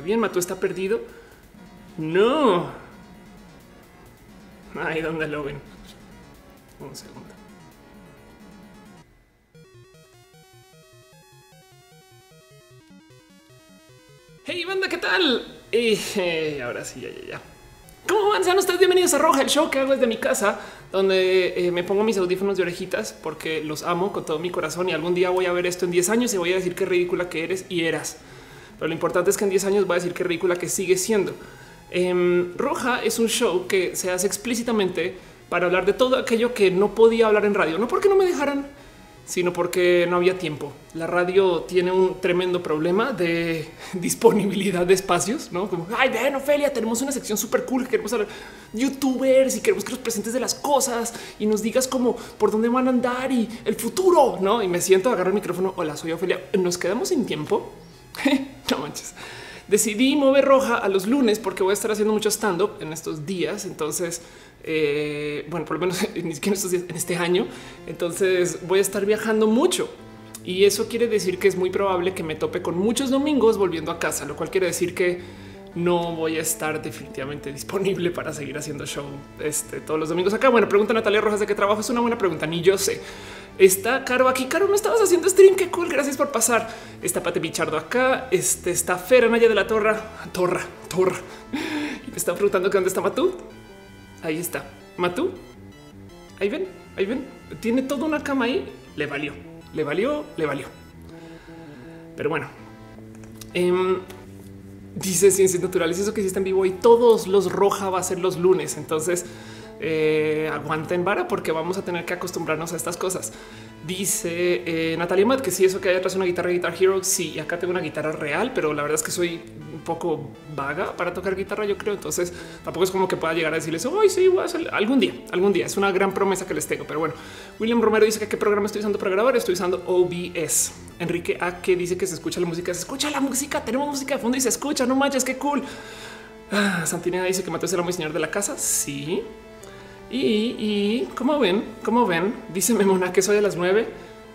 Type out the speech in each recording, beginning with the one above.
Bien, Matú está perdido. No. Ay, ¿dónde lo ven? Un segundo. Hey, banda, ¿qué tal? Y eh, ahora sí, ya, ya, ya. ¿Cómo van? Sean ustedes bienvenidos a Roja, el show que hago desde mi casa, donde eh, me pongo mis audífonos de orejitas porque los amo con todo mi corazón y algún día voy a ver esto en 10 años y voy a decir qué ridícula que eres y eras. Pero lo importante es que en 10 años voy a decir qué ridícula que sigue siendo. Em, Roja es un show que se hace explícitamente para hablar de todo aquello que no podía hablar en radio, no porque no me dejaran, sino porque no había tiempo. La radio tiene un tremendo problema de disponibilidad de espacios, no como ay, ven, Ofelia, tenemos una sección súper cool que queremos hablar youtubers y queremos que los presentes de las cosas y nos digas cómo por dónde van a andar y el futuro, no? Y me siento, agarro el micrófono. Hola, soy Ofelia. Nos quedamos sin tiempo. no manches. Decidí mover roja a los lunes porque voy a estar haciendo mucho stand up en estos días. Entonces, eh, bueno, por lo menos ni siquiera estos días, en este año. Entonces voy a estar viajando mucho. Y eso quiere decir que es muy probable que me tope con muchos domingos volviendo a casa, lo cual quiere decir que no voy a estar definitivamente disponible para seguir haciendo show este, todos los domingos acá. Bueno, pregunta Natalia Rojas de qué trabajo. Es una buena pregunta. Ni yo sé. Está Caro aquí. Caro, no estabas haciendo stream. Qué cool. Gracias por pasar. Está Pate Pichardo acá. Este está Fera Naya de la Torra. Torra, Torra. Y me está preguntando que dónde está Matú. Ahí está. Matú. Ahí ven, ahí ven. Tiene toda una cama ahí. Le valió, le valió, le valió. Pero bueno. Em, dice Ciencias Naturales, eso que hiciste en vivo y todos los roja va a ser los lunes. Entonces, eh, aguanten vara porque vamos a tener que acostumbrarnos a estas cosas. Dice eh, Natalia Matt que si eso que hay atrás una guitarra Guitar Hero. Sí, acá tengo una guitarra real, pero la verdad es que soy un poco vaga para tocar guitarra, yo creo. Entonces tampoco es como que pueda llegar a decirles hoy sí, voy algún día, algún día. Es una gran promesa que les tengo. Pero bueno, William Romero dice que qué programa estoy usando para grabar. Estoy usando OBS. Enrique A que dice que se escucha la música, se escucha la música. Tenemos música de fondo y se escucha. No manches, qué cool. Ah, dice que Mateo será muy señor de la casa. Sí, y, y como ven, como ven, dice Memona que soy a las nueve.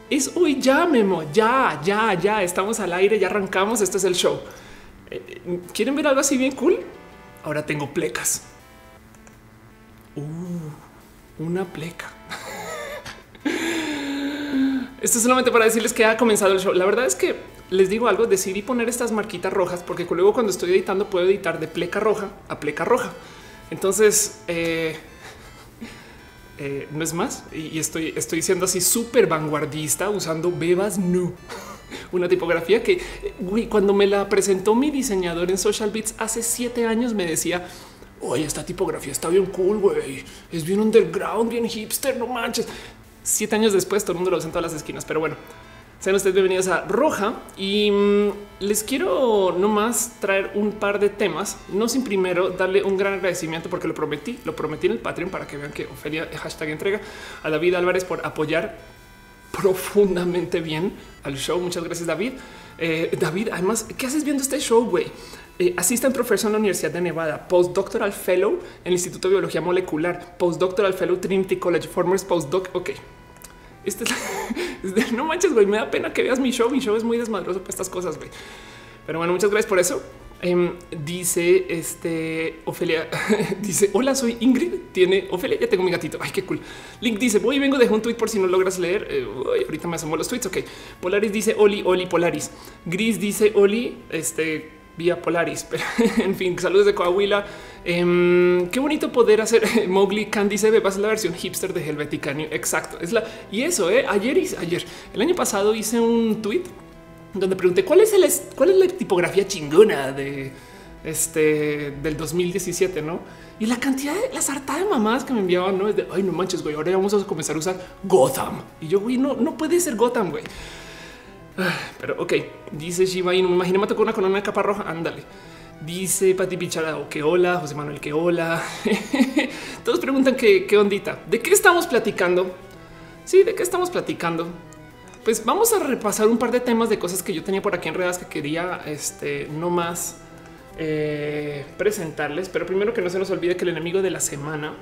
Es hoy ya, Memo, ya, ya, ya estamos al aire, ya arrancamos. Este es el show. Eh, ¿Quieren ver algo así bien cool? Ahora tengo plecas. Uh, una pleca. Esto es solamente para decirles que ha comenzado el show. La verdad es que les digo algo, decidí poner estas marquitas rojas porque luego cuando estoy editando puedo editar de pleca roja a pleca roja. Entonces, eh, eh, no es más. Y, estoy, estoy siendo así súper vanguardista usando Bebas Nu, una tipografía que cuando me la presentó mi diseñador en Social Beats hace siete años me decía, oye, esta tipografía está bien cool, güey, es bien underground, bien hipster, no manches. Siete años después todo el mundo lo usa en todas las esquinas, pero bueno. Sean ustedes bienvenidos a Roja y mm, les quiero nomás traer un par de temas, no sin primero darle un gran agradecimiento porque lo prometí, lo prometí en el Patreon para que vean que Ofelia entrega a David Álvarez por apoyar profundamente bien al show. Muchas gracias David. Eh, David, además, ¿qué haces viendo este show, güey? Eh, asisten profesor en la Universidad de Nevada, postdoctoral fellow en el Instituto de Biología Molecular, postdoctoral fellow Trinity College, former postdoc. Ok, este es, no manches, güey. Me da pena que veas mi show. Mi show es muy desmadroso para estas cosas, güey. Pero bueno, muchas gracias por eso. Em, dice este Ofelia, dice hola, soy Ingrid. Tiene Ofelia, ya tengo mi gatito. Ay, qué cool. Link dice voy vengo de un tweet por si no logras leer. Eh, ahorita me asomo los tweets. Ok, Polaris dice Oli, Oli, Polaris. Gris dice Oli, este vía Polaris. Pero en fin, saludos de Coahuila. Em, qué bonito poder hacer Mowgli Candy se ve. la versión hipster de Helvetica Exacto. Es la y eso. Eh, ayer y ayer, el año pasado hice un tweet donde pregunté cuál es el cuál es la tipografía chingona de este del 2017, no? Y la cantidad de las harta de mamás que me enviaban, no es de ay, no manches, güey. Ahora vamos a comenzar a usar Gotham. Y yo, güey, no, no puede ser Gotham, güey. Pero ok, dice Shiba Inu, me tocó una con una capa roja. Ándale. Dice Pati Pichara, que hola, José Manuel, que hola. Todos preguntan qué, ondita. ¿De qué estamos platicando? Sí, ¿de qué estamos platicando? Pues vamos a repasar un par de temas de cosas que yo tenía por aquí en redes que quería este, no más eh, presentarles. Pero primero que no se nos olvide que el enemigo de la semana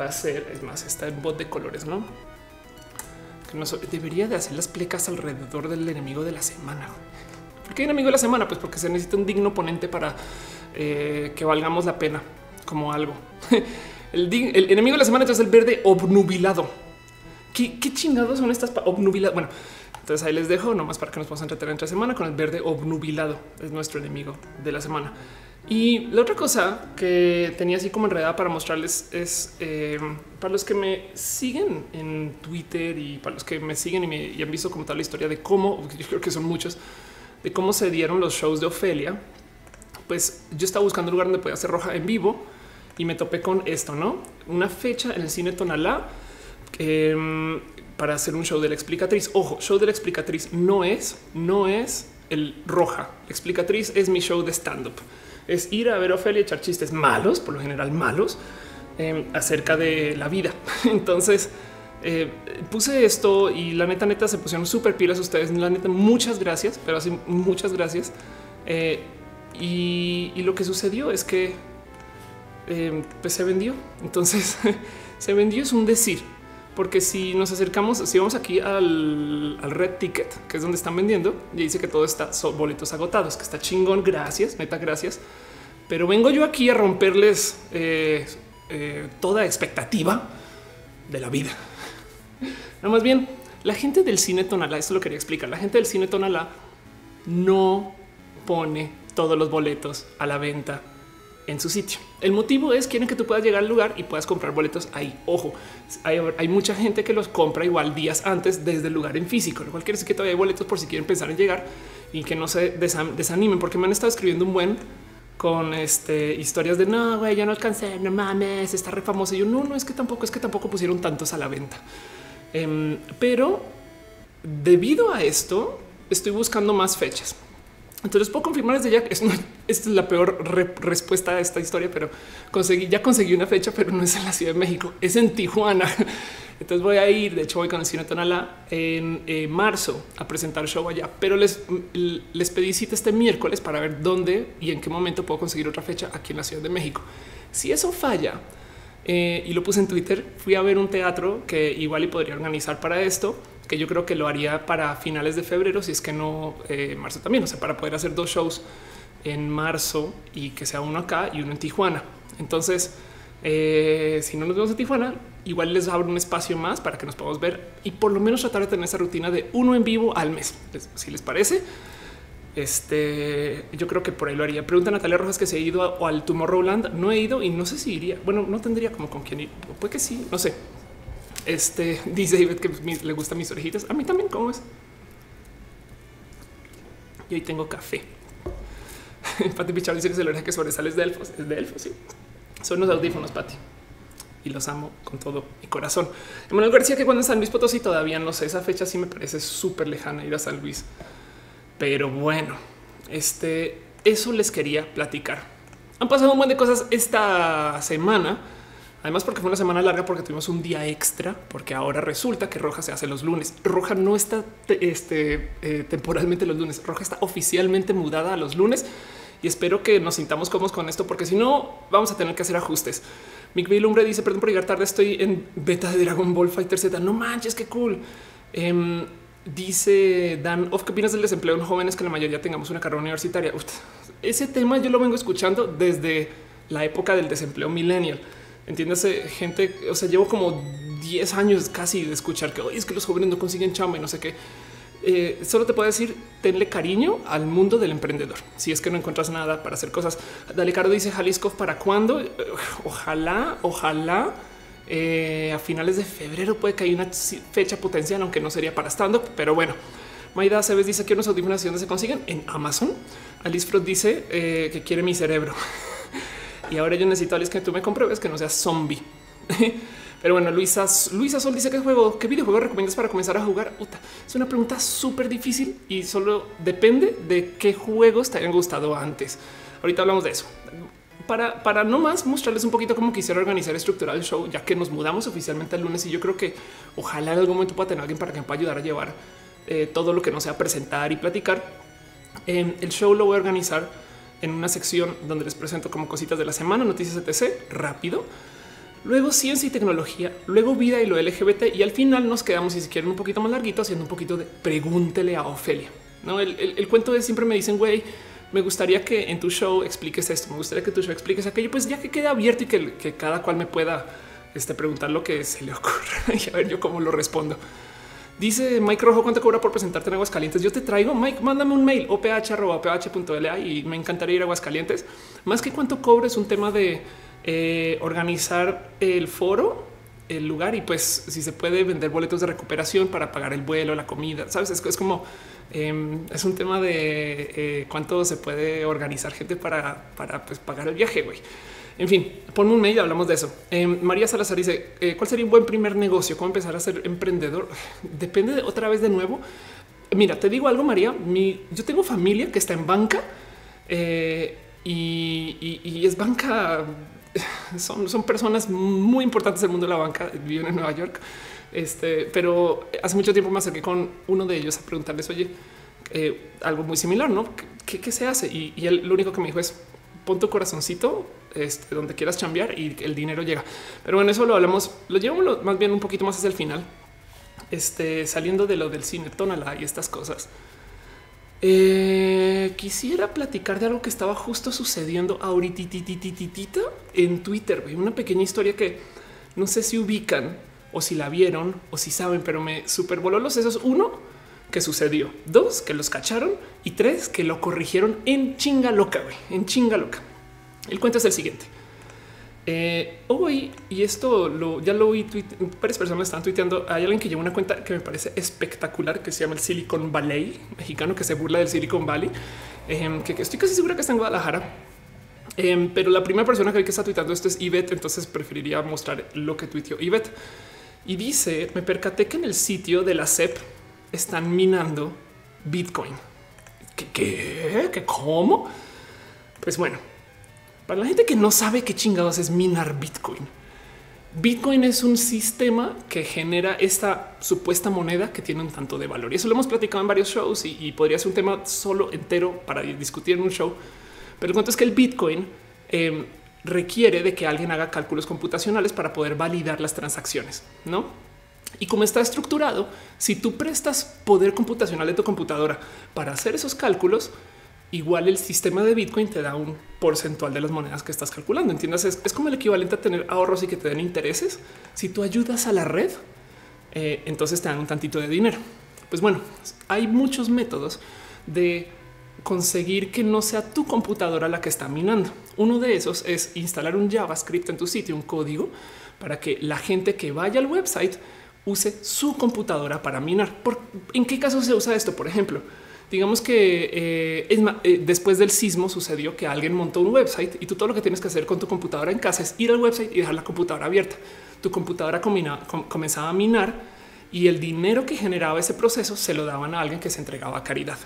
va a ser, es más, está en bot de colores, ¿no? Debería de hacer las plecas alrededor del enemigo de la semana. ¿Por qué enemigo de la semana? Pues porque se necesita un digno oponente para eh, que valgamos la pena como algo. el, enemigo de la semana es el verde obnubilado. ¿Qué, chingados son estas obnubiladas? Bueno, entonces ahí les dejo nomás para que nos podamos entretener entre semana con el verde obnubilado. Es nuestro enemigo de la semana. Y la otra cosa que tenía así como enredada para mostrarles es eh, para los que me siguen en Twitter y para los que me siguen y, me, han visto como tal la historia de cómo, yo creo que son muchos, de cómo se dieron los shows de Ofelia. Pues yo estaba buscando un lugar donde podía hacer roja en vivo y me topé con esto, no una fecha en el cine Tonalá em, para hacer un show de la explicatriz. Ojo, show de la explicatriz no es, no es el roja. explicatriz es mi show de stand up es ir a ver a Ofelia echar chistes malos, por lo general malos, em, acerca de la vida. Entonces eh, puse esto y la neta, neta se pusieron súper pilas ustedes. La neta, muchas gracias, pero así muchas gracias. Eh, y, lo que sucedió es que em, pues se vendió. Entonces se vendió es un decir, porque si nos acercamos, si vamos aquí al, red ticket, que es donde están vendiendo, y dice que todo está son boletos agotados, que está chingón. Gracias, neta, gracias. Pero vengo yo aquí a romperles eh, eh, toda expectativa de la vida. No más bien, la gente del cine Tonalá, esto lo quería explicar. La gente del cine Tonalá no pone todos los boletos a la venta en su sitio. El motivo es quieren que tú puedas llegar al lugar y puedas comprar boletos ahí. Ojo, hay, mucha gente que los compra igual días antes desde el lugar en físico, lo cual quiere decir que todavía hay boletos por si quieren pensar en llegar y que no se desanimen, porque me han estado escribiendo un buen con este historias de no, güey, ya no alcancé, no mames, está re famoso. Y yo no, no es que tampoco es que tampoco pusieron tantos a la venta. Em, pero debido a esto, estoy buscando más fechas. Entonces puedo confirmar desde ya que esta es la peor respuesta a esta historia, pero conseguí, ya conseguí una fecha, pero no es en la Ciudad de México, es en Tijuana. Entonces voy a ir, de hecho voy con el Cine Tonala en eh, marzo a presentar show allá, pero les, les pedí cita este miércoles para ver dónde y en qué momento puedo conseguir otra fecha aquí en la Ciudad de México. Si eso falla, eh, y lo puse en Twitter, fui a ver un teatro que igual y podría organizar para esto que yo creo que lo haría para finales de febrero, si es que no eh, marzo también, o sea, para poder hacer dos shows en marzo y que sea uno acá y uno en Tijuana. Entonces, eh, si no nos vemos en Tijuana, igual les abro un espacio más para que nos podamos ver y por lo menos tratar de tener esa rutina de uno en vivo al mes. Si les parece, este yo creo que por ahí lo haría. Pregunta Natalia Rojas que se ha ido al Tomorrowland. No he ido y no sé si iría. Bueno, no tendría como con quién ir. Puede que sí, no sé. Este dice David que le gustan mis orejitas. A mí también, ¿cómo es? Y hoy tengo café. Pati Pichar dice que se lo deja que sobresale es de elfos. Es de elfos, sí. Son los audífonos, Pati. Y los amo con todo mi corazón. Emanuel García, que cuando en San Luis Potosí todavía no sé, esa fecha sí me parece súper lejana ir a San Luis. Pero bueno, este, eso les quería platicar. Han pasado un montón de cosas esta semana Además, porque fue una semana larga, porque tuvimos un día extra, porque ahora resulta que Roja se hace los lunes. Roja no está este, eh, temporalmente los lunes. Roja está oficialmente mudada a los lunes y espero que nos sintamos cómodos con esto, porque si no, vamos a tener que hacer ajustes. Mick Lumbre dice: Perdón por llegar tarde, estoy en beta de Dragon Ball Fighter Z. No manches, qué cool. Em, dice Dan, ¿qué opinas del desempleo en jóvenes que la mayoría tengamos una carrera universitaria? ese tema yo lo vengo escuchando desde la época del desempleo millennial. Entiéndase, gente, o sea, llevo como 10 años casi de escuchar que hoy es que los jóvenes no consiguen chamba y no sé qué. Eh, solo te puedo decir, tenle cariño al mundo del emprendedor. Si es que no encuentras nada para hacer cosas. Dale Caro dice Jalisco, ¿para cuándo? Ojalá, ojalá eh, a finales de febrero puede que haya una fecha potencial, aunque no sería para stand up, pero bueno. Maida Cebes dice que unos audífonos se consiguen en Amazon. Alice Frot dice eh, que quiere mi cerebro. Y ahora yo necesito a que tú me compruebes que no seas zombie. Pero bueno, Luisa, Luisa Sol dice que juego, qué videojuego recomiendas para comenzar a jugar. es una pregunta súper difícil y solo depende de qué juegos te hayan gustado antes. Ahorita hablamos de eso. Para, para no más mostrarles un poquito cómo quisiera organizar y estructurar el show, ya que nos mudamos oficialmente el lunes y yo creo que ojalá en algún momento pueda tener alguien para que me pueda ayudar a llevar eh, todo lo que no sea presentar y platicar. Eh, el show lo voy a organizar en una sección donde les presento como cositas de la semana, noticias etc. rápido. Luego ciencia y tecnología, luego vida y lo LGBT y al final nos quedamos, si quieren, un poquito más larguito haciendo un poquito de pregúntele a Ofelia. No, el, el cuento es siempre me dicen, güey, me gustaría que en tu show expliques esto, me gustaría que tu show expliques aquello, pues ya que quede abierto y que, que cada cual me pueda este, preguntar lo que se le ocurra y a ver yo cómo lo respondo. Dice Mike Rojo, ¿cuánto cobra por presentarte en Aguascalientes? Yo te traigo, Mike, mándame un mail, oph.oph.la y me encantaría ir a Aguascalientes. Más que cuánto cobra es un tema de eh, organizar el foro, el lugar y pues si se puede vender boletos de recuperación para pagar el vuelo, la comida, sabes? Es, es como em, es un tema de eh, cuánto se puede organizar gente para, para pues, pagar el viaje. Güey. En fin, ponme un y hablamos de eso. Em, María Salazar dice eh, cuál sería un buen primer negocio, cómo empezar a ser emprendedor. Depende de, otra vez de nuevo. Mira, te digo algo, María. Yo tengo familia que está en banca eh, y, es banca. Son, son personas muy importantes del mundo de la banca. Viven en Nueva York, este, pero hace mucho tiempo me acerqué con uno de ellos a preguntarles, oye, eh, algo muy similar, no? ¿Qué, se hace? Y, y él lo único que me dijo es pon tu corazoncito este, donde quieras cambiar y el dinero llega. Pero bueno, eso lo hablamos, lo llevamos más bien un poquito más hacia el final, este, saliendo de lo del cine, tónala y estas cosas. Eh, quisiera platicar de algo que estaba justo sucediendo ahorita en Twitter. Una pequeña historia que no sé si ubican o si la vieron o si saben, pero me supervoló los sesos. Uno, que sucedió. Dos, que los cacharon. Y tres, que lo corrigieron en chinga loca, en chinga loca. El cuento es el siguiente. Eh, hoy, y esto ya lo vi, varias personas están tuiteando. Hay alguien que lleva una cuenta que me parece espectacular, que se llama el Silicon Valley mexicano, que se burla del Silicon Valley, em, que, estoy casi segura que está en Guadalajara. Em, pero la primera persona que vi que está tuiteando esto es Ivette, entonces preferiría mostrar lo que tuiteó Ivette. Y dice, me percaté que en el sitio de la SEP están minando Bitcoin. ¿Qué? ¿Qué? ¿Cómo? Pues bueno, para la gente que no sabe qué chingados es minar Bitcoin, Bitcoin es un sistema que genera esta supuesta moneda que tiene un tanto de valor. Y eso lo hemos platicado en varios shows y, podría ser un tema solo entero para discutir en un show. Pero el cuento es que el Bitcoin em, requiere de que alguien haga cálculos computacionales para poder validar las transacciones, ¿no? Y como está estructurado, si tú prestas poder computacional de tu computadora para hacer esos cálculos, igual el sistema de Bitcoin te da un porcentual de las monedas que estás calculando. Entiendas, es, como el equivalente a tener ahorros y que te den intereses. Si tú ayudas a la red, eh, entonces te dan un tantito de dinero. Pues bueno, hay muchos métodos de conseguir que no sea tu computadora la que está minando. Uno de esos es instalar un JavaScript en tu sitio, un código para que la gente que vaya al website use su computadora para minar. ¿En qué caso se usa esto? Por ejemplo, digamos que eh, eh, después del sismo sucedió que alguien montó un website y tú todo lo que tienes que hacer con tu computadora en casa es ir al website y dejar la computadora abierta. Tu computadora comenzaba a minar y el dinero que generaba ese proceso se lo daban a alguien que se entregaba a caridad.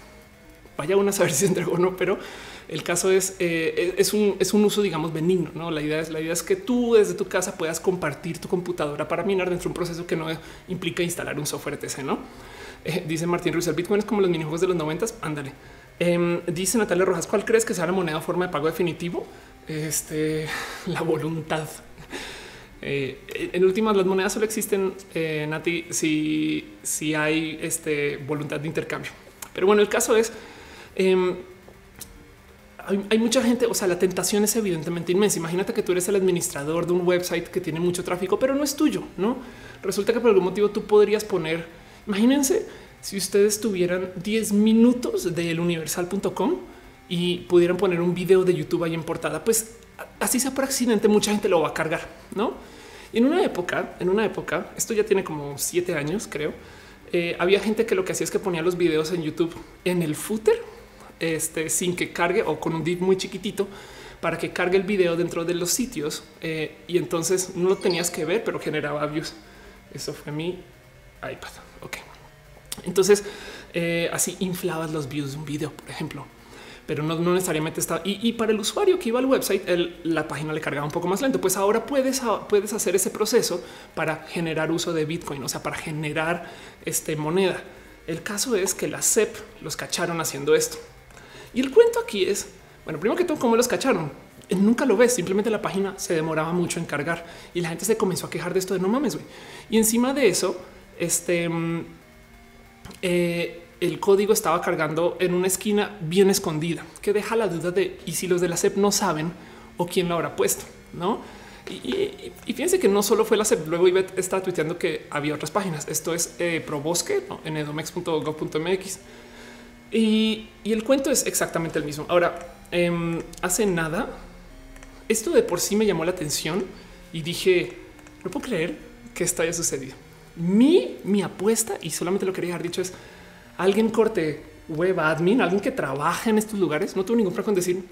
Vaya uno a saber si se entregó o no, pero el caso es, eh, es, un, es un uso, digamos, benigno. ¿no? La, idea es, la idea es que tú desde tu casa puedas compartir tu computadora para minar dentro de un proceso que no implica instalar un software etc. ¿no? Eh, dice Martín Ruiz, el Bitcoin es como los minijuegos de los noventas. Ándale. Em, dice Natalia Rojas, ¿cuál crees que sea la moneda forma de pago definitivo? Este, la voluntad. Eh, en últimas, las monedas solo existen, eh, Nati, si, si hay este, voluntad de intercambio. Pero bueno, el caso es, em, hay, mucha gente, o sea, la tentación es evidentemente inmensa. Imagínate que tú eres el administrador de un website que tiene mucho tráfico, pero no es tuyo, ¿no? Resulta que por algún motivo tú podrías poner, imagínense si ustedes tuvieran 10 minutos del universal.com y pudieran poner un video de YouTube ahí en portada, pues así sea por accidente, mucha gente lo va a cargar, ¿no? En una época, en una época, esto ya tiene como siete años, creo, eh, había gente que lo que hacía es que ponía los videos en YouTube en el footer este, sin que cargue o con un div muy chiquitito para que cargue el video dentro de los sitios eh, y entonces no lo tenías que ver, pero generaba views. Eso fue mi iPad. Entonces eh, así inflabas los views de un video, por ejemplo, pero no, necesariamente está. Y, para el usuario que iba al website, la página le cargaba un poco más lento. Pues ahora puedes, puedes hacer ese proceso para generar uso de Bitcoin, o sea, para generar este moneda. El caso es que la SEP los cacharon haciendo esto. Y el cuento aquí es, bueno, primero que todo, cómo los cacharon. Nunca lo ves, simplemente la página se demoraba mucho en cargar y la gente se comenzó a quejar de esto de no mames, güey. Y encima de eso, este, mm, eh, el código estaba cargando en una esquina bien escondida, que deja la duda de y si los de la SEP no saben o quién lo habrá puesto, no? Y, fíjense que no solo fue la SEP, luego Ivette está tuiteando que había otras páginas. Esto es eh, ProBosque ¿no? en edomex.gov.mx. Y, y, el cuento es exactamente el mismo. Ahora, em, hace nada, esto de por sí me llamó la atención y dije, no puedo creer que esto haya sucedido. Mi, mi apuesta, y solamente lo quería dejar dicho, es alguien corte web admin, alguien que trabaja en estos lugares. No tengo ningún problema con decir,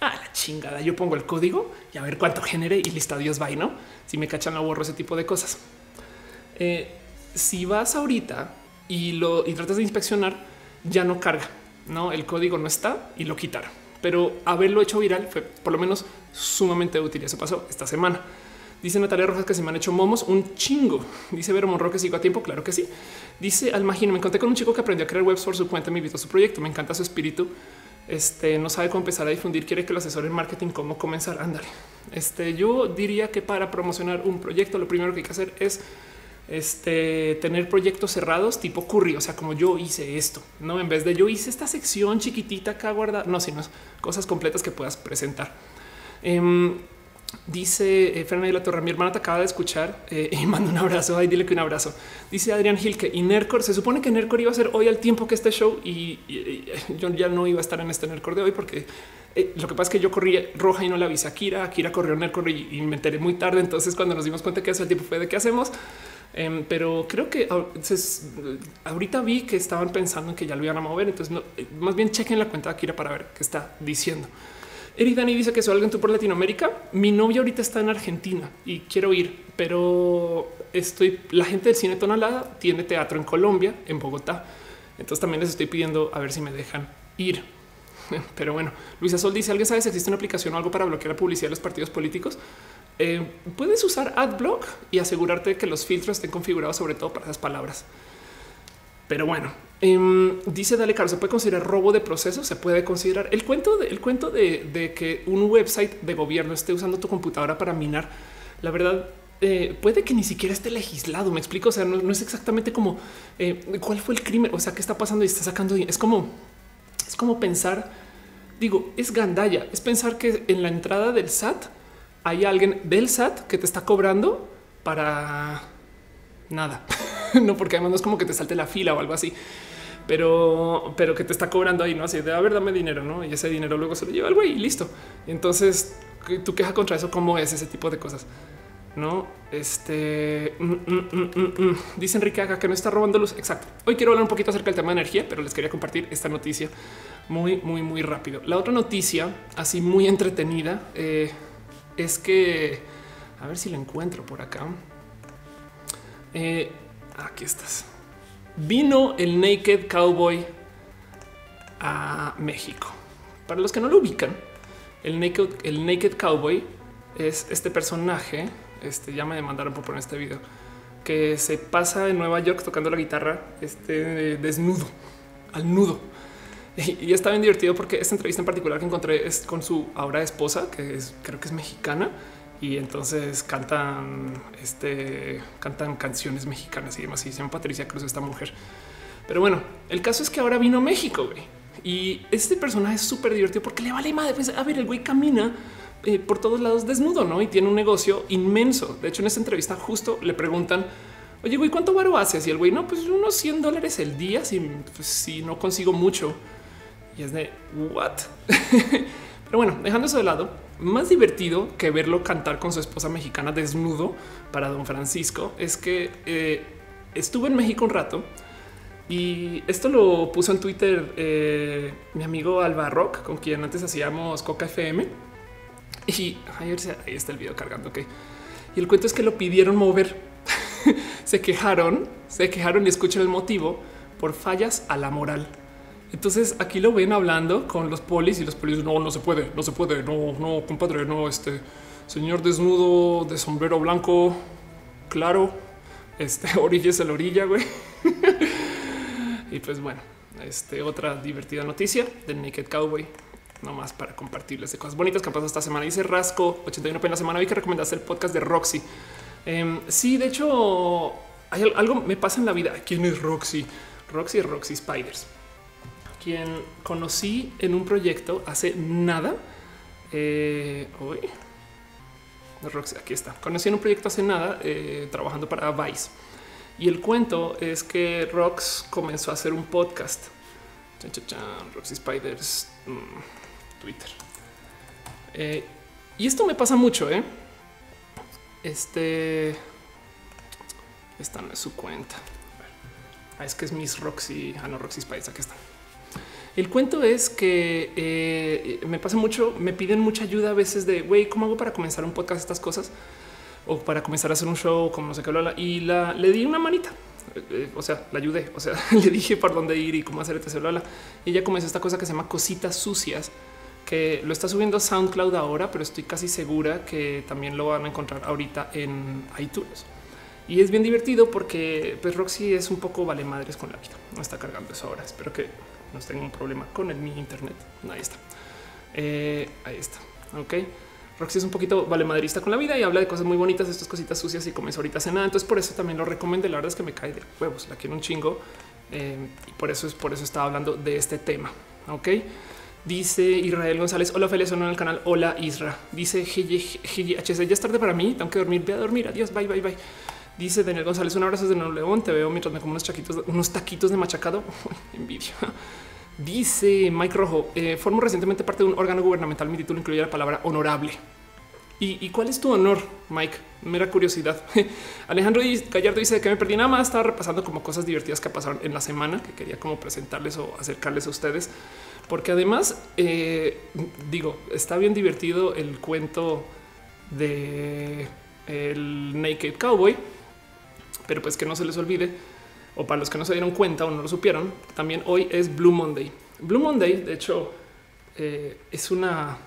ah, la chingada, yo pongo el código y a ver cuánto genere y listo, Dios va, ¿no? Si me cachan, la borro ese tipo de cosas. Eh, si vas ahorita y lo y tratas de inspeccionar, ya no carga, no el código no está y lo quitaron. Pero haberlo hecho viral fue por lo menos sumamente útil. Eso pasó esta semana. Dice Natalia Rojas que se me han hecho momos un chingo. Dice Vero Monroe que sigo a tiempo. Claro que sí. Dice Almagino. Me conté con un chico que aprendió a crear webs por su cuenta. Me invitó a su proyecto. Me encanta su espíritu. Este no sabe cómo empezar a difundir. Quiere que lo asesore en marketing, cómo comenzar. Ándale. Este yo diría que para promocionar un proyecto, lo primero que hay que hacer es este, tener proyectos cerrados tipo curry, o sea, como yo hice esto, no en vez de yo hice esta sección chiquitita acá guardada, no, sino cosas completas que puedas presentar. Em, Dice eh, Fernanda de la Torre, mi hermana te acaba de escuchar eh, y manda un abrazo. Ahí dile que un abrazo. Dice Adrián Gil que y Nercor se supone que Nercor iba a ser hoy al tiempo que este show y, yo ya no iba a estar en este Nercor de hoy porque eh, lo que pasa es que yo corrí roja y no la avisé a Kira. Kira corrió Nercor y, me enteré muy tarde. Entonces, cuando nos dimos cuenta que hace el tiempo fue de qué hacemos. Em, pero creo que ahorita vi que estaban pensando en que ya lo iban a mover. Entonces, más bien chequen la cuenta de Kira para ver qué está diciendo. Dani dice que soy alguien tú por Latinoamérica. Mi novia ahorita está en Argentina y quiero ir, pero estoy. La gente del cine Tonalada tiene teatro en Colombia, en Bogotá. Entonces también les estoy pidiendo a ver si me dejan ir. Pero bueno, Luisa Sol dice: ¿Alguien sabe si existe una aplicación o algo para bloquear la publicidad de los partidos políticos? Eh, puedes usar AdBlock y asegurarte que los filtros estén configurados, sobre todo para esas palabras. Pero bueno, em, dice Dale Caro, se puede considerar robo de proceso, se puede considerar el cuento de, el cuento de, que un website de gobierno esté usando tu computadora para minar. La verdad, eh, puede que ni siquiera esté legislado. Me explico. O sea, no, es exactamente como eh, cuál fue el crimen, o sea, qué está pasando y está sacando. Es como es como pensar, digo, es gandalla, es pensar que en la entrada del SAT hay alguien del SAT que te está cobrando para nada. no, porque además no es como que te salte la fila o algo así, pero, pero que te está cobrando ahí, no así de a ver, dame dinero, no? Y ese dinero luego se lo lleva el güey y listo. Entonces tu queja contra eso, cómo es ese tipo de cosas. No, este mm, mm, mm, dice Enrique acá que no está robando luz. Exacto. Hoy quiero hablar un poquito acerca del tema de energía, pero les quería compartir esta noticia muy, muy, muy rápido. La otra noticia, así muy entretenida, eh, es que a ver si la encuentro por acá. Eh, aquí estás. Vino el Naked Cowboy a México. Para los que no lo ubican, el Naked, el Naked Cowboy es este personaje. Este ya me demandaron por poner este video que se pasa en Nueva York tocando la guitarra este desnudo al nudo. Y, está bien divertido porque esta entrevista en particular que encontré es con su ahora esposa, que es creo que es mexicana y entonces cantan, este, cantan canciones mexicanas y demás. Y se llama Patricia Cruz, esta mujer. Pero bueno, el caso es que ahora vino México güey. y este personaje es súper divertido porque le vale madre. Pues, a ver, el güey camina eh, por todos lados desnudo, no? Y tiene un negocio inmenso. De hecho, en esta entrevista justo le preguntan, oye, güey, ¿cuánto varo haces? Y el güey, no, pues unos 100 dólares el día si, pues, si no consigo mucho. Y es de what? Pero bueno, dejando eso de lado, más divertido que verlo cantar con su esposa mexicana desnudo para don Francisco es que eh, estuve en México un rato y esto lo puso en Twitter eh, mi amigo Alba Rock, con quien antes hacíamos Coca FM. Y ahí está el video cargando. que Y el cuento es que lo pidieron mover. se quejaron, se quejaron y escuchan el motivo por fallas a la moral. Entonces aquí lo ven hablando con los polis y los polis no, no se puede, no se puede, no, no, compadre, no, este señor desnudo de sombrero blanco, claro, este orilla es la orilla, güey. y pues bueno, este otra divertida noticia del Naked Cowboy, nomás para compartirles de cosas bonitas que han pasado esta semana. Dice Rasco 81 en la semana. Vi que recomendaste el podcast de Roxy. Em, sí, de hecho, hay algo me pasa en la vida. ¿Quién es Roxy? Roxy Roxy Spiders, quien conocí en un proyecto hace nada. Eh, hoy aquí está. Conocí en un proyecto hace nada eh, trabajando para Vice. Y el cuento es que Rox comenzó a hacer un podcast. Roxy Spiders, mm, Twitter. Eh, y esto me pasa mucho, ¿eh? Este... Esta no es su cuenta. Ah, es que es Miss Roxy. Ah, no, Roxy Spiders, aquí está. El cuento es que eh, me pasa mucho, me piden mucha ayuda a veces de, güey, ¿cómo hago para comenzar un podcast, estas cosas? O para comenzar a hacer un show, como no sé qué, bla, y le di una manita. Eh, eh, o sea, la ayudé, o sea, le dije por dónde ir y cómo hacer este bla, Y ella comenzó esta cosa que se llama Cositas Sucias, que lo está subiendo a SoundCloud ahora, pero estoy casi segura que también lo van a encontrar ahorita en iTunes. Y es bien divertido porque pues Roxy es un poco vale madres con la vida. No está cargando eso ahora. Espero que no tengo un problema con el mi internet. Ahí está. Eh, ahí está. Ok. Roxy es un poquito vale maderista con la vida y habla de cosas muy bonitas, estas cositas sucias y comenzó ahorita a cenar. Entonces, por eso también lo recomiendo. La verdad es que me cae de huevos, la quiero un chingo eh, y por eso es por eso estaba hablando de este tema. Ok. Dice Israel González. Hola, Feliz en el canal. Hola, Isra. Dice HC. Ya es tarde para mí. Tengo que dormir. Voy a dormir. Adiós. Bye, bye, bye. Dice Daniel González. Un abrazo desde Nuevo León. Te veo mientras me como unos chaquitos, unos taquitos de machacado. Envidia. Dice Mike Rojo, eh, formo recientemente parte de un órgano gubernamental. Mi título incluye la palabra honorable. ¿Y, cuál es tu honor, Mike? Mera curiosidad. Alejandro Gallardo dice que me perdí nada más. Estaba repasando como cosas divertidas que pasaron en la semana que quería como presentarles o acercarles a ustedes, porque además eh, digo, está bien divertido el cuento de el Naked Cowboy, pero pues que no se les olvide o para los que no se dieron cuenta o no lo supieron, también hoy es Blue Monday. Blue Monday, de hecho, eh, es una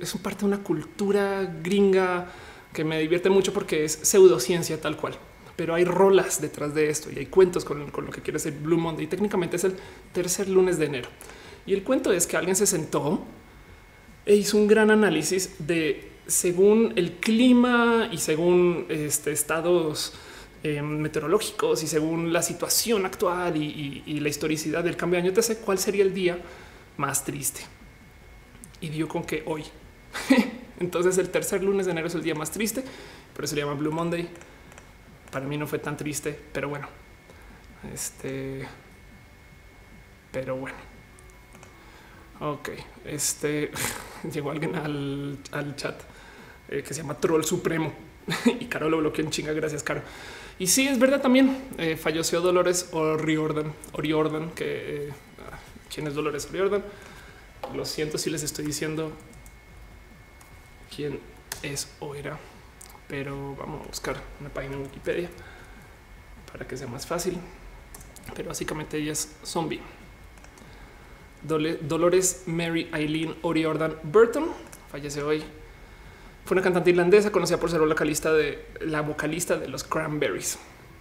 es parte de una cultura gringa que me divierte mucho porque es pseudociencia tal cual. Pero hay rolas detrás de esto y hay cuentos con, lo que quiere ser Blue Monday. Y técnicamente es el tercer lunes de enero. Y el cuento es que alguien se sentó e hizo un gran análisis de según el clima y según este, estados eh, meteorológicos y según la situación actual y, la historicidad del cambio de año, te sé cuál sería el día más triste. Y dio con que hoy. Entonces el tercer lunes de enero es el día más triste, pero se llama Blue Monday. Para mí no fue tan triste, pero bueno. Este. Pero bueno. Ok, este llegó alguien al, chat eh, que se llama Troll Supremo y Caro lo bloqueó en chinga. Gracias, Caro. Y sí, es verdad también. Eh, falleció Dolores O'Riordan, O'Riordan, que eh, quién es Dolores O'Riordan. Lo siento si les estoy diciendo quién es o era, pero vamos a buscar una página en Wikipedia para que sea más fácil. Pero básicamente ella es zombie. Dolores Mary Eileen O'Riordan Burton falleció hoy fue una cantante irlandesa conocida por ser la vocalista de la vocalista de los Cranberries.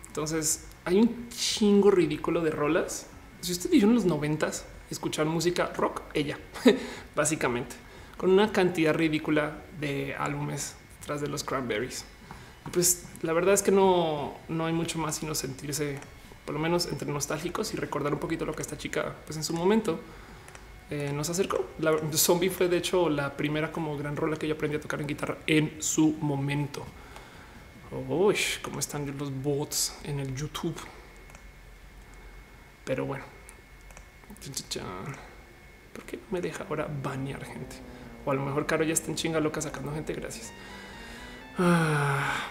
Entonces hay un chingo ridículo de rolas. Si usted vivió en los noventas escuchar música rock, ella básicamente con una cantidad ridícula de álbumes tras de los Cranberries. pues la verdad es que no, no hay mucho más sino sentirse por lo menos entre nostálgicos y recordar un poquito lo que esta chica pues en su momento eh, nos acercó. La zombie fue de hecho la primera como gran rola que yo aprendí a tocar en guitarra en su momento. Uy, cómo están los bots en el YouTube. Pero bueno, ¿por qué me deja ahora banear gente? O a lo mejor Caro ya está en chinga loca sacando gente. Gracias. Ah.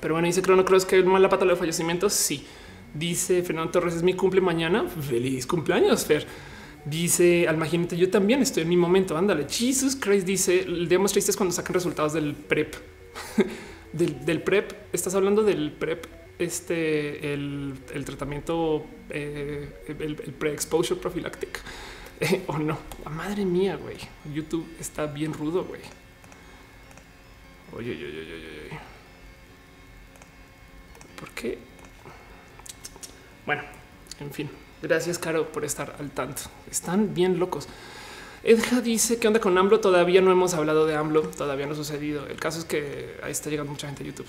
Pero bueno, dice Crono Cross que es mala pata de fallecimientos. Sí, dice Fernando Torres, es mi cumple mañana. Feliz cumpleaños, Fer. Dice Almagínate, yo también estoy en mi momento. Ándale. Jesus Christ dice: el día triste es cuando sacan resultados del prep. del, prep. Estás hablando del prep, este, el, tratamiento, eh, el, pre-exposure prophylactic. o no, ah, madre mía, güey. YouTube está bien rudo, güey. Oye, oye, oye, oye, oye. ¿Por qué? Bueno, en fin. Gracias, Caro, por estar al tanto. Están bien locos. Edja dice que onda con AMLO. Todavía no hemos hablado de AMLO, todavía no ha sucedido. El caso es que ahí está llegando mucha gente a YouTube.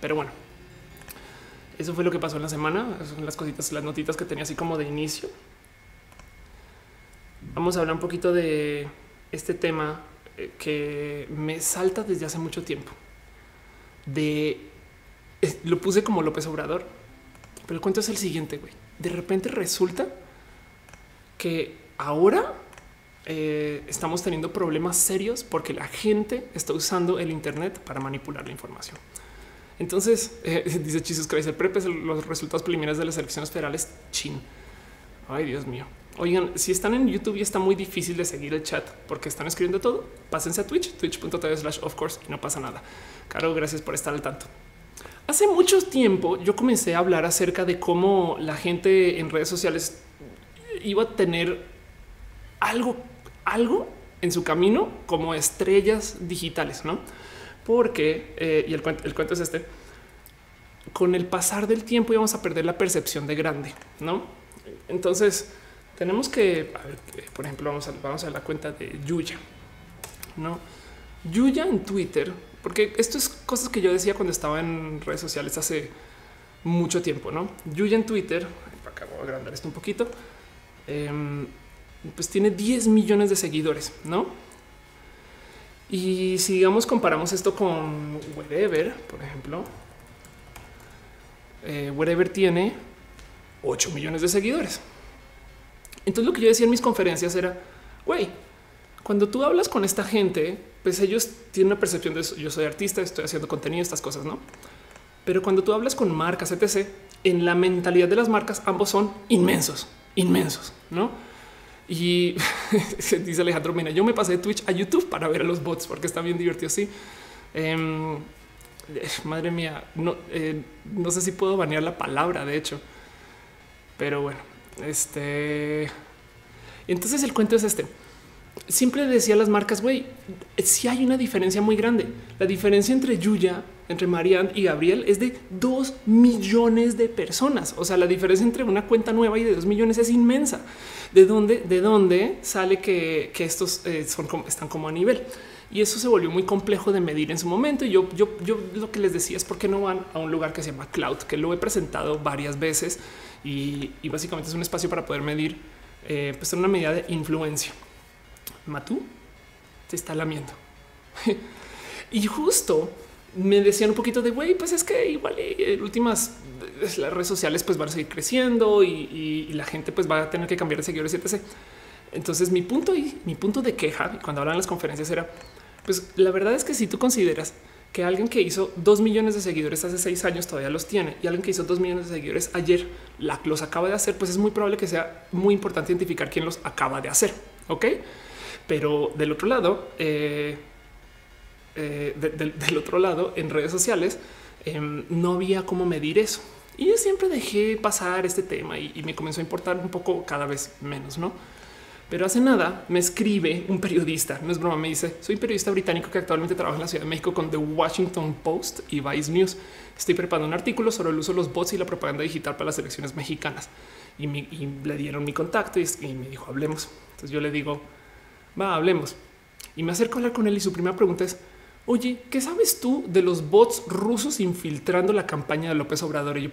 Pero bueno, Eso fue lo que pasó en la semana. son las cositas, las notitas que tenía así como de inicio. Vamos a hablar un poquito de este tema eh, que me salta desde hace mucho tiempo. De lo puse como López Obrador, pero el cuento es el siguiente. güey. De repente resulta que ahora eh, estamos teniendo problemas serios porque la gente está usando el Internet para manipular la información. Entonces, eh, dice Jesus Christ, el PREP los resultados preliminares de las elecciones federales. Chin. Ay, Dios mío. Oigan, si están en YouTube y está muy difícil de seguir el chat porque están escribiendo todo, pásense a Twitch, twitch.tv slash of course y no pasa nada. Caro, gracias por estar al tanto. Hace mucho tiempo yo comencé a hablar acerca de cómo la gente en redes sociales iba a tener algo, algo en su camino como estrellas digitales, no? Porque, eh, y el cuento, es este, con el pasar del tiempo íbamos a perder la percepción de grande, no? Entonces, tenemos que, por ejemplo, vamos a, vamos a la cuenta de Yuya, no? Yuya en Twitter, porque esto es cosas que yo decía cuando estaba en redes sociales hace mucho tiempo, no? Yuya en Twitter, acá voy a agrandar esto un poquito. Em, pues tiene 10 millones de seguidores, ¿no? Y si digamos comparamos esto con Wherever, por ejemplo, eh, Wherever tiene 8 millones de seguidores. Entonces lo que yo decía en mis conferencias era, güey, cuando tú hablas con esta gente, pues ellos tienen una percepción de eso. yo soy artista, estoy haciendo contenido, estas cosas, ¿no? Pero cuando tú hablas con marcas, etc., en la mentalidad de las marcas, ambos son inmensos, inmensos, ¿no? Y dice Alejandro Mena, yo me pasé de Twitch a YouTube para ver a los bots porque está bien divertido. Sí. Em, madre mía, no, eh, no sé si puedo banear la palabra, de hecho. Pero bueno, este... Entonces el cuento es este. Siempre decía a las marcas, güey, si hay una diferencia muy grande. La diferencia entre Yuya, entre Marianne y Gabriel es de dos millones de personas. O sea, la diferencia entre una cuenta nueva y de dos millones es inmensa de dónde, de dónde sale que, estos eh, están como a nivel. Y eso se volvió muy complejo de medir en su momento. Y yo, yo, yo lo que les decía es por qué no van a un lugar que se llama Cloud, que lo he presentado varias veces y, básicamente es un espacio para poder medir eh, pues una medida de influencia. Matú se está lamiendo. y justo me decían un poquito de güey, pues es que igual en eh, últimas las redes sociales pues van a seguir creciendo y, la gente pues va a tener que cambiar de seguidores, etc. Entonces mi punto y mi punto de queja cuando hablan las conferencias era pues la verdad es que si tú consideras que alguien que hizo dos millones de seguidores hace seis años todavía los tiene y alguien que hizo dos millones de seguidores ayer los acaba de hacer, pues es muy probable que sea muy importante identificar quién los acaba de hacer. Ok, pero del otro lado, eh, eh, del otro lado, en redes sociales, em, no había cómo medir eso. Y yo siempre dejé pasar este tema y, me comenzó a importar un poco cada vez menos, ¿no? Pero hace nada me escribe un periodista, no es broma, me dice, soy periodista británico que actualmente trabaja en la Ciudad de México con The Washington Post y Vice News. Estoy preparando un artículo sobre el uso de los bots y la propaganda digital para las elecciones mexicanas. Y, le dieron mi contacto y, y, me dijo, hablemos. Entonces yo le digo, va, hablemos. Y me acerco a hablar con él y su primera pregunta es, Oye, ¿qué sabes tú de los bots rusos infiltrando la campaña de López Obrador? Y yo,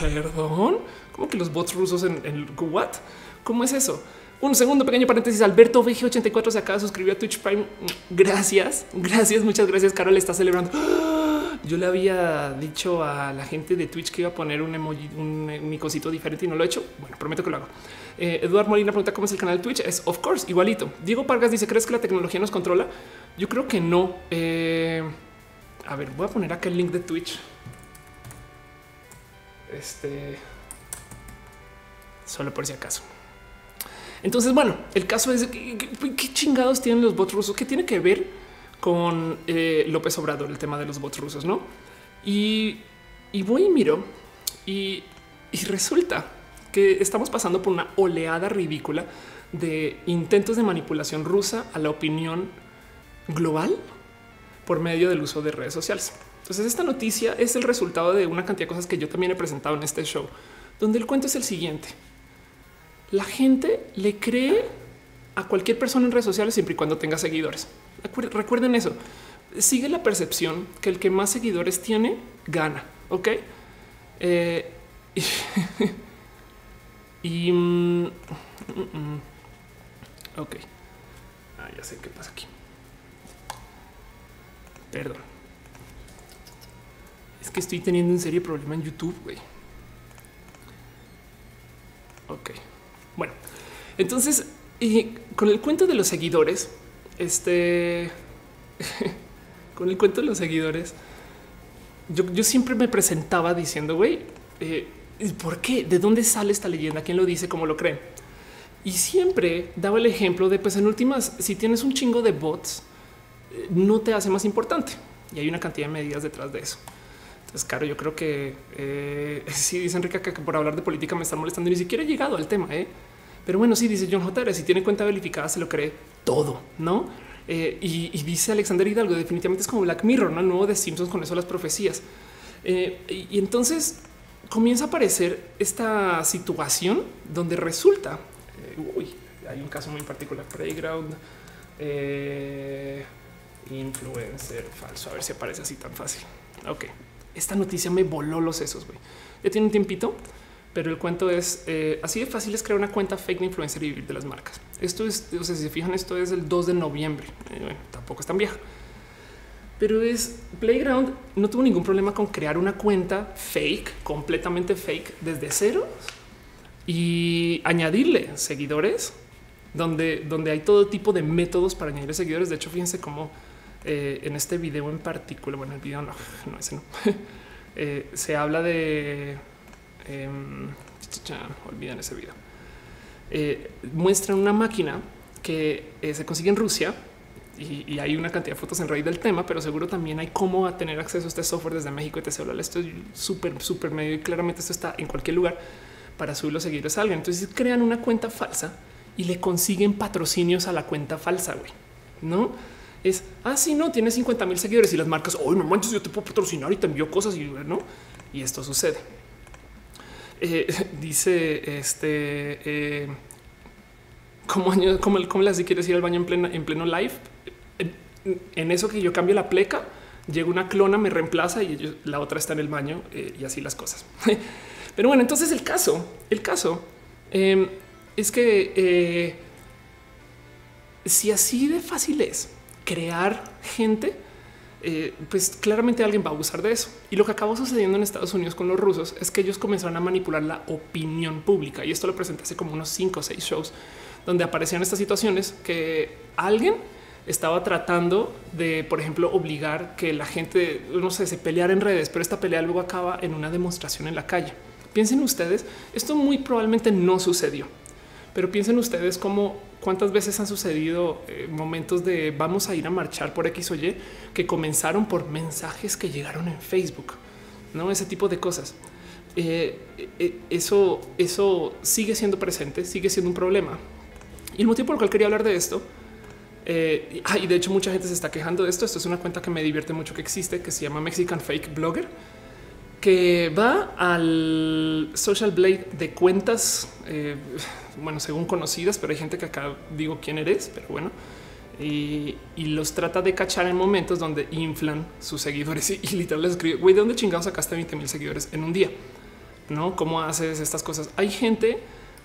perdón, ¿cómo que los bots rusos en el what? ¿Cómo es eso? Un segundo pequeño paréntesis. Alberto VG84 se acaba de suscribir a Twitch Prime. Gracias, gracias, muchas gracias. Carol está celebrando. Yo le había dicho a la gente de Twitch que iba a poner un emoji, un, un diferente y no lo he hecho. Bueno, prometo que lo hago. Eh, Eduardo Molina pregunta cómo es el canal de Twitch. Es of course igualito. Diego Pargas dice: ¿Crees que la tecnología nos controla? Yo creo que no. Eh, a ver, voy a poner acá el link de Twitch. Este solo por si acaso. Entonces, bueno, el caso es que, qué chingados tienen los bots rusos, qué tiene que ver con eh, López Obrador, el tema de los bots rusos, no? Y, voy y miro y resulta que estamos pasando por una oleada ridícula de intentos de manipulación rusa a la opinión global por medio del uso de redes sociales. Entonces esta noticia es el resultado de una cantidad de cosas que yo también he presentado en este show, donde el cuento es el siguiente. La gente le cree a cualquier persona en redes sociales siempre y cuando tenga seguidores. Recuerden eso. Sigue la percepción que el que más seguidores tiene gana. Ok. Eh, y, mm, mm, mm. ok, ah, ya sé qué pasa aquí. Perdón. Es que estoy teniendo un serio problema en YouTube, güey. Ok. Bueno, entonces, y con el cuento de los seguidores, este, con el cuento de los seguidores, yo, siempre me presentaba diciendo, güey, eh, ¿por qué? ¿De dónde sale esta leyenda? ¿Quién lo dice? ¿Cómo lo creen? Y siempre daba el ejemplo de, pues en últimas, si tienes un chingo de bots, eh, no te hace más importante. Y hay una cantidad de medidas detrás de eso. Entonces, claro, yo creo que eh, sí dice Enrique que, por hablar de política me están molestando ni siquiera he llegado al tema. ¿eh? Pero bueno, sí dice John J. Si tiene cuenta verificada, se lo cree todo, no? Eh, y, dice Alexander Hidalgo, definitivamente es como Black Mirror, ¿no? Nuevo de Simpsons con eso las profecías. Y, entonces comienza a aparecer esta situación donde resulta, eh, uy, hay un caso muy particular, Playground, influencer falso, a ver si aparece así tan fácil. Ok, esta noticia me voló los sesos, güey. Ya tiene un tiempito, pero el cuento es así de fácil es crear una cuenta fake de influencer y vivir de las marcas. Esto es, o sea, si se fijan, esto es el 2 de noviembre. Eh, tampoco es tan vieja. Pero es Playground no tuvo ningún problema con crear una cuenta fake, completamente fake desde cero y añadirle seguidores donde, donde hay todo tipo de métodos para añadir seguidores. De hecho, fíjense cómo eh, en este video en particular, bueno, el video no, no ese no, eh, se habla de eh, olviden ese video eh, muestran una máquina que eh, se consigue en Rusia y, hay una cantidad de fotos en raíz del tema, pero seguro también hay cómo tener acceso a este software desde México y te celular. Esto es súper, súper medio y claramente esto está en cualquier lugar para subir los seguidores a alguien. Entonces crean una cuenta falsa y le consiguen patrocinios a la cuenta falsa, güey. No es así, ah, no tiene 50 mil seguidores y las marcas hoy no manches, yo te puedo patrocinar y te envío cosas y no. Y esto sucede. Eh, dice este eh, como año, como el, las quieres ir al baño en pleno, en pleno live. En, eso que yo cambio la pleca, llega una clona, me reemplaza y la otra está en el baño eh, y así las cosas. Pero bueno, entonces el caso, el caso em, es que si así de fácil es crear gente, eh, pues claramente alguien va a abusar de eso. Y lo que acabó sucediendo en Estados Unidos con los rusos es que ellos comenzaron a manipular la opinión pública. Y esto lo presenté hace como unos cinco o seis shows donde aparecían estas situaciones que alguien estaba tratando de, por ejemplo, obligar que la gente, no sé, se peleara en redes, pero esta pelea luego acaba en una demostración en la calle. Piensen ustedes, esto muy probablemente no sucedió, pero piensen ustedes cómo cuántas veces han sucedido eh, momentos de vamos a ir a marchar por X o Y que comenzaron por mensajes que llegaron en Facebook, no ese tipo de cosas. Eh, eh, eso, eso sigue siendo presente, sigue siendo un problema. Y el motivo por el cual quería hablar de esto, y de hecho mucha gente se está quejando de esto, esto es una cuenta que me divierte mucho que existe, que se llama Mexican Fake Blogger, que va al social blade de cuentas bueno, según conocidas, pero hay gente que acá digo quién eres, pero bueno, y, los trata de cachar en momentos donde inflan sus seguidores y, literalmente literal les escribe, güey, ¿de dónde chingados sacaste 20 mil seguidores en un día? ¿No? ¿Cómo haces estas cosas? Hay gente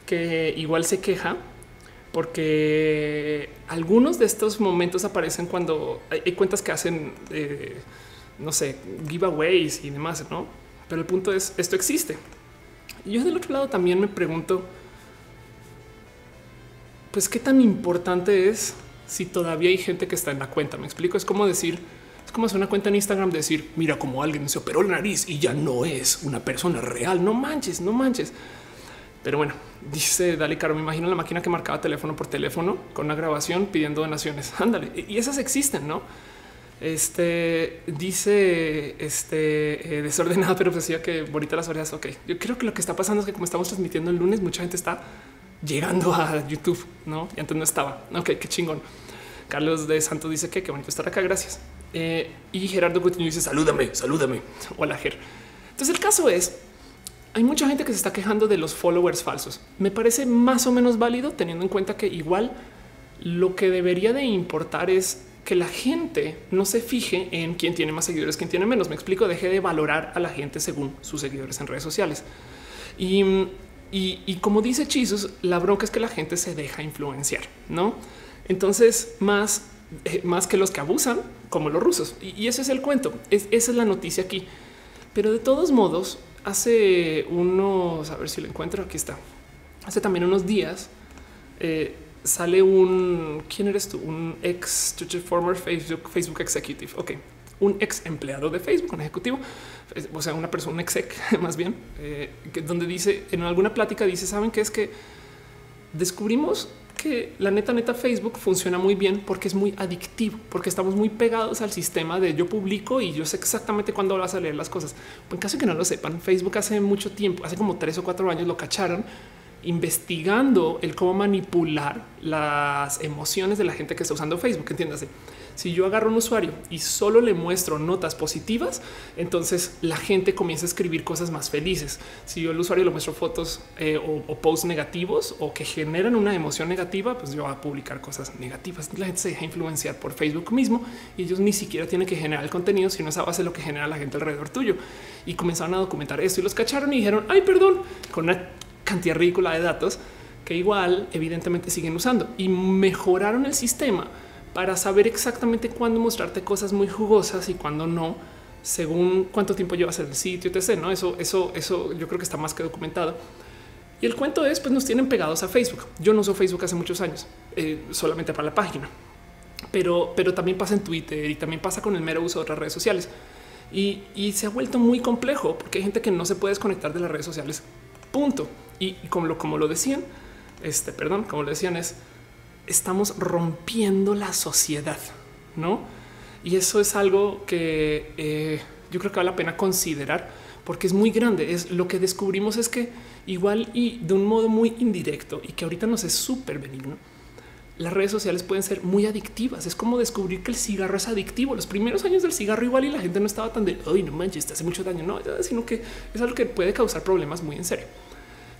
que igual se queja porque algunos de estos momentos aparecen cuando hay, cuentas que hacen, eh, no sé, giveaways y demás, ¿no? Pero el punto es, esto existe. Y yo del otro lado también me pregunto, pues qué tan importante es si todavía hay gente que está en la cuenta. Me explico. Es como decir, es como hacer una cuenta en Instagram, decir, mira como alguien se operó la nariz y ya no es una persona real. No manches, no manches. Pero bueno, dice Dale Caro, me imagino la máquina que marcaba teléfono por teléfono con una grabación pidiendo donaciones. Ándale. Y esas existen, ¿no? Este dice este eh, desordenada, pero decía que bonita las orejas. Ok, yo creo que lo que está pasando es que como estamos transmitiendo el lunes, mucha gente está llegando a YouTube, no? Y antes no estaba. Ok, qué chingón. Carlos de Santos dice que qué bonito estar acá. Gracias. Eh, y Gerardo Coutinho dice salúdame, salúdame. Hola, Ger. Entonces, el caso es hay mucha gente que se está quejando de los followers falsos. Me parece más o menos válido teniendo en cuenta que igual lo que debería de importar es que la gente no se fije en quién tiene más seguidores, quién tiene menos. Me explico, deje de valorar a la gente según sus seguidores en redes sociales. Y, como dice Chisos, la bronca es que la gente se deja influenciar, ¿no? Entonces, más, eh, más que los que abusan, como los rusos. Y, ese es el cuento, es, esa es la noticia aquí. Pero de todos modos, hace unos, a ver si lo encuentro, aquí está. Hace también unos días, eh, sale un quién eres tú, un ex former Facebook, Facebook executive. Ok, un ex empleado de Facebook, un ejecutivo, o sea, una persona, un exec más bien, eh, que donde dice en alguna plática dice, saben que es que descubrimos que la neta neta Facebook funciona muy bien porque es muy adictivo, porque estamos muy pegados al sistema de yo publico y yo sé exactamente cuándo vas a leer las cosas. En caso de que no lo sepan, Facebook hace mucho tiempo, hace como tres o cuatro años lo cacharon investigando el cómo manipular las emociones de la gente que está usando Facebook. Entiéndase, si yo agarro un usuario y solo le muestro notas positivas, entonces la gente comienza a escribir cosas más felices. Si yo al usuario le muestro fotos eh, o, posts negativos o que generan una emoción negativa, pues yo voy a publicar cosas negativas. La gente se deja influenciar por Facebook mismo y ellos ni siquiera tienen que generar el contenido, sino esa base lo que genera la gente alrededor tuyo. Y comenzaron a documentar esto y los cacharon y dijeron, ay, perdón, con una cantidad ridícula de datos que igual evidentemente siguen usando y mejoraron el sistema para saber exactamente cuándo mostrarte cosas muy jugosas y cuándo no, según cuánto tiempo llevas en el sitio, etc. No, eso, eso, eso yo creo que está más que documentado. Y el cuento es, pues nos tienen pegados a Facebook. Yo no uso Facebook hace muchos años, eh, solamente para la página, pero, pero también pasa en Twitter y también pasa con el mero uso de otras redes sociales. Y, y se ha vuelto muy complejo porque hay gente que no se puede desconectar de las redes sociales. Punto. Y como lo, como lo decían, este, perdón, como lo decían es, estamos rompiendo la sociedad, ¿no? Y eso es algo que eh, yo creo que vale la pena considerar porque es muy grande. Es lo que descubrimos es que igual y de un modo muy indirecto y que ahorita nos es súper benigno. Las redes sociales pueden ser muy adictivas. Es como descubrir que el cigarro es adictivo. Los primeros años del cigarro igual y la gente no estaba tan de hoy no manches, te hace mucho daño, no, sino que es algo que puede causar problemas muy en serio.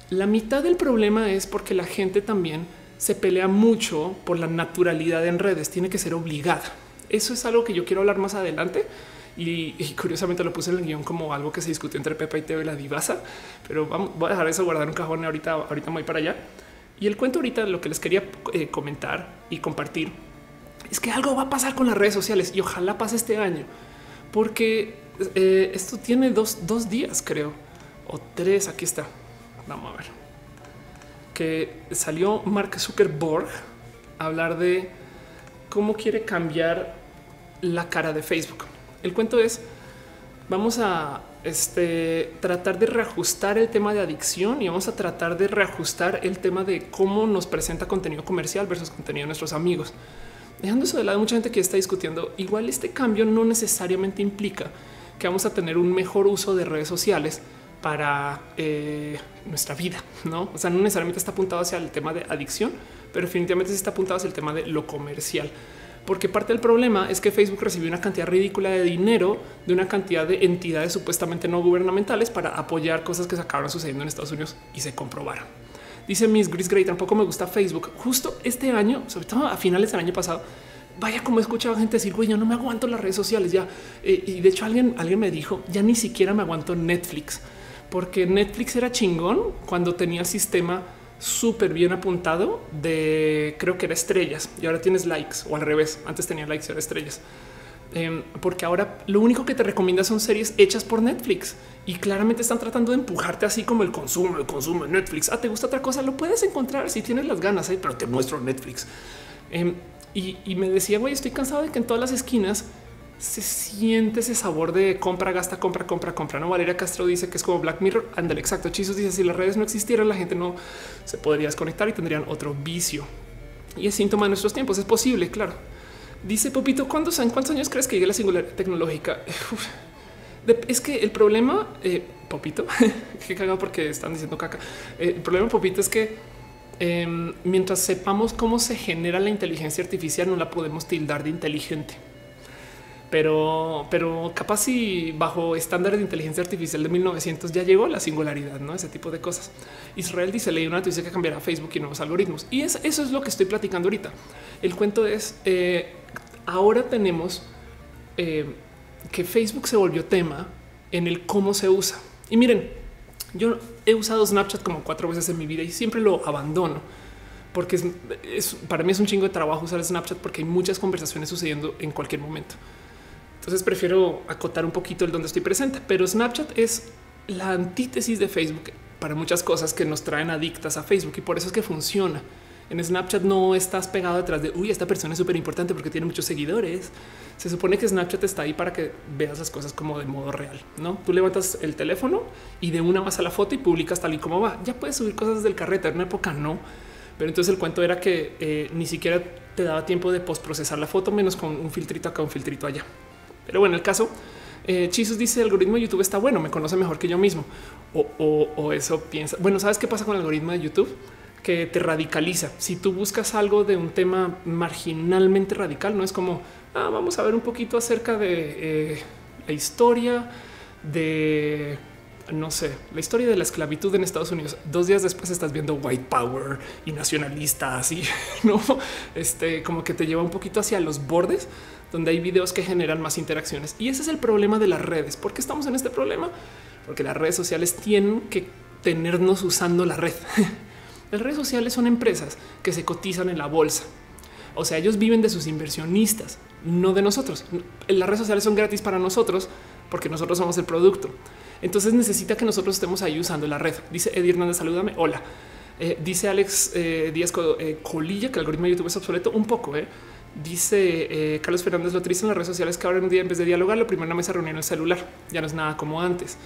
La mitad del problema es porque la gente también se pelea mucho por la naturalidad en redes, tiene que ser obligada. Eso es algo que yo quiero hablar más adelante. Y, curiosamente lo puse en el guion como algo que se discutió entre Pepa y Teo y la divasa, pero vamos, voy a dejar eso guardar un cajón ahorita, ahorita voy para allá. Y el cuento ahorita lo que les quería eh, comentar y compartir es que algo va a pasar con las redes sociales y ojalá pase este año, porque eh, esto tiene dos, dos días, creo, o tres. Aquí está. Vamos a ver que salió Mark Zuckerberg a hablar de cómo quiere cambiar la cara de Facebook. El cuento es vamos a este, tratar de reajustar el tema de adicción y vamos a tratar de reajustar el tema de cómo nos presenta contenido comercial versus contenido de nuestros amigos. Dejando eso de lado, mucha gente que está discutiendo, igual este cambio no necesariamente implica que vamos a tener un mejor uso de redes sociales, para eh, nuestra vida, no? O sea, no necesariamente está apuntado hacia el tema de adicción, pero definitivamente sí está apuntado hacia el tema de lo comercial. Porque parte del problema es que Facebook recibió una cantidad ridícula de dinero de una cantidad de entidades supuestamente no gubernamentales para apoyar cosas que se acabaron sucediendo en Estados Unidos y se comprobaron. Dice Miss Gris Gray, tampoco me gusta Facebook. Justo este año, sobre todo a finales del año pasado, vaya como he escuchado gente decir, güey, yo no me aguanto las redes sociales ya. Eh, y de hecho alguien, alguien me dijo, ya ni siquiera me aguanto Netflix porque Netflix era chingón cuando tenía el sistema súper bien apuntado de creo que era estrellas y ahora tienes likes o al revés. Antes tenía likes y ahora estrellas. Em, porque ahora lo único que te recomienda son series hechas por Netflix y claramente están tratando de empujarte así como el consumo, el consumo de Netflix. Ah, te gusta otra cosa, lo puedes encontrar si tienes las ganas, ¿eh? pero te muestro Netflix. Em, y, me decía, güey, estoy cansado de que en todas las esquinas se siente ese sabor de compra, gasta, compra, compra, compra. No Valeria Castro dice que es como Black Mirror. Ándale, exacto. Chizos dice si las redes no existieran, la gente no se podría desconectar y tendrían otro vicio. Y es síntoma de nuestros tiempos. Es posible, claro. Dice Popito, ¿cuántos, ¿cuántos años crees que llegue la singularidad tecnológica? es que el problema, eh, Popito, que cagado porque están diciendo caca. Eh, el problema, Popito, es que em, mientras sepamos cómo se genera la inteligencia artificial, no la podemos tildar de inteligente pero, pero capaz si bajo estándares de inteligencia artificial de 1900 ya llegó la singularidad, no ese tipo de cosas. Israel dice leí una noticia que cambiará Facebook y nuevos algoritmos y eso es lo que estoy platicando ahorita. El cuento es eh, ahora tenemos eh, que Facebook se volvió tema en el cómo se usa. Y miren, yo he usado Snapchat como cuatro veces en mi vida y siempre lo abandono porque es, para mí es un chingo de trabajo usar Snapchat porque hay muchas conversaciones sucediendo en cualquier momento. Entonces prefiero acotar un poquito el donde estoy presente, pero Snapchat es la antítesis de Facebook para muchas cosas que nos traen adictas a Facebook y por eso es que funciona. En Snapchat no estás pegado detrás de uy, esta persona es súper importante porque tiene muchos seguidores. Se supone que Snapchat está ahí para que veas las cosas como de modo real. No tú levantas el teléfono y de una vas a la foto y publicas tal y como va. Ya puedes subir cosas del carrete. En una época no, pero entonces el cuento era que eh, ni siquiera te daba tiempo de postprocesar la foto, menos con un filtrito acá, un filtrito allá. Pero bueno, el caso eh, dice el algoritmo de YouTube está bueno, me conoce mejor que yo mismo. O, eso piensa. Bueno, ¿sabes qué pasa con el algoritmo de YouTube? Que te radicaliza. Si tú buscas algo de un tema marginalmente radical, no es como ah, vamos a ver un poquito acerca de eh, la historia de no sé, la historia de la esclavitud en Estados Unidos. Dos días después estás viendo white power y nacionalistas y no, este como que te lleva un poquito hacia los bordes donde hay videos que generan más interacciones. Y ese es el problema de las redes. ¿Por qué estamos en este problema? Porque las redes sociales tienen que tenernos usando la red. Las redes sociales son empresas que se cotizan en la bolsa. O sea, ellos viven de sus inversionistas, no de nosotros. Las redes sociales son gratis para nosotros porque nosotros somos el producto. Entonces necesita que nosotros estemos ahí usando la red. Dice Eddie Hernández, salúdame. Hola. Eh, dice Alex eh, Díaz eh, Colilla que el algoritmo de YouTube es obsoleto un poco. Dice Carlos Fernández, lo triste en las redes sociales que ahora en un día en vez de dialogar, lo primero en una mesa reunión en el celular. Ya no es nada como antes.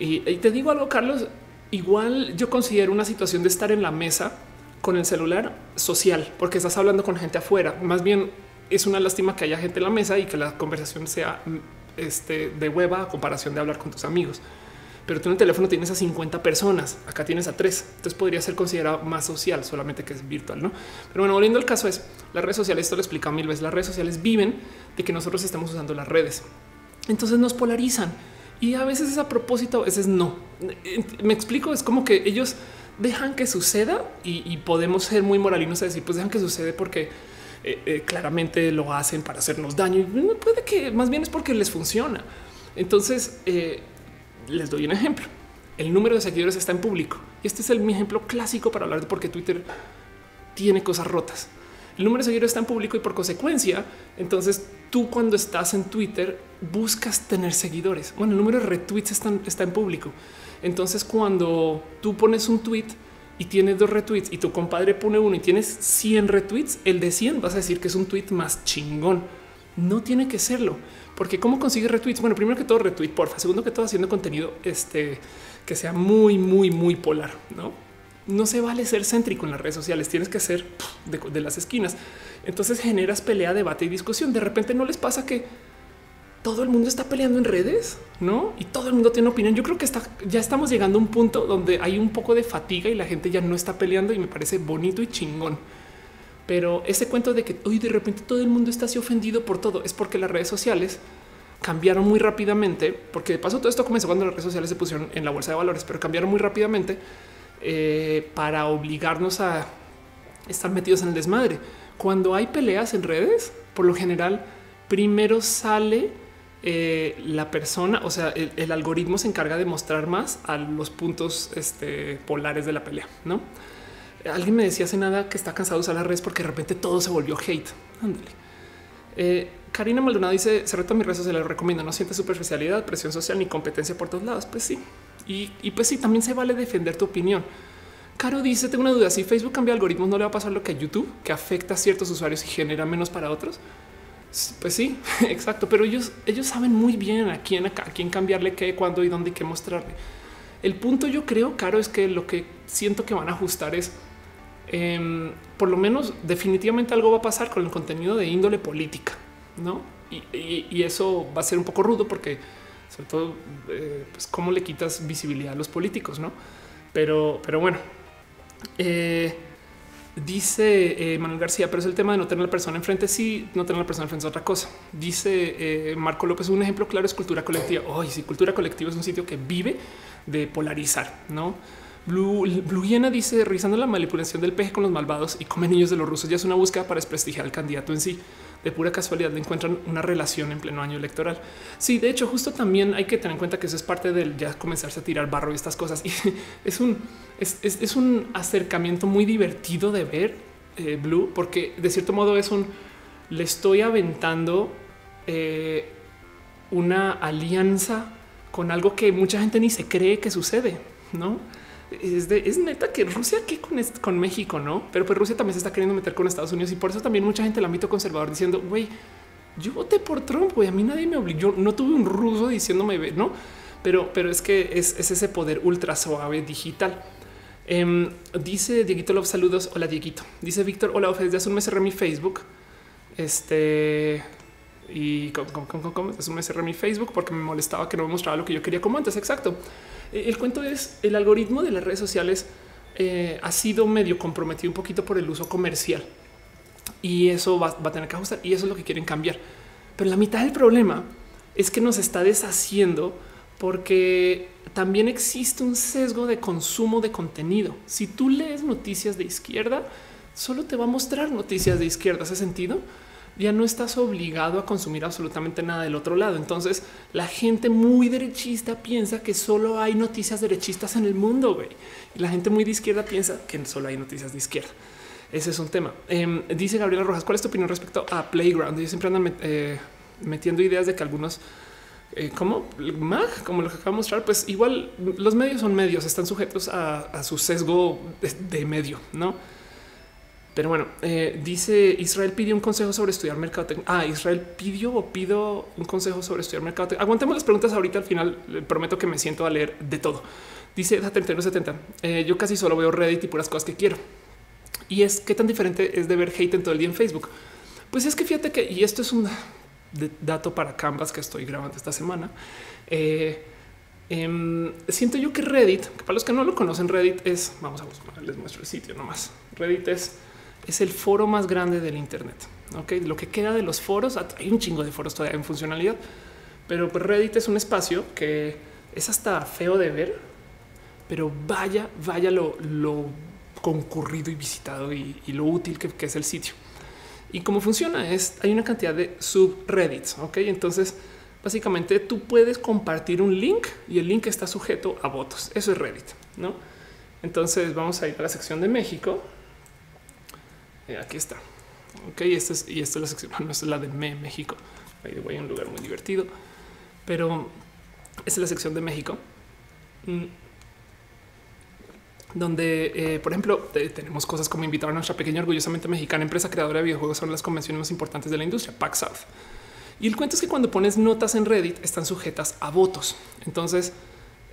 Y, te digo algo, Carlos, igual yo considero una situación de estar en la mesa con el celular social, porque estás hablando con gente afuera. Más bien es una lástima que haya gente en la mesa y que la conversación sea este, de hueva a comparación de hablar con tus amigos. Pero tú en el teléfono tienes a 50 personas, acá tienes a tres, entonces podría ser considerado más social, solamente que es virtual, ¿no? Pero bueno, volviendo al caso es, las redes sociales, esto lo explica mil veces, las redes sociales viven de que nosotros estemos usando las redes. Entonces nos polarizan y a veces es a propósito, a veces no. Me explico, es como que ellos dejan que suceda y, y podemos ser muy moralinos a decir, pues dejan que sucede porque eh, eh, claramente lo hacen para hacernos daño y puede que más bien es porque les funciona. Entonces eh, les doy un ejemplo. El número de seguidores está en público y este es el, mi ejemplo clásico para hablar de por qué Twitter tiene cosas rotas. El número de seguidores está en público y por consecuencia, entonces tú cuando estás en Twitter buscas tener seguidores. Bueno, el número de retweets está, está en público. Entonces cuando tú pones un tweet, y tienes dos retweets y tu compadre pone uno y tienes 100 retweets, el de 100 vas a decir que es un tweet más chingón. No tiene que serlo, porque cómo consigues retweets? Bueno, primero que todo retweet, porfa. Segundo que todo haciendo contenido este que sea muy, muy, muy polar, no? No se vale ser céntrico en las redes sociales, tienes que ser de, las esquinas. Entonces generas pelea, debate y discusión. De repente no les pasa que todo el mundo está peleando en redes, ¿no? Y todo el mundo tiene opinión. Yo creo que está, ya estamos llegando a un punto donde hay un poco de fatiga y la gente ya no está peleando y me parece bonito y chingón. Pero ese cuento de que hoy de repente todo el mundo está así ofendido por todo es porque las redes sociales cambiaron muy rápidamente, porque de paso todo esto comenzó cuando las redes sociales se pusieron en la bolsa de valores, pero cambiaron muy rápidamente eh, para obligarnos a estar metidos en el desmadre. Cuando hay peleas en redes, por lo general, primero sale eh, la persona, o sea, el, algoritmo se encarga de mostrar más a los puntos este, polares de la pelea, ¿no? Alguien me decía hace nada que está cansado de usar las redes porque de repente todo se volvió hate. Ándale. Eh, Karina Maldonado dice, se reta mis redes se les recomiendo, no siente superficialidad, presión social ni competencia por todos lados. Pues sí. Y, y, pues sí, también se vale defender tu opinión. Caro dice, tengo una duda, si Facebook cambia algoritmos, ¿no le va a pasar lo que a YouTube, que afecta a ciertos usuarios y genera menos para otros? Pues sí, exacto. Pero ellos, ellos saben muy bien a quién, a quién cambiarle qué, cuándo y dónde y qué mostrarle. El punto yo creo, Caro, es que lo que siento que van a ajustar es em, por lo menos definitivamente algo va a pasar con el contenido de índole política, no? Y, eso va a ser un poco rudo porque sobre todo, eh, pues cómo le quitas visibilidad a los políticos, no? Pero, pero bueno, eh, Dice eh, Manuel García, pero es el tema de no tener la persona enfrente. Sí, no tener la persona enfrente es otra cosa. Dice eh, Marco López, un ejemplo claro es cultura colectiva. Hoy sí, cultura colectiva es un sitio que vive de polarizar, no? Blue, Blue dice revisando la manipulación del peje con los malvados y come niños de los rusos ya es una búsqueda para desprestigiar al candidato en sí. de pura casualidad le encuentran una relación en pleno año electoral. Sí, de hecho, justo también hay que tener en cuenta que eso es parte del ya comenzarse a tirar barro y estas cosas. Y es un, es, un acercamiento muy divertido de ver eh, Blue, porque de cierto modo es un le estoy aventando eh, una alianza con algo que mucha gente ni se cree que sucede, no? Es, neta que Rusia que con, con México, no? Pero pues Rusia también se está queriendo meter con Estados Unidos y por eso también mucha gente el ámbito conservador diciendo, güey, yo voté por Trump, güey, a mí nadie me obligó, no tuve un ruso diciéndome, no, pero, pero es que es, ese poder ultra suave digital. Em, dice Dieguito Love, saludos. Hola, Dieguito. Dice Víctor, hola, desde hace un mes cerré mi Facebook. Este y como, es un mes cerré mi Facebook porque me molestaba que no me mostraba lo que yo quería como antes. Exacto. Eh, el cuento es el algoritmo de las redes sociales eh, ha sido medio comprometido un poquito por el uso comercial y eso va, a tener que ajustar y eso es lo que quieren cambiar. Pero la mitad del problema es que nos está deshaciendo porque también existe un sesgo de consumo de contenido. Si tú lees noticias de izquierda, solo te va a mostrar noticias de izquierda. ¿Hace sentido? Ya no estás obligado a consumir absolutamente nada del otro lado. Entonces la gente muy derechista piensa que solo hay noticias derechistas en el mundo. Güey. Y la gente muy de izquierda piensa que solo hay noticias de izquierda. Ese es un tema. Em, dice Gabriela Rojas, ¿cuál es tu opinión respecto a Playground? Yo siempre andan eh, metiendo ideas de que algunos eh, como Mag, como lo que acabo de mostrar, pues igual los medios son medios, están sujetos a, su sesgo de medio, no? Pero bueno, eh, dice Israel pidió un consejo sobre estudiar mercado. Ah, Israel pidió o pido un consejo sobre estudiar mercado. Aguantemos las preguntas ahorita. Al final prometo que me siento a leer de todo. Dice 70 eh, yo casi solo veo Reddit y puras cosas que quiero. Y es qué tan diferente es de ver hate en todo el día en Facebook. Pues es que fíjate que, y esto es un dato para Canvas que estoy grabando esta semana. Eh, em, siento yo que Reddit, que para los que no lo conocen, Reddit es, vamos a buscar, les muestro el sitio nomás. Reddit es es el foro más grande del Internet. Ok, lo que queda de los foros, hay un chingo de foros todavía en funcionalidad, pero pues Reddit es un espacio que es hasta feo de ver, pero vaya, vaya lo, concurrido y visitado y, lo útil que, es el sitio. Y cómo funciona es hay una cantidad de subreddits. Ok, entonces básicamente tú puedes compartir un link y el link está sujeto a votos. Eso es Reddit, no? Entonces vamos a ir a la sección de México eh, aquí está. Ok, esta es, y esta es la sección, no es la de México. Ahí voy a un lugar muy divertido, pero esta es la sección de México. Mm, donde, eh, por ejemplo, tenemos cosas como invitar a nuestra pequeña orgullosamente mexicana empresa creadora de videojuegos son las convenciones más importantes de la industria, Pack South. Y el cuento es que cuando pones notas en Reddit están sujetas a votos. Entonces,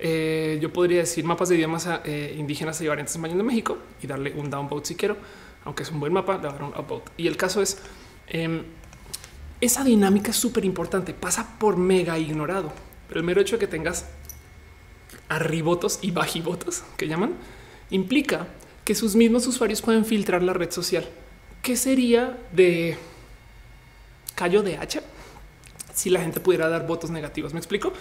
eh, yo podría decir mapas de idiomas indígenas y variantes en de México y darle un downvote si quiero aunque es un buen mapa, le un upvote. Y el caso es em, esa dinámica es súper importante, pasa por mega ignorado, pero el mero hecho de que tengas arribotos y bajivotos que llaman implica que sus mismos usuarios pueden filtrar la red social. ¿Qué sería de callo de hacha si la gente pudiera dar votos negativos? Me explico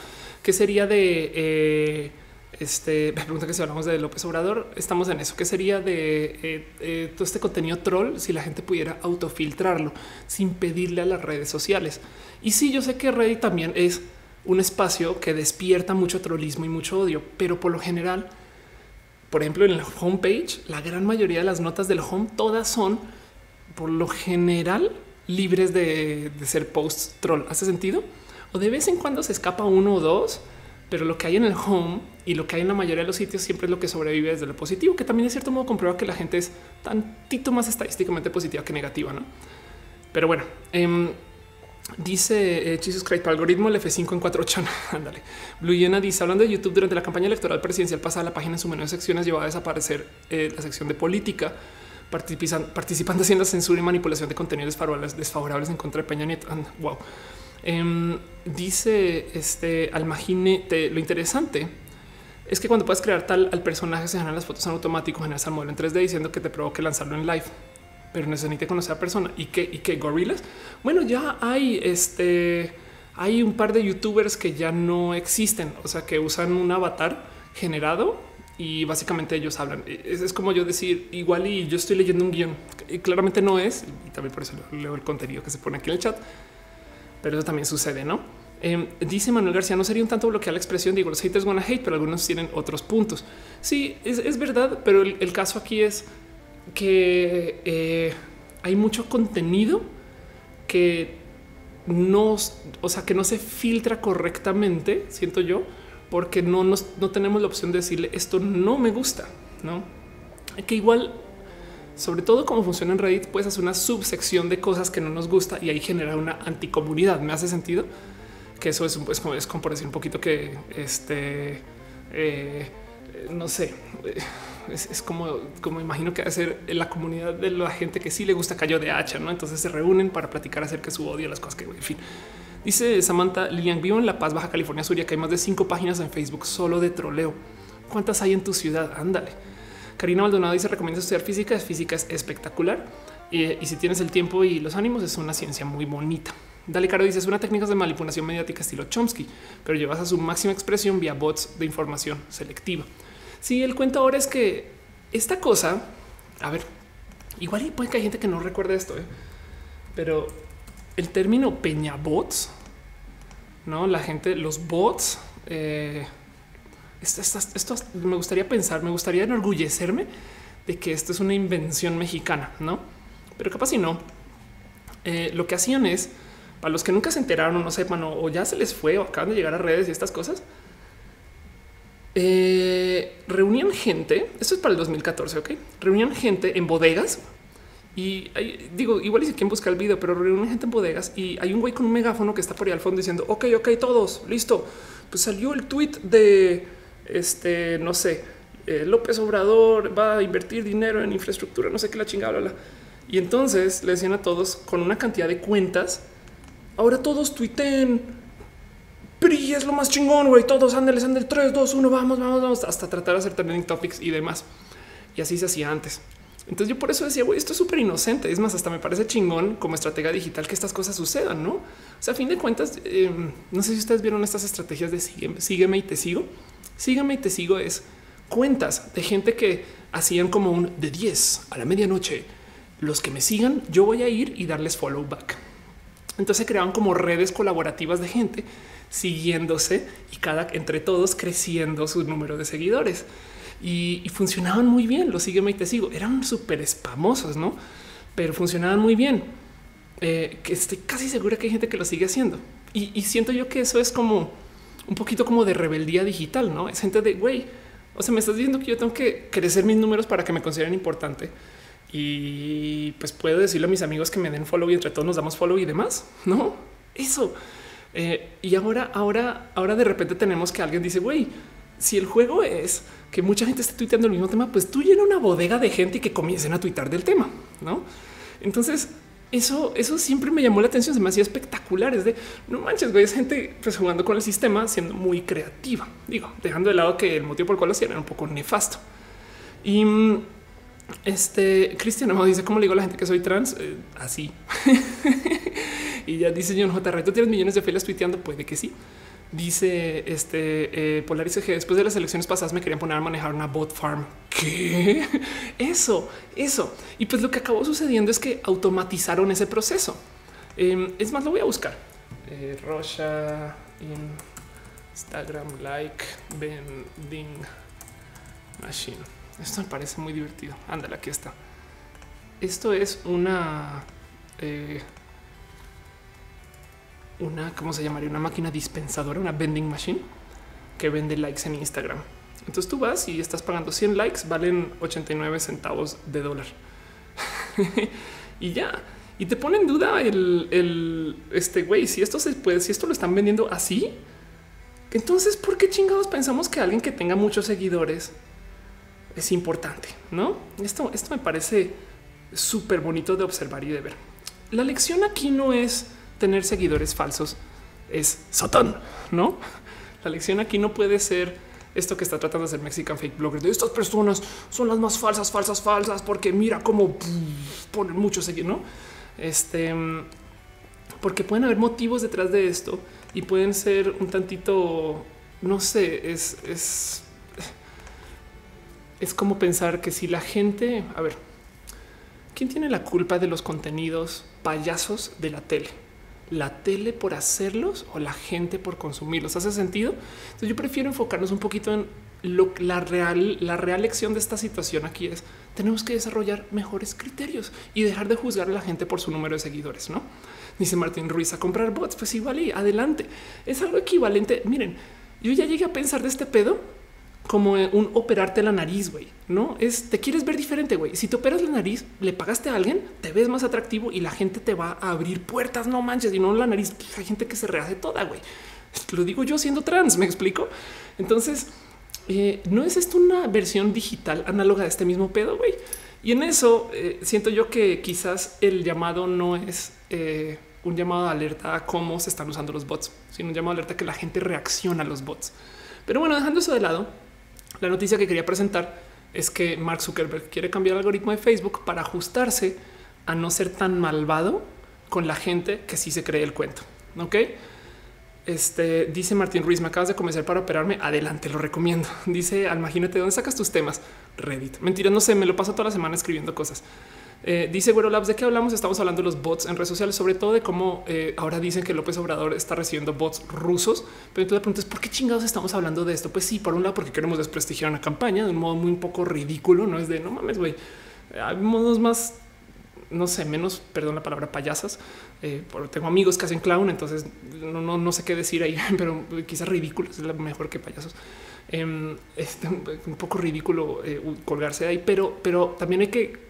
qué sería de eh, este me pregunta que si hablamos de López Obrador, estamos en eso. ¿Qué sería de eh, eh, todo este contenido troll si la gente pudiera autofiltrarlo sin pedirle a las redes sociales? Y sí, yo sé que Reddit también es un espacio que despierta mucho trollismo y mucho odio, pero por lo general, por ejemplo, en el homepage, la gran mayoría de las notas del home todas son por lo general libres de, de ser posts troll. ¿Hace sentido? O de vez en cuando se escapa uno o dos pero lo que hay en el home y lo que hay en la mayoría de los sitios siempre es lo que sobrevive desde lo positivo, que también de cierto modo comprueba que la gente es tantito más estadísticamente positiva que negativa, ¿no? Pero bueno, eh, dice eh, Jesus Christ, algoritmo el F5 en 48. Ándale. Blue Yena dice, hablando de YouTube durante la campaña electoral presidencial pasada, la página en su menú de secciones llevaba a desaparecer eh, la sección de política, participando haciendo censura y manipulación de contenidos desfavorables, desfavorables en contra de Peña Nieto. wow. Em, dice este Almagine, lo interesante es que cuando puedes crear tal al personaje se generan las fotos en automático, generas al modelo en 3D diciendo que te provoque lanzarlo en live, pero necesita conocer a persona y que y que gorilas. Bueno, ya hay este, hay un par de youtubers que ya no existen, o sea, que usan un avatar generado y básicamente ellos hablan. Es, como yo decir igual y yo estoy leyendo un guion y claramente no es y también por eso leo el contenido que se pone aquí en el chat, pero eso también sucede, no? Em, dice Manuel García, no sería un tanto bloquear la expresión. Digo, los haters van a hate, pero algunos tienen otros puntos. Sí, es, verdad, pero el, caso aquí es que eh, hay mucho contenido que no, o sea, que no se filtra correctamente, siento yo, porque no, no tenemos la opción de decirle esto no me gusta, no? Que igual, sobre todo como funciona en Reddit, puedes hacer una subsección de cosas que no nos gusta y ahí genera una anticomunidad. ¿Me hace sentido? Que eso es, es, como, es como por decir un poquito que este, eh, no sé, eh, es, como, como imagino que ser la comunidad de la gente que sí le gusta Cayo de Hacha, ¿no? Entonces se reúnen para platicar acerca de su odio las cosas que, en fin. Dice Samantha Lian, vivo en La Paz, Baja California Sur, que hay más de cinco páginas en Facebook solo de troleo. ¿Cuántas hay en tu ciudad? Ándale. Karina Maldonado dice, recomienda estudiar física. Física es espectacular. y si tienes el tiempo y los ánimos, es una ciencia muy bonita. Dale Caro dice es una técnica de manipulación mediática estilo Chomsky, pero llevas a su máxima expresión vía bots de información selectiva. Sí, el cuento ahora es que esta cosa, a ver, igual puede que hay gente que no recuerde esto, ¿eh? pero el término peña bots, no la gente, los bots. Eh, esto, me gustaría pensar, me gustaría enorgullecerme de que esto es una invención mexicana, no? Pero capaz si no, eh, lo que hacían es para los que nunca se enteraron o no sepan o, ya se les fue o acaban de llegar a redes y estas cosas. Eh, reunían gente, esto es para el 2014, ok, reunían gente en bodegas y digo, igual y quien busca el video, pero reunían gente en bodegas y hay un güey con un megáfono que está por ahí al fondo diciendo, ok, ok, todos, listo. Pues salió el tweet de este, no sé, eh, López Obrador va a invertir dinero en infraestructura, no sé qué la chingada, bla, Y entonces le decían a todos con una cantidad de cuentas Ahora todos tuiten. PRI es lo más chingón, güey. Todos ándeles, el 3, 2, 1, vamos, vamos, vamos, hasta tratar de hacer trending topics y demás. Y así se hacía antes. Entonces yo por eso decía, güey, esto es súper inocente. Es más, hasta me parece chingón como estratega digital que estas cosas sucedan, ¿no? O sea, a fin de cuentas, em, no sé si ustedes vieron estas estrategias de sígueme, sígueme y te sigo. Sígueme y te sigo es cuentas de gente que hacían como un de 10 a la medianoche. Los que me sigan, yo voy a ir y darles follow back. Entonces se creaban como redes colaborativas de gente siguiéndose y cada entre todos creciendo su número de seguidores y, funcionaban muy bien. Lo sígueme y te sigo. Eran súper spamosos, no? Pero funcionaban muy bien. Eh, que estoy casi segura que hay gente que lo sigue haciendo y, y, siento yo que eso es como un poquito como de rebeldía digital, no es gente de güey. O sea, me estás diciendo que yo tengo que crecer mis números para que me consideren importante y pues puedo decirle a mis amigos que me den follow y entre todos nos damos follow y demás. No, eso. Eh, y ahora, ahora, ahora de repente tenemos que alguien dice, güey, si el juego es que mucha gente esté tuiteando el mismo tema, pues tú llena una bodega de gente y que comiencen a tuitar del tema, no? Entonces, eso, eso siempre me llamó la atención. Se me hacía espectacular. Es de no manches, güey, es gente pues, jugando con el sistema, siendo muy creativa. Digo, dejando de lado que el motivo por el cual lo hacían era un poco nefasto. Y mm, este Cristian me dice cómo le digo a la gente que soy trans eh, así. y ya dice John J. ¿Tú tienes millones de fieles tuiteando? Puede que sí. Dice este eh, Polaris que después de las elecciones pasadas me querían poner a manejar una bot farm. ¿Qué? Eso, eso. Y pues lo que acabó sucediendo es que automatizaron ese proceso. Em, es más, lo voy a buscar. Eh, Rocha Instagram like vending machine. Esto me parece muy divertido. Ándale, aquí está. Esto es una, eh, una, ¿cómo se llamaría? Una máquina dispensadora, una vending machine que vende likes en Instagram. Entonces tú vas y estás pagando 100 likes, valen 89 centavos de dólar. y ya. Y te pone en duda el, este güey, si esto se puede, si esto lo están vendiendo así, entonces, ¿por qué chingados pensamos que alguien que tenga muchos seguidores es importante, ¿no? Esto, esto me parece súper bonito de observar y de ver. La lección aquí no es tener seguidores falsos, es Satán, ¿no? La lección aquí no puede ser esto que está tratando de hacer Mexican Fake Blogger. De estas personas son las más falsas, falsas, falsas, porque mira cómo ponen muchos seguidores, ¿no? Este, porque pueden haber motivos detrás de esto y pueden ser un tantito, no sé, es, es es como pensar que si la gente, a ver, ¿quién tiene la culpa de los contenidos payasos de la tele? ¿La tele por hacerlos o la gente por consumirlos? ¿Hace sentido? Entonces yo prefiero enfocarnos un poquito en lo, la real, la real lección de esta situación aquí es tenemos que desarrollar mejores criterios y dejar de juzgar a la gente por su número de seguidores, ¿no? Dice Martín Ruiz a comprar bots, pues igual y adelante. Es algo equivalente. Miren, yo ya llegué a pensar de este pedo como un operarte la nariz, güey. No es te quieres ver diferente, güey. Si te operas la nariz, le pagaste a alguien, te ves más atractivo y la gente te va a abrir puertas. No manches, y no la nariz. Hay gente que se rehace toda, güey. Lo digo yo siendo trans, me explico. Entonces, eh, no es esto una versión digital análoga de este mismo pedo, güey. Y en eso eh, siento yo que quizás el llamado no es eh, un llamado de alerta a cómo se están usando los bots, sino un llamado de alerta a que la gente reacciona a los bots. Pero bueno, dejando eso de lado, la noticia que quería presentar es que Mark Zuckerberg quiere cambiar el algoritmo de Facebook para ajustarse a no ser tan malvado con la gente que sí se cree el cuento. Ok. Este dice Martín Ruiz, me acabas de convencer para operarme. Adelante, lo recomiendo. Dice imagínate dónde sacas tus temas. Reddit. Mentira, no sé, me lo paso toda la semana escribiendo cosas. Eh, dice Güero Labs, ¿de qué hablamos? Estamos hablando de los bots en redes sociales, sobre todo de cómo eh, ahora dicen que López Obrador está recibiendo bots rusos. Pero entonces la pregunta es, ¿por qué chingados estamos hablando de esto? Pues sí, por un lado, porque queremos desprestigiar una campaña de un modo muy un poco ridículo, no es de no mames, güey. Hay modos más, no sé, menos, perdón la palabra payasas. Eh, tengo amigos que hacen clown, entonces no, no, no sé qué decir ahí, pero quizás ridículo es mejor que payasos. Em, este, un poco ridículo colgarse de ahí, pero, pero también hay que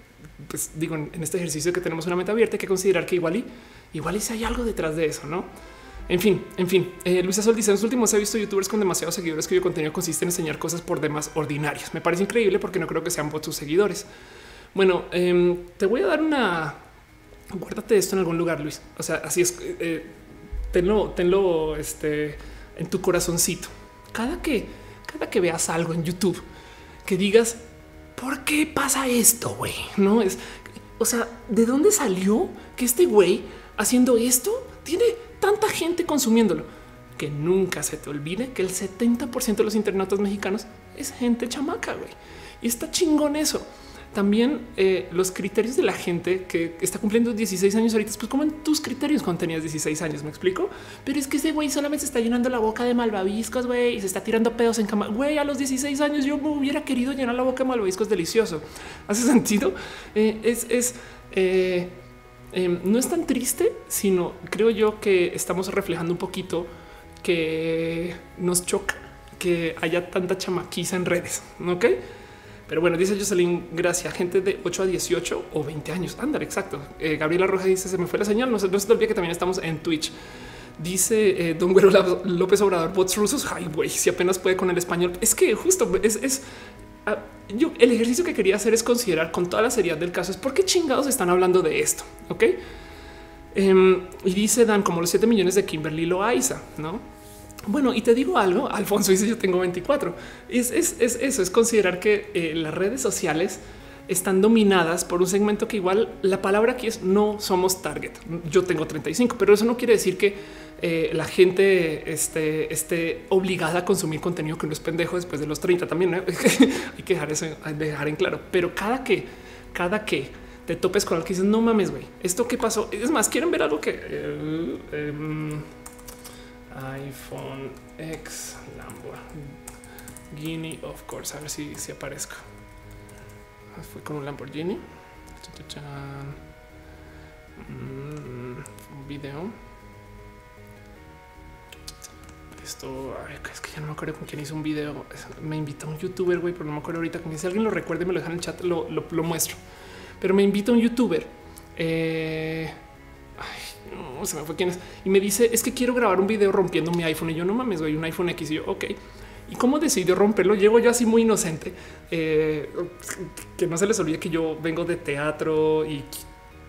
pues digo, en, este ejercicio que tenemos una meta abierta, hay que considerar que igual y igual y si hay algo detrás de eso, no? En fin, en fin, eh, Luisa Sol dice en los últimos he visto youtubers con demasiados seguidores cuyo contenido consiste en enseñar cosas por demás ordinarias. Me parece increíble porque no creo que sean bots sus seguidores. Bueno, em, te voy a dar una guárdate esto en algún lugar, Luis. O sea, así es. Eh, eh, tenlo, tenlo este, en tu corazoncito. Cada que, cada que veas algo en YouTube que digas ¿por qué pasa esto, güey? No es, o sea, ¿de dónde salió que este güey haciendo esto tiene tanta gente consumiéndolo? Que nunca se te olvide que el 70% de los internautas mexicanos es gente chamaca, güey. Y está chingón eso también eh, los criterios de la gente que está cumpliendo 16 años ahorita, pues como en tus criterios cuando tenías 16 años, me explico. Pero es que ese güey solamente está llenando la boca de malvaviscos, güey, y se está tirando pedos en cama. Güey, a los 16 años yo me hubiera querido llenar la boca de malvaviscos delicioso. ¿Hace sentido? Eh, es, es eh, em, no es tan triste, sino creo yo que estamos reflejando un poquito que nos choca que haya tanta chamaquiza en redes, ¿ok? Pero bueno, dice Jocelyn, gracias. Gente de 8 a 18 o 20 años. Ándale, exacto. Eh, Gabriela Roja dice: Se me fue la señal. No se, no se olvide que también estamos en Twitch. Dice eh, Don Güero López Obrador, bots rusos. Ay, güey, si apenas puede con el español. Es que justo es, es ah, yo el ejercicio que quería hacer es considerar con toda la seriedad del caso es por qué chingados están hablando de esto. Ok. Em, y dice Dan como los 7 millones de Kimberly Loaiza, no? Bueno, y te digo algo, Alfonso dice yo tengo 24. Es, eso, es considerar que eh, las redes sociales están dominadas por un segmento que igual la palabra aquí es no somos target. Yo tengo 35, pero eso no quiere decir que eh, la gente esté, esté, obligada a consumir contenido que no es pendejo después de los 30 también. Hay que dejar eso dejar en claro. Pero cada que, cada que te topes con algo que dices, no mames, güey, esto qué pasó. Es más, quieren ver algo que eh, em, iPhone X Lamborghini, of course. A ver si, si aparezco. Ah, fue con un Lamborghini. Mm, video. Esto es que ya no me acuerdo con quién hizo un video. Me invitó un youtuber, güey, pero no me acuerdo ahorita. Si alguien lo recuerde, me lo dejan en el chat, lo, lo, muestro. Pero me invita un youtuber. Eh, se me fue quién es. Y me dice, es que quiero grabar un video rompiendo mi iPhone. Y yo no mames, güey, un iPhone X. Y yo, ok. ¿Y cómo decidió romperlo? Llego yo así muy inocente, eh, que no se les olvide que yo vengo de teatro y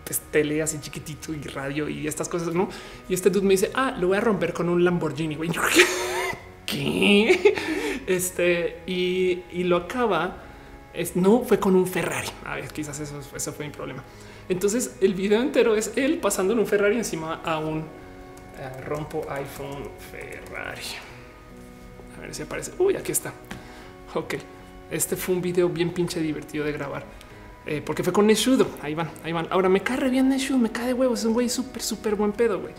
pues, tele así chiquitito y radio y estas cosas, ¿no? Y este dude me dice, ah, lo voy a romper con un Lamborghini, güey. ¿Qué? Este, y, y lo acaba, es, no, fue con un Ferrari. A ver, quizás eso, eso fue mi problema. Entonces el video entero es él pasando en un Ferrari encima a un rompo iPhone Ferrari. A ver si aparece. Uy, aquí está. Ok. Este fue un video bien pinche divertido de grabar. Eh, porque fue con Neshudo. Ahí van, ahí van. Ahora me cae bien Neshudo, me cae de huevos. Es un güey súper, súper buen pedo, güey.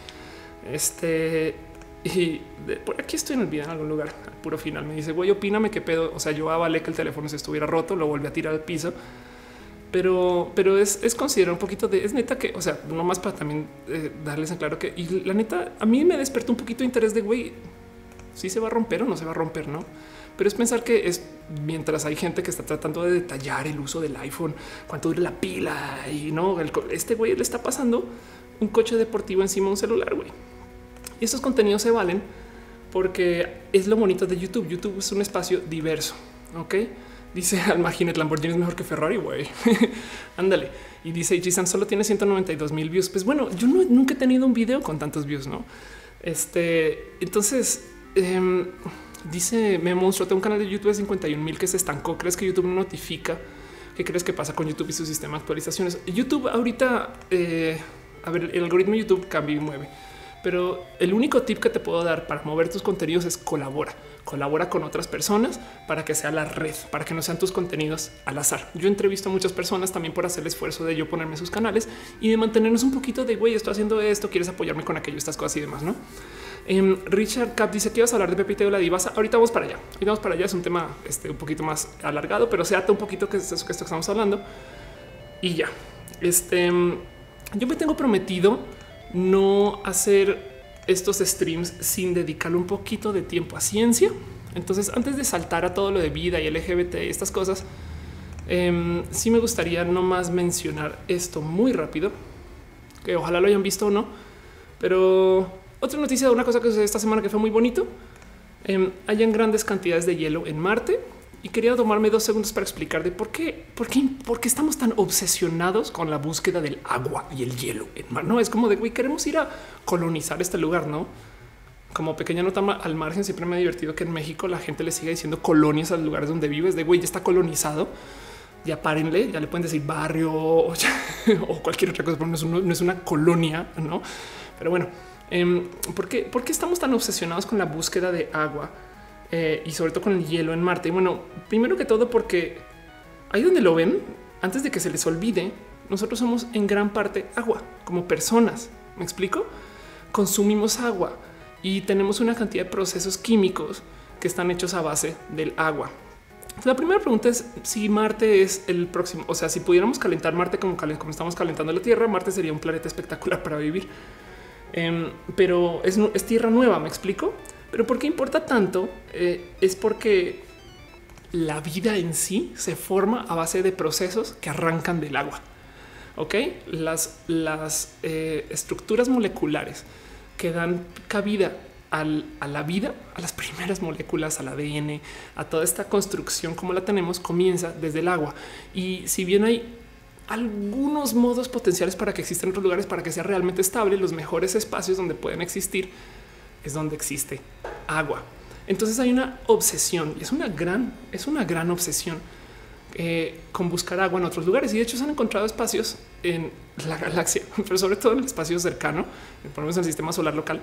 Este y por aquí estoy en el video en algún lugar, al puro final. Me dice, güey, opíname qué pedo. O sea, yo avalé que el teléfono se estuviera roto, lo volví a tirar al piso. Pero, pero es, es considerar un poquito de es neta que, o sea, no más para también eh, darles en claro que y la neta a mí me despertó un poquito de interés de güey, si se va a romper o no se va a romper, no? Pero es pensar que es mientras hay gente que está tratando de detallar el uso del iPhone, cuánto dura la pila y no, este güey le está pasando un coche deportivo encima de un celular, güey. Y estos contenidos se valen porque es lo bonito de YouTube. YouTube es un espacio diverso. Ok, dice Almaginet Lamborghini es mejor que Ferrari. Güey, ándale. Y dice Gisan solo tiene 192 mil views. Pues bueno, yo nunca he tenido un video con tantos views, no? Este entonces em, dice me monstruo. Tengo un canal de YouTube de 51 mil que se estancó. ¿Crees que YouTube no notifica? ¿Qué crees que pasa con YouTube y su sistema de actualizaciones? YouTube ahorita, eh, a ver, el algoritmo YouTube cambia y mueve pero el único tip que te puedo dar para mover tus contenidos es colabora. Colabora con otras personas para que sea la red, para que no sean tus contenidos al azar. Yo entrevisto a muchas personas también por hacer el esfuerzo de yo ponerme sus canales y de mantenernos un poquito de güey, estoy haciendo esto, quieres apoyarme con aquello, estas cosas y demás, no? Em, Richard Cap dice que ibas a hablar de Pepito de la Divasa. Ahorita vamos para allá. Ahorita vamos para allá. Es un tema este, un poquito más alargado, pero se ata un poquito que es eso que estamos hablando. Y ya. Este yo me tengo prometido no hacer estos streams sin dedicarle un poquito de tiempo a ciencia. Entonces, antes de saltar a todo lo de vida y LGBT y estas cosas, eh, sí me gustaría no más mencionar esto muy rápido, que ojalá lo hayan visto o no. Pero otra noticia de una cosa que sucedió esta semana que fue muy bonito. Eh, hayan grandes cantidades de hielo en Marte y quería tomarme dos segundos para explicar de por qué, por qué, por qué estamos tan obsesionados con la búsqueda del agua y el hielo. No es como de güey, queremos ir a colonizar este lugar, no? Como pequeña nota al margen, siempre me ha divertido que en México la gente le siga diciendo colonias a los lugares donde vives. De güey, ya está colonizado. Ya párenle, ya le pueden decir barrio o, cualquier otra cosa, pero no es, una colonia, no? Pero bueno, eh, ¿por, qué, ¿por qué estamos tan obsesionados con la búsqueda de agua? Eh, y sobre todo con el hielo en Marte. Y bueno, primero que todo porque ahí donde lo ven, antes de que se les olvide, nosotros somos en gran parte agua, como personas. ¿Me explico? Consumimos agua y tenemos una cantidad de procesos químicos que están hechos a base del agua. La primera pregunta es si Marte es el próximo, o sea, si pudiéramos calentar Marte como, estamos calentando la Tierra, Marte sería un planeta espectacular para vivir. Em, pero es, es tierra nueva, ¿me explico? Pero ¿por qué importa tanto? Eh, es porque la vida en sí se forma a base de procesos que arrancan del agua. Ok, las, las eh, estructuras moleculares que dan cabida a la vida, a las primeras moléculas, al ADN, a toda esta construcción como la tenemos, comienza desde el agua. Y si bien hay algunos modos potenciales para que existan otros lugares para que sea realmente estable, los mejores espacios donde pueden existir es donde existe agua. Entonces hay una obsesión y es una gran, es una gran obsesión eh, con buscar agua en otros lugares. Y de hecho se han encontrado espacios en la galaxia, pero sobre todo en el espacio cercano, por lo en el sistema solar local,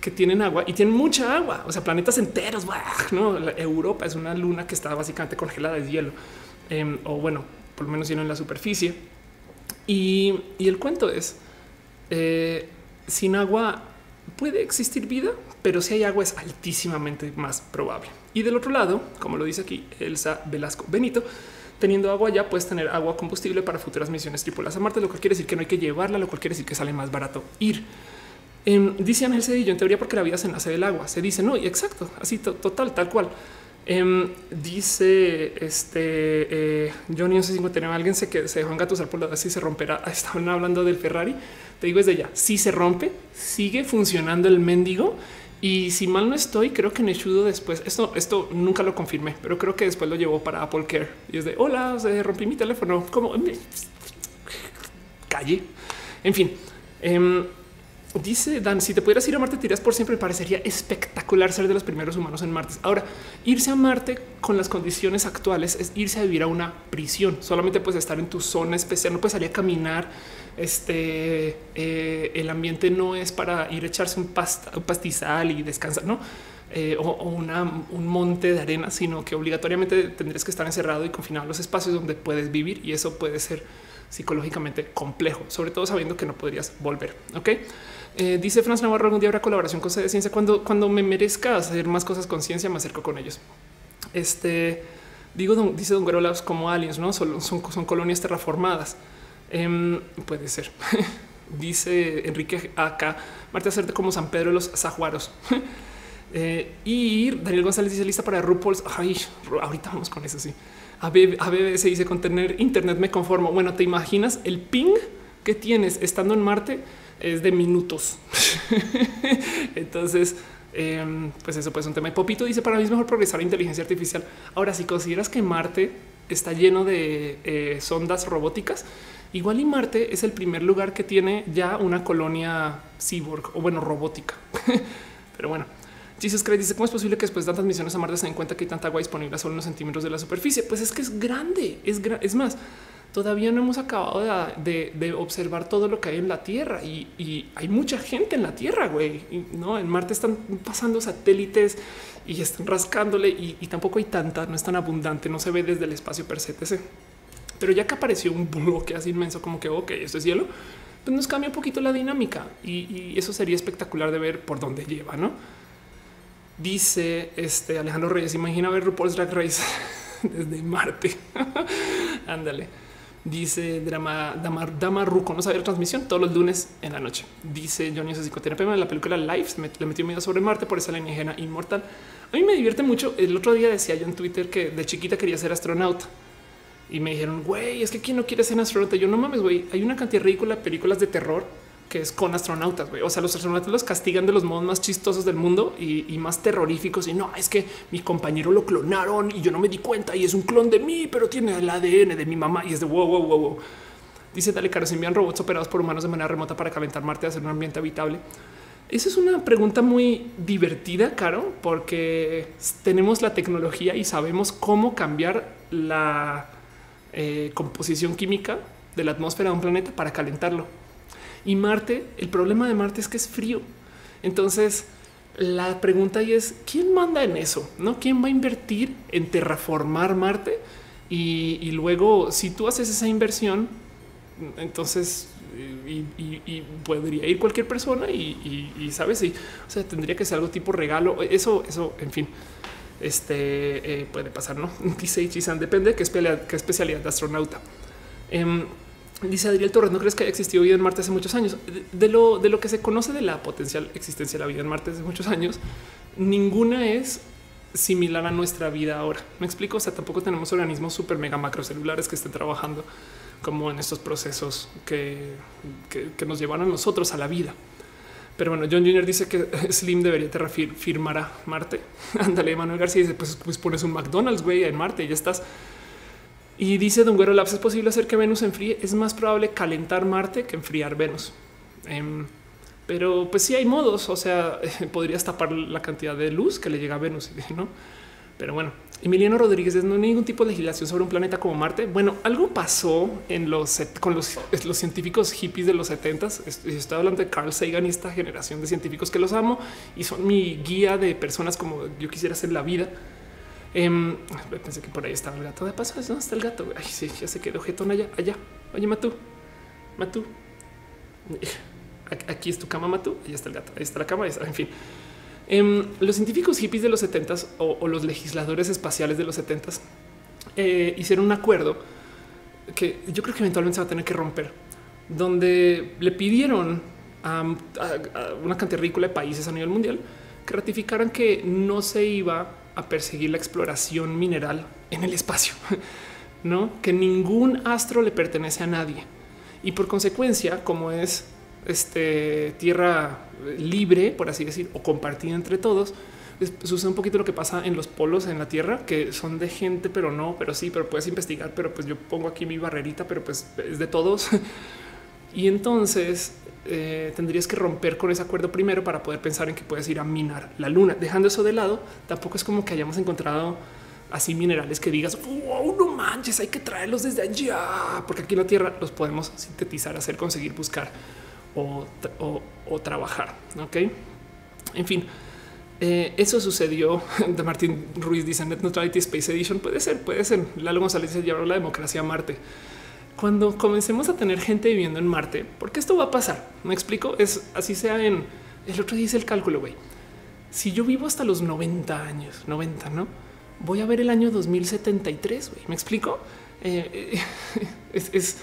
que tienen agua y tienen mucha agua. O sea, planetas enteros. No, Europa es una luna que está básicamente congelada de hielo, em, o bueno, por lo menos lleno en la superficie. Y, el cuento es eh, sin agua puede existir vida, pero si hay agua es altísimamente más probable. Y del otro lado, como lo dice aquí Elsa Velasco Benito, teniendo agua ya puedes tener agua combustible para futuras misiones tripuladas a Marte, lo cual quiere decir que no hay que llevarla, lo cual quiere decir que sale más barato ir. Eh, dice Ángel Cedillo, en teoría porque la vida se nace del agua. Se dice, no, y exacto, así total, tal cual. Em, dice este eh, Johnny 1159 alguien se, que se dejó engatusar por la así se romperá. Estaban hablando del Ferrari. Te digo desde ya, si se rompe, sigue funcionando el mendigo. Y si mal no estoy, creo que Neshudo después, esto, esto nunca lo confirmé, pero creo que después lo llevó para Apple Care. Y es de hola, se rompí mi teléfono. como calle. En fin, em, Dice Dan, si te pudieras ir a Marte, tiras por siempre. Parecería espectacular ser de los primeros humanos en Marte. Ahora, irse a Marte con las condiciones actuales es irse a vivir a una prisión. Solamente puedes estar en tu zona especial, no puedes salir a caminar. Este eh, el ambiente no es para ir a echarse un, pastizal y descansar. No eh, o, un monte de arena, sino que obligatoriamente tendrías que estar encerrado y confinado en los espacios donde puedes vivir y eso puede ser psicológicamente complejo, sobre todo sabiendo que no podrías volver. Ok. Eh, dice Franz Navarro, algún día habrá colaboración con ciencia cuando, cuando me merezca hacer más cosas con ciencia, me acerco con ellos. Este digo, dice Don Guerrero como aliens, no son, son, colonias terraformadas. Em, puede ser. dice Enrique acá, Marta hacerte como San Pedro de los Zajuaros. Eh, y Daniel González dice lista para RuPaul's. Ay, ahorita vamos con eso. Sí, a se dice con tener internet me conformo. Bueno, te imaginas el ping que tienes estando en Marte es de minutos. Entonces, em, pues eso puede ser un tema. Y Popito dice para mí es mejor progresar la inteligencia artificial. Ahora, si consideras que Marte está lleno de eh, sondas robóticas, igual y Marte es el primer lugar que tiene ya una colonia cyborg o bueno, robótica. Pero bueno, Jesus Craig dice cómo es posible que después de tantas misiones a Marte se den cuenta que hay tanta agua disponible a solo unos centímetros de la superficie. Pues es que es grande, es, es más todavía no hemos acabado de, observar todo lo que hay en la Tierra y, hay mucha gente en la Tierra, güey. No, en Marte están pasando satélites y están rascándole y, tampoco hay tanta, no es tan abundante, no se ve desde el espacio per se. Pero ya que apareció un bloque así inmenso, como que ok, esto es cielo, pues nos cambia un poquito la dinámica y, eso sería espectacular de ver por dónde lleva, no? Dice este Alejandro Reyes, imagina ver RuPaul's Drag Race desde Marte. Ándale. Dice Drama Damar, Dama Ruco, no sabía la transmisión todos los lunes en la noche. Dice Johnny psicoterapia en la película me, le metió miedo sobre Marte por esa alienígena inmortal. A mí me divierte mucho. El otro día decía yo en Twitter que de chiquita quería ser astronauta y me dijeron, güey, es que quién no quiere ser astronauta. Yo no mames, güey. Hay una cantidad ridícula de películas de terror que es con astronautas. O sea, los astronautas los castigan de los modos más chistosos del mundo y, más terroríficos. Y no es que mi compañero lo clonaron y yo no me di cuenta y es un clon de mí, pero tiene el ADN de mi mamá y es de wow, wow, wow, wow. Dice Dale Caro, se envían robots operados por humanos de manera remota para calentar Marte y hacer un ambiente habitable. Esa es una pregunta muy divertida, Caro, porque tenemos la tecnología y sabemos cómo cambiar la eh, composición química de la atmósfera de un planeta para calentarlo. Y Marte, el problema de Marte es que es frío. Entonces, la pregunta ahí es quién manda en eso, no quién va a invertir en terraformar Marte y, luego si tú haces esa inversión, entonces y, podría ir cualquier persona y, sabes si o sea, tendría que ser algo tipo regalo. Eso, eso, en fin, este eh, puede pasar. No dice Ichisan, depende de qué, especialidad de astronauta. Em, Dice Adriel Torres, ¿no crees que haya existido vida en Marte hace muchos años? De, lo, de lo que se conoce de la potencial existencia de la vida en Marte hace muchos años, ninguna es similar a nuestra vida ahora. Me explico, o sea, tampoco tenemos organismos super mega macrocelulares que estén trabajando como en estos procesos que, que, nos llevan a nosotros a la vida. Pero bueno, John Jr. dice que Slim debería firmar a Marte. Ándale, Manuel García dice, pues, pues pones un McDonald's, güey, en Marte y ya estás. Y dice Don Güero Labs, es posible hacer que Venus enfríe. Es más probable calentar Marte que enfriar Venus. Em, pero pues sí hay modos, o sea, podrías tapar la cantidad de luz que le llega a Venus, ¿no? Pero bueno, Emiliano Rodríguez, no hay ningún tipo de legislación sobre un planeta como Marte. Bueno, algo pasó en los con los, los científicos hippies de los 70 Estoy hablando de Carl Sagan y esta generación de científicos que los amo y son mi guía de personas como yo quisiera ser la vida. Em, pensé que por ahí estaba el gato. De paso, ¿dónde está el gato? Ay, sí, ya se quedó jetón allá, allá. Oye, Matú, Matú. Aquí es tu cama, Matú. Ahí está el gato. Ahí está la cama. En fin, em, los científicos hippies de los 70s o, los legisladores espaciales de los 70s eh, hicieron un acuerdo que yo creo que eventualmente se va a tener que romper, donde le pidieron a, a una cantidad ridícula de países a nivel mundial que ratificaran que no se iba a perseguir la exploración mineral en el espacio, no que ningún astro le pertenece a nadie y por consecuencia, como es este tierra libre, por así decir, o compartida entre todos, sucede un poquito lo que pasa en los polos en la Tierra, que son de gente, pero no, pero sí, pero puedes investigar, pero pues yo pongo aquí mi barrerita, pero pues es de todos. Y entonces eh, tendrías que romper con ese acuerdo primero para poder pensar en que puedes ir a minar la luna. Dejando eso de lado, tampoco es como que hayamos encontrado así minerales que digas, wow, no manches, hay que traerlos desde allá, porque aquí en la Tierra los podemos sintetizar, hacer, conseguir, buscar o, trabajar. Ok, en fin. Eh, eso sucedió de Martín Ruiz dice Net Neutrality Space Edition. Puede ser, puede ser. Lalo González dice llevar la democracia a Marte. Cuando comencemos a tener gente viviendo en Marte, porque esto va a pasar. Me explico. Es así sea en el otro dice el cálculo. Güey, si yo vivo hasta los 90 años, 90, no voy a ver el año 2073. Güey, me explico. Eh, es, es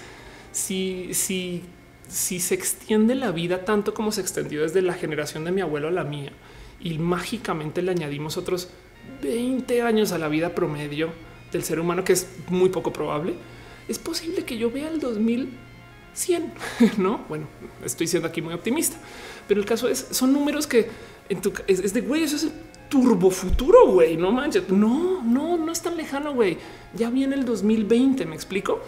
si, si, si se extiende la vida tanto como se extendió desde la generación de mi abuelo a la mía y mágicamente le añadimos otros 20 años a la vida promedio del ser humano, que es muy poco probable, es posible que yo vea el 2100, no? Bueno, estoy siendo aquí muy optimista, pero el caso es, son números que en tu, es, de güey, eso es el turbo futuro, güey, no manches, no, no, no es tan lejano, güey, ya viene el 2020, me explico.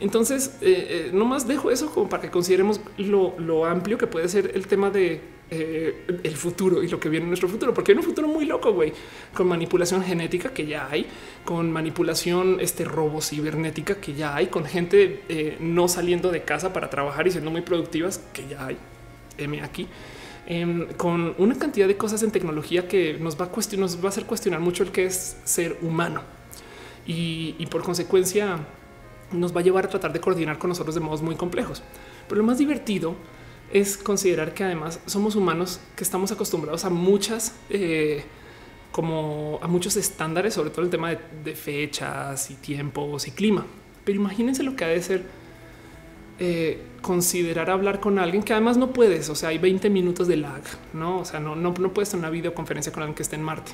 Entonces, eh, eh, no más dejo eso como para que consideremos lo, lo amplio que puede ser el tema de eh, el futuro y lo que viene en nuestro futuro, porque hay un futuro muy loco, güey, con manipulación genética que ya hay, con manipulación, este robo cibernética que ya hay, con gente eh, no saliendo de casa para trabajar y siendo muy productivas que ya hay. M aquí. Em, con una cantidad de cosas en tecnología que nos va a cuestionar, nos va a hacer cuestionar mucho el que es ser humano y, por consecuencia nos va a llevar a tratar de coordinar con nosotros de modos muy complejos. Pero lo más divertido es considerar que además somos humanos que estamos acostumbrados a muchas, eh, como a muchos estándares, sobre todo el tema de, fechas y tiempos y clima. Pero imagínense lo que ha de ser eh, considerar hablar con alguien que además no puedes. O sea, hay 20 minutos de lag, no? O sea, no, no, no puedes tener una videoconferencia con alguien que esté en Marte.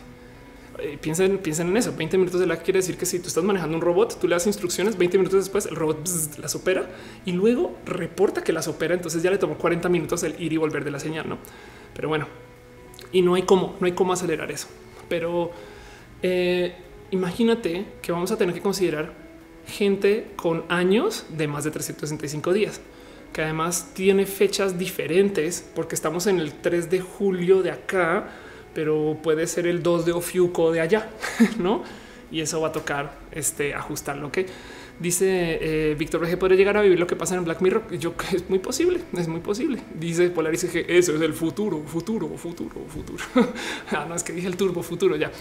Eh, piensen, piensen en eso. 20 minutos de la quiere decir que si tú estás manejando un robot, tú le das instrucciones, 20 minutos después el robot la las opera y luego reporta que las opera. Entonces ya le tomó 40 minutos el ir y volver de la señal, no? Pero bueno, y no hay cómo, no hay cómo acelerar eso. Pero eh, imagínate que vamos a tener que considerar gente con años de más de 365 días, que además tiene fechas diferentes porque estamos en el 3 de julio de acá pero puede ser el 2 de Ofiuco de allá, ¿no? Y eso va a tocar este, ajustarlo, que Dice eh, Víctor Rege podría llegar a vivir lo que pasa en Black Mirror. Yo es muy posible, es muy posible. Dice Polarice que eso es el futuro, futuro, futuro, futuro. ah, no es que dije el turbo futuro ya.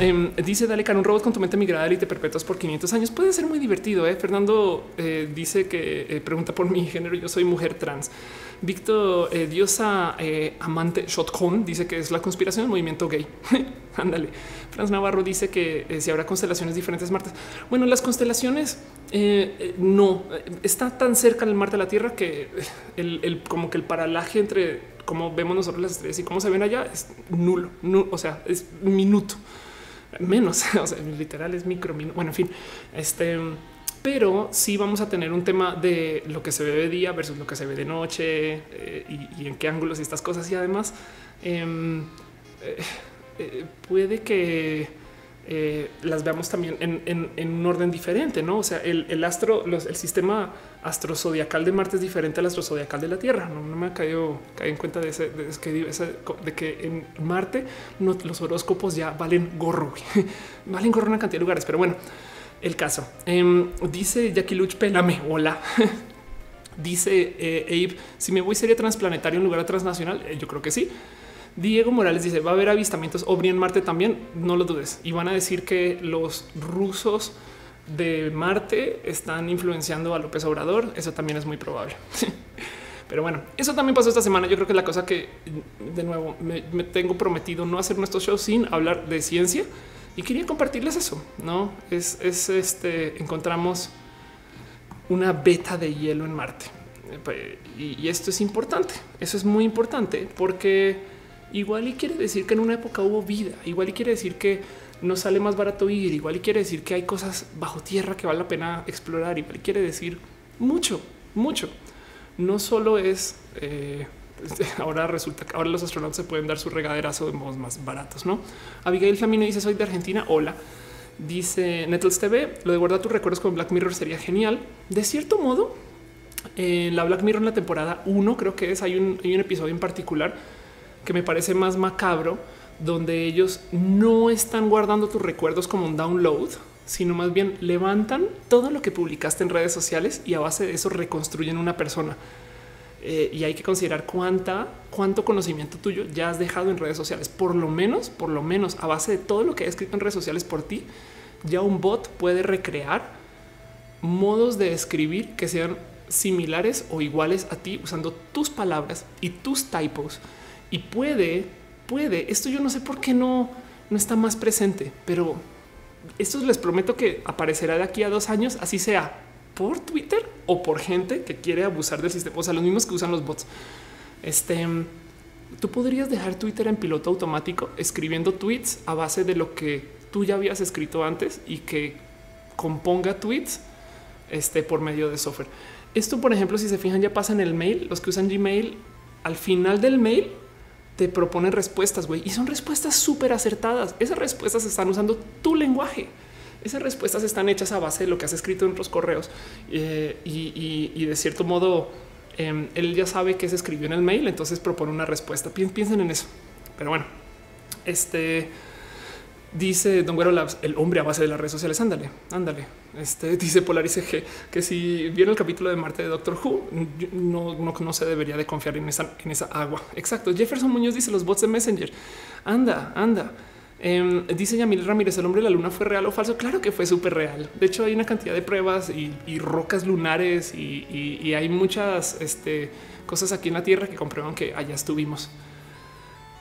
Em, dice Dale un robot con tu mente migrada y te perpetuas por 500 años. Puede ser muy divertido. ¿eh? Fernando eh, dice que eh, pregunta por mi género. Yo soy mujer trans. Víctor eh, Diosa eh, Amante Shotcon dice que es la conspiración del movimiento gay. Ándale. Franz Navarro dice que eh, si habrá constelaciones diferentes martes. Bueno, las constelaciones no está tan cerca del Marte a la Tierra que el, como que el paralaje entre cómo vemos nosotros las estrellas y cómo se ven allá es nulo, o sea, es minuto menos, o sea, literal es micro, bueno, en fin, este pero sí vamos a tener un tema de lo que se ve de día versus lo que se ve de noche eh, y, en qué ángulos y estas cosas. Y además em, eh, eh, puede que las veamos también en, un orden diferente, no? O sea, el, astro, el sistema astrozodiacal de Marte es diferente al astrozodiacal de la Tierra. No, me ha caído, caído en cuenta de, ese, de, que, en Marte los horóscopos ya valen gorro, valen gorro una cantidad de lugares. Pero bueno, el caso. Em, dice Jackie Luch, pelame. Hola. dice eh, Abe, si me voy sería transplanetario en lugar transnacional. Eh, yo creo que sí. Diego Morales dice va a haber avistamientos ovni en Marte también. No lo dudes. Y van a decir que los rusos de Marte están influenciando a López Obrador. Eso también es muy probable. Pero bueno, eso también pasó esta semana. Yo creo que la cosa que de nuevo me, me tengo prometido no hacer nuestros shows sin hablar de ciencia y quería compartirles eso. No es, este. Encontramos una beta de hielo en Marte y, esto es importante. Eso es muy importante porque igual y quiere decir que en una época hubo vida. Igual y quiere decir que no sale más barato ir. Igual y quiere decir que hay cosas bajo tierra que vale la pena explorar. Igual y quiere decir mucho, mucho. No solo es eh, ahora resulta que ahora los astronautas se pueden dar su regaderazo de modos más baratos, ¿no? Abigail Camino dice soy de Argentina, hola. Dice Nettles TV, lo de guardar tus recuerdos con Black Mirror sería genial. De cierto modo, en la Black Mirror en la temporada 1 creo que es, un, hay un episodio en particular que me parece más macabro, donde ellos no están guardando tus recuerdos como un download, sino más bien levantan todo lo que publicaste en redes sociales y a base de eso reconstruyen una persona eh, y hay que considerar cuánta, cuánto conocimiento tuyo ya has dejado en redes sociales. Por lo menos, por lo menos a base de todo lo que he escrito en redes sociales por ti, ya un bot puede recrear modos de escribir que sean similares o iguales a ti usando tus palabras y tus typos y puede, puede, esto yo no sé por qué no, no está más presente, pero esto les prometo que aparecerá de aquí a dos años, así sea por Twitter o por gente que quiere abusar del sistema, o sea, los mismos que usan los bots. Este, tú podrías dejar Twitter en piloto automático escribiendo tweets a base de lo que tú ya habías escrito antes y que componga tweets este, por medio de software. Esto, por ejemplo, si se fijan, ya pasa en el mail. Los que usan Gmail al final del mail te proponen respuestas, y son respuestas súper acertadas. Esas respuestas están usando tu lenguaje. Esas respuestas están hechas a base de lo que has escrito en otros correos eh, y, de cierto modo em, él ya sabe que se escribió en el mail, entonces propone una respuesta. Piensen en eso. Pero bueno, este Dice Don Güero Labs, el hombre a base de las redes sociales. Ándale, ándale. Este dice Polarice G que si viene el capítulo de Marte de Doctor Who, no, no, se debería de confiar en esa, en esa agua. Exacto. Jefferson Muñoz dice los bots de Messenger. Anda, anda. Em, dice Yamil Ramírez, el hombre de la luna fue real o falso. Claro que fue súper real. De hecho, hay una cantidad de pruebas y, rocas lunares y, hay muchas este, cosas aquí en la Tierra que comprueban que allá estuvimos.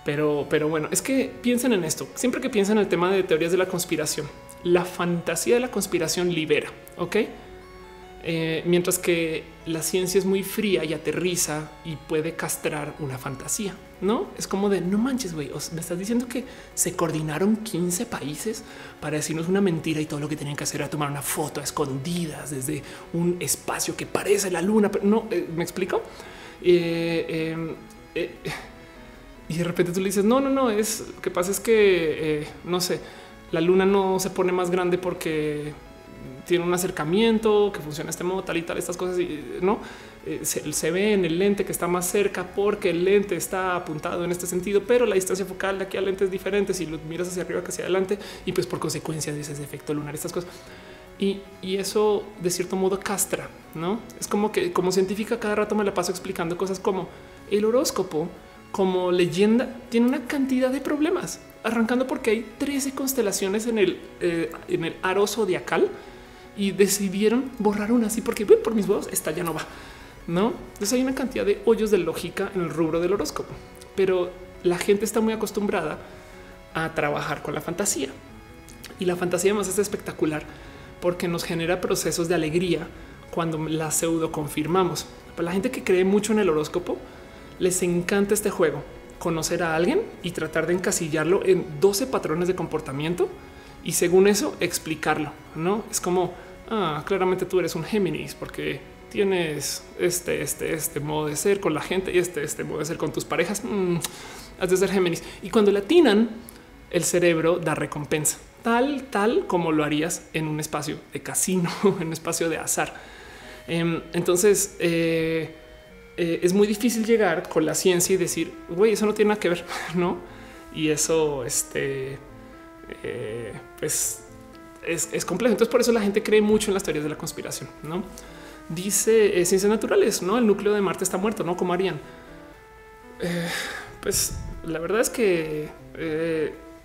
Pero, pero bueno, es que piensen en esto. Siempre que piensan en el tema de teorías de la conspiración, la fantasía de la conspiración libera, ¿ok? Eh, mientras que la ciencia es muy fría y aterriza y puede castrar una fantasía, ¿no? Es como de, no manches, güey, me estás diciendo que se coordinaron 15 países para decirnos una mentira y todo lo que tenían que hacer era tomar una foto a escondidas desde un espacio que parece la luna, pero no, eh, ¿me explico? eh, em, y de repente tú le dices, no, no, no, es lo que pasa es que, no sé, la luna no se pone más grande porque tiene un acercamiento que funciona este modo, tal y tal, estas cosas, y, no eh, se, ve en el lente que está más cerca porque el lente está apuntado en este sentido, pero la distancia focal de aquí al lente es diferente si lo miras hacia arriba que hacia adelante y pues por consecuencia de ese efecto lunar, estas cosas. Y, y, eso de cierto modo castra, no es como que como científica cada rato me la paso explicando cosas como el horóscopo como leyenda tiene una cantidad de problemas, arrancando porque hay 13 constelaciones en el, eh, en el aro zodiacal y decidieron borrar una así porque por mis huevos esta ya no va. No, entonces hay una cantidad de hoyos de lógica en el rubro del horóscopo, pero la gente está muy acostumbrada a trabajar con la fantasía y la fantasía además es espectacular porque nos genera procesos de alegría cuando la pseudo confirmamos. Para la gente que cree mucho en el horóscopo, les encanta este juego, conocer a alguien y tratar de encasillarlo en 12 patrones de comportamiento y según eso explicarlo. No es como ah, claramente tú eres un Géminis porque tienes este, este, este modo de ser con la gente y este, este modo de ser con tus parejas. Mm, has de ser Géminis. Y cuando le atinan, el cerebro da recompensa, tal, tal como lo harías en un espacio de casino, en un espacio de azar. Em, entonces, eh, eh, es muy difícil llegar con la ciencia y decir, güey, eso no tiene nada que ver, ¿no? Y eso, este, eh, pues es, complejo. Entonces por eso la gente cree mucho en las teorías de la conspiración, ¿no? Dice eh, ciencias naturales, ¿no? El núcleo de Marte está muerto, ¿no? ¿Cómo harían? pues la verdad es que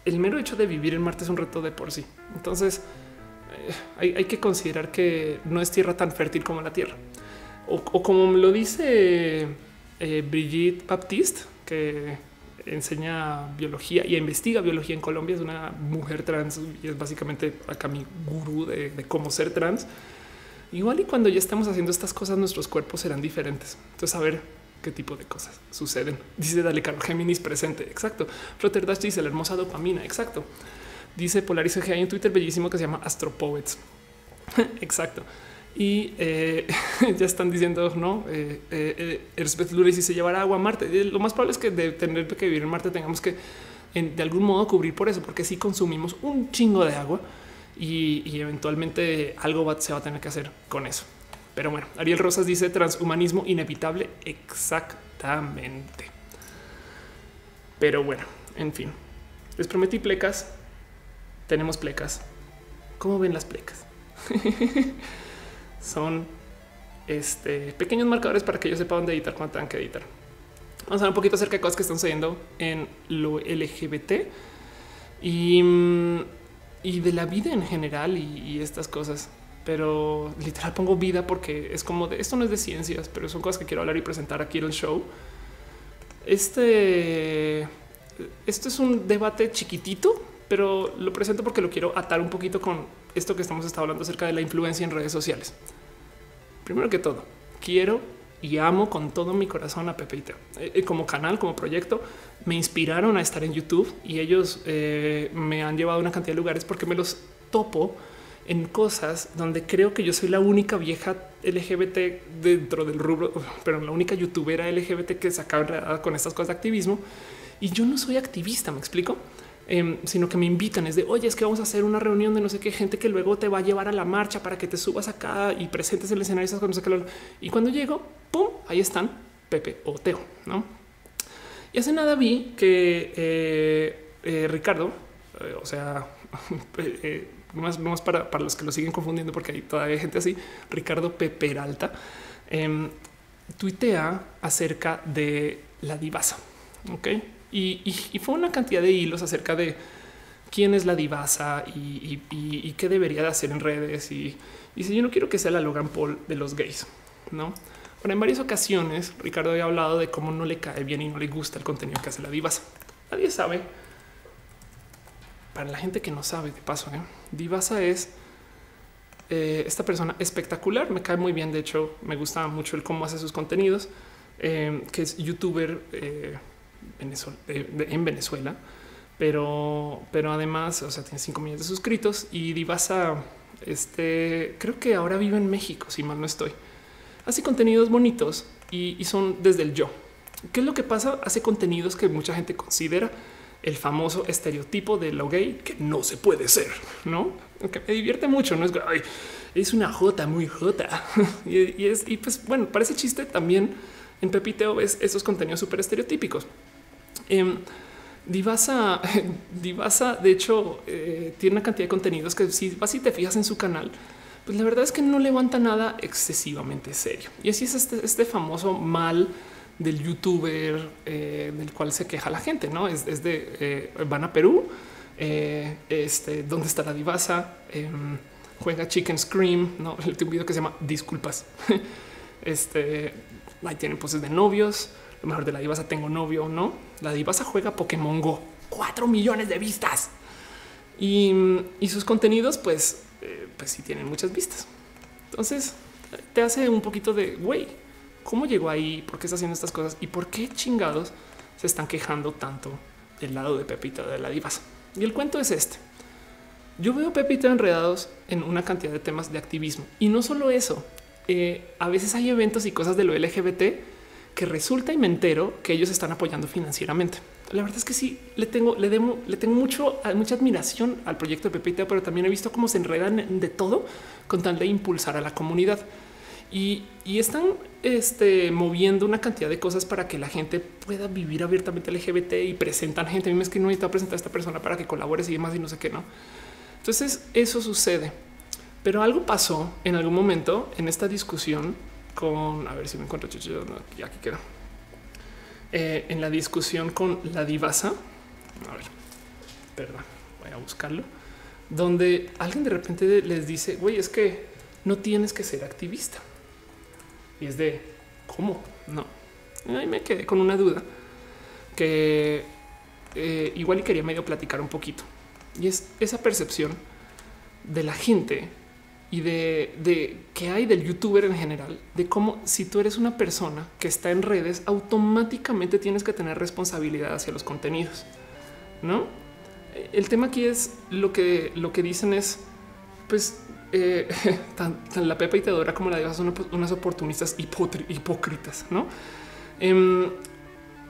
el mero hecho de vivir en Marte es un reto de por sí. Entonces hay, hay que considerar que no es tierra tan fértil como la Tierra o, como lo dice eh, Brigitte Baptiste, que enseña biología y investiga biología en Colombia, es una mujer trans y es básicamente acá mi gurú de, cómo ser trans. Igual y cuando ya estamos haciendo estas cosas, nuestros cuerpos serán diferentes. Entonces, a ver qué tipo de cosas suceden. Dice Dale Carlos Géminis presente. Exacto. Dash dice la hermosa dopamina. Exacto. Dice Polarice que hay un Twitter bellísimo que se llama Astropoets. Exacto y eh, ya están diciendo no eh, eh, Elizabeth Lula si se llevará agua a Marte. Lo más probable es que de tener que vivir en Marte tengamos que de algún modo cubrir por eso, porque si consumimos un chingo de agua y, eventualmente algo se va a tener que hacer con eso. Pero bueno, Ariel Rosas dice transhumanismo inevitable. Exactamente. Pero bueno, en fin, les prometí plecas. Tenemos plecas. ¿Cómo ven las plecas? son este, pequeños marcadores para que ellos sepan dónde editar cuando tengan que editar. Vamos a hablar un poquito acerca de cosas que están sucediendo en lo LGBT y, mm, y de la vida en general y, y estas cosas pero literal pongo vida porque es como de esto no es de ciencias, pero son cosas que quiero hablar y presentar aquí en el show. Este, esto es un debate chiquitito, pero lo presento porque lo quiero atar un poquito con esto que estamos hablando acerca de la influencia en redes sociales. Primero que todo, quiero y amo con todo mi corazón a Teo. Eh, eh, como canal, como proyecto, me inspiraron a estar en YouTube y ellos eh, me han llevado a una cantidad de lugares porque me los topo en cosas donde creo que yo soy la única vieja LGBT dentro del rubro, pero la única youtubera LGBT que se acaba con estas cosas de activismo. Y yo no soy activista, me explico, em, sino que me invitan. Es de oye, es que vamos a hacer una reunión de no sé qué gente que luego te va a llevar a la marcha para que te subas acá y presentes el escenario. No sé qué. Y cuando llego, pum, ahí están Pepe o Teo, no? Y hace nada vi que eh, eh, Ricardo, eh, o sea, más, para, los que lo siguen confundiendo, porque hay todavía gente así, Ricardo P. Peralta, eh, tuitea acerca de la divasa. Ok. Y, fue una cantidad de hilos acerca de quién es la divasa y, qué debería de hacer en redes. Y, si yo no quiero que sea la Logan Paul de los gays, no? Bueno, en varias ocasiones Ricardo había hablado de cómo no le cae bien y no le gusta el contenido que hace la divasa. Nadie sabe para la gente que no sabe, de paso, ¿eh? Divasa es eh, esta persona espectacular. Me cae muy bien. De hecho, me gusta mucho el cómo hace sus contenidos, eh, que es youtuber en Venezuela, pero, pero además, o sea, tiene 5 millones de suscritos y Divasa, este creo que ahora vive en México, si mal no estoy. Hace contenidos bonitos y, son desde el yo. ¿Qué es lo que pasa? Hace contenidos que mucha gente considera el famoso estereotipo de lo gay que no se puede ser, no? Que me divierte mucho, no es es una jota muy jota y, es y pues bueno, parece chiste también en Pepiteo ves esos contenidos súper estereotípicos. Eh, Divasa, Divasa, de hecho, eh, tiene una cantidad de contenidos que si vas y te fijas en su canal, pues la verdad es que no levanta nada excesivamente serio. Y así es este, este famoso mal del youtuber eh, del cual se queja la gente, no es, de eh, van a Perú. Este, dónde está la divasa? Em, juega Chicken Scream. No, un video que se llama Disculpas. este ahí tienen poses de novios. Lo mejor de la divasa tengo novio, no? La divasa juega Pokémon Go, cuatro millones de vistas y, sus contenidos, pues, pues sí tienen muchas vistas. Entonces te hace un poquito de güey cómo llegó ahí, por qué está haciendo estas cosas y por qué chingados se están quejando tanto del lado de Pepita de la divasa. Y el cuento es este. Yo veo a Pepita enredados en una cantidad de temas de activismo y no solo eso. Eh, a veces hay eventos y cosas de lo LGBT que resulta y me entero que ellos están apoyando financieramente. La verdad es que sí, le tengo, le demo, le tengo mucho, mucha admiración al proyecto de Pepita, pero también he visto cómo se enredan de todo con tal de impulsar a la comunidad y, están este, moviendo una cantidad de cosas para que la gente pueda vivir abiertamente LGBT y presentan gente. A mí me es que no necesito presentar a esta persona para que colabores y demás y no sé qué, no. Entonces eso sucede. Pero algo pasó en algún momento en esta discusión con, a ver si me encuentro, ya aquí queda. Eh, en la discusión con la divasa, a ver, perdón, voy a buscarlo, donde alguien de repente les dice, güey, es que no tienes que ser activista. Y es de cómo no. Ahí me quedé con una duda que eh, igual y quería medio platicar un poquito. Y es esa percepción de la gente y de, de que hay del youtuber en general, de cómo si tú eres una persona que está en redes, automáticamente tienes que tener responsabilidad hacia los contenidos. No, el tema aquí es lo que lo que dicen es, pues eh, tan, la Pepa y Teodora como la Diva son unas oportunistas hipócritas, ¿no? Em,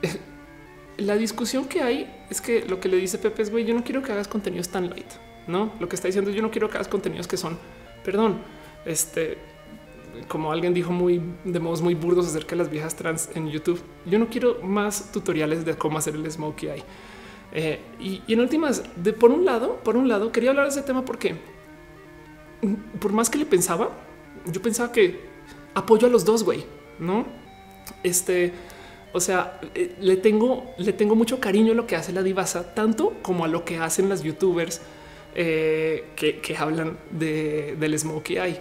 la discusión que hay es que lo que le dice Pepe es, güey, yo no quiero que hagas contenidos tan light, ¿no? Lo que está diciendo es, yo no quiero que hagas contenidos que son, perdón, este, como alguien dijo muy de modos muy burdos acerca de las viejas trans en YouTube. Yo no quiero más tutoriales de cómo hacer el smokey eye. Eh, y, en últimas, de por un lado, por un lado, quería hablar de ese tema porque por más que le pensaba, yo pensaba que apoyo a los dos, güey, no? Este, o sea, eh, le tengo, le tengo mucho cariño a lo que hace la divasa, tanto como a lo que hacen las youtubers eh, que, hablan de, del smokey eye,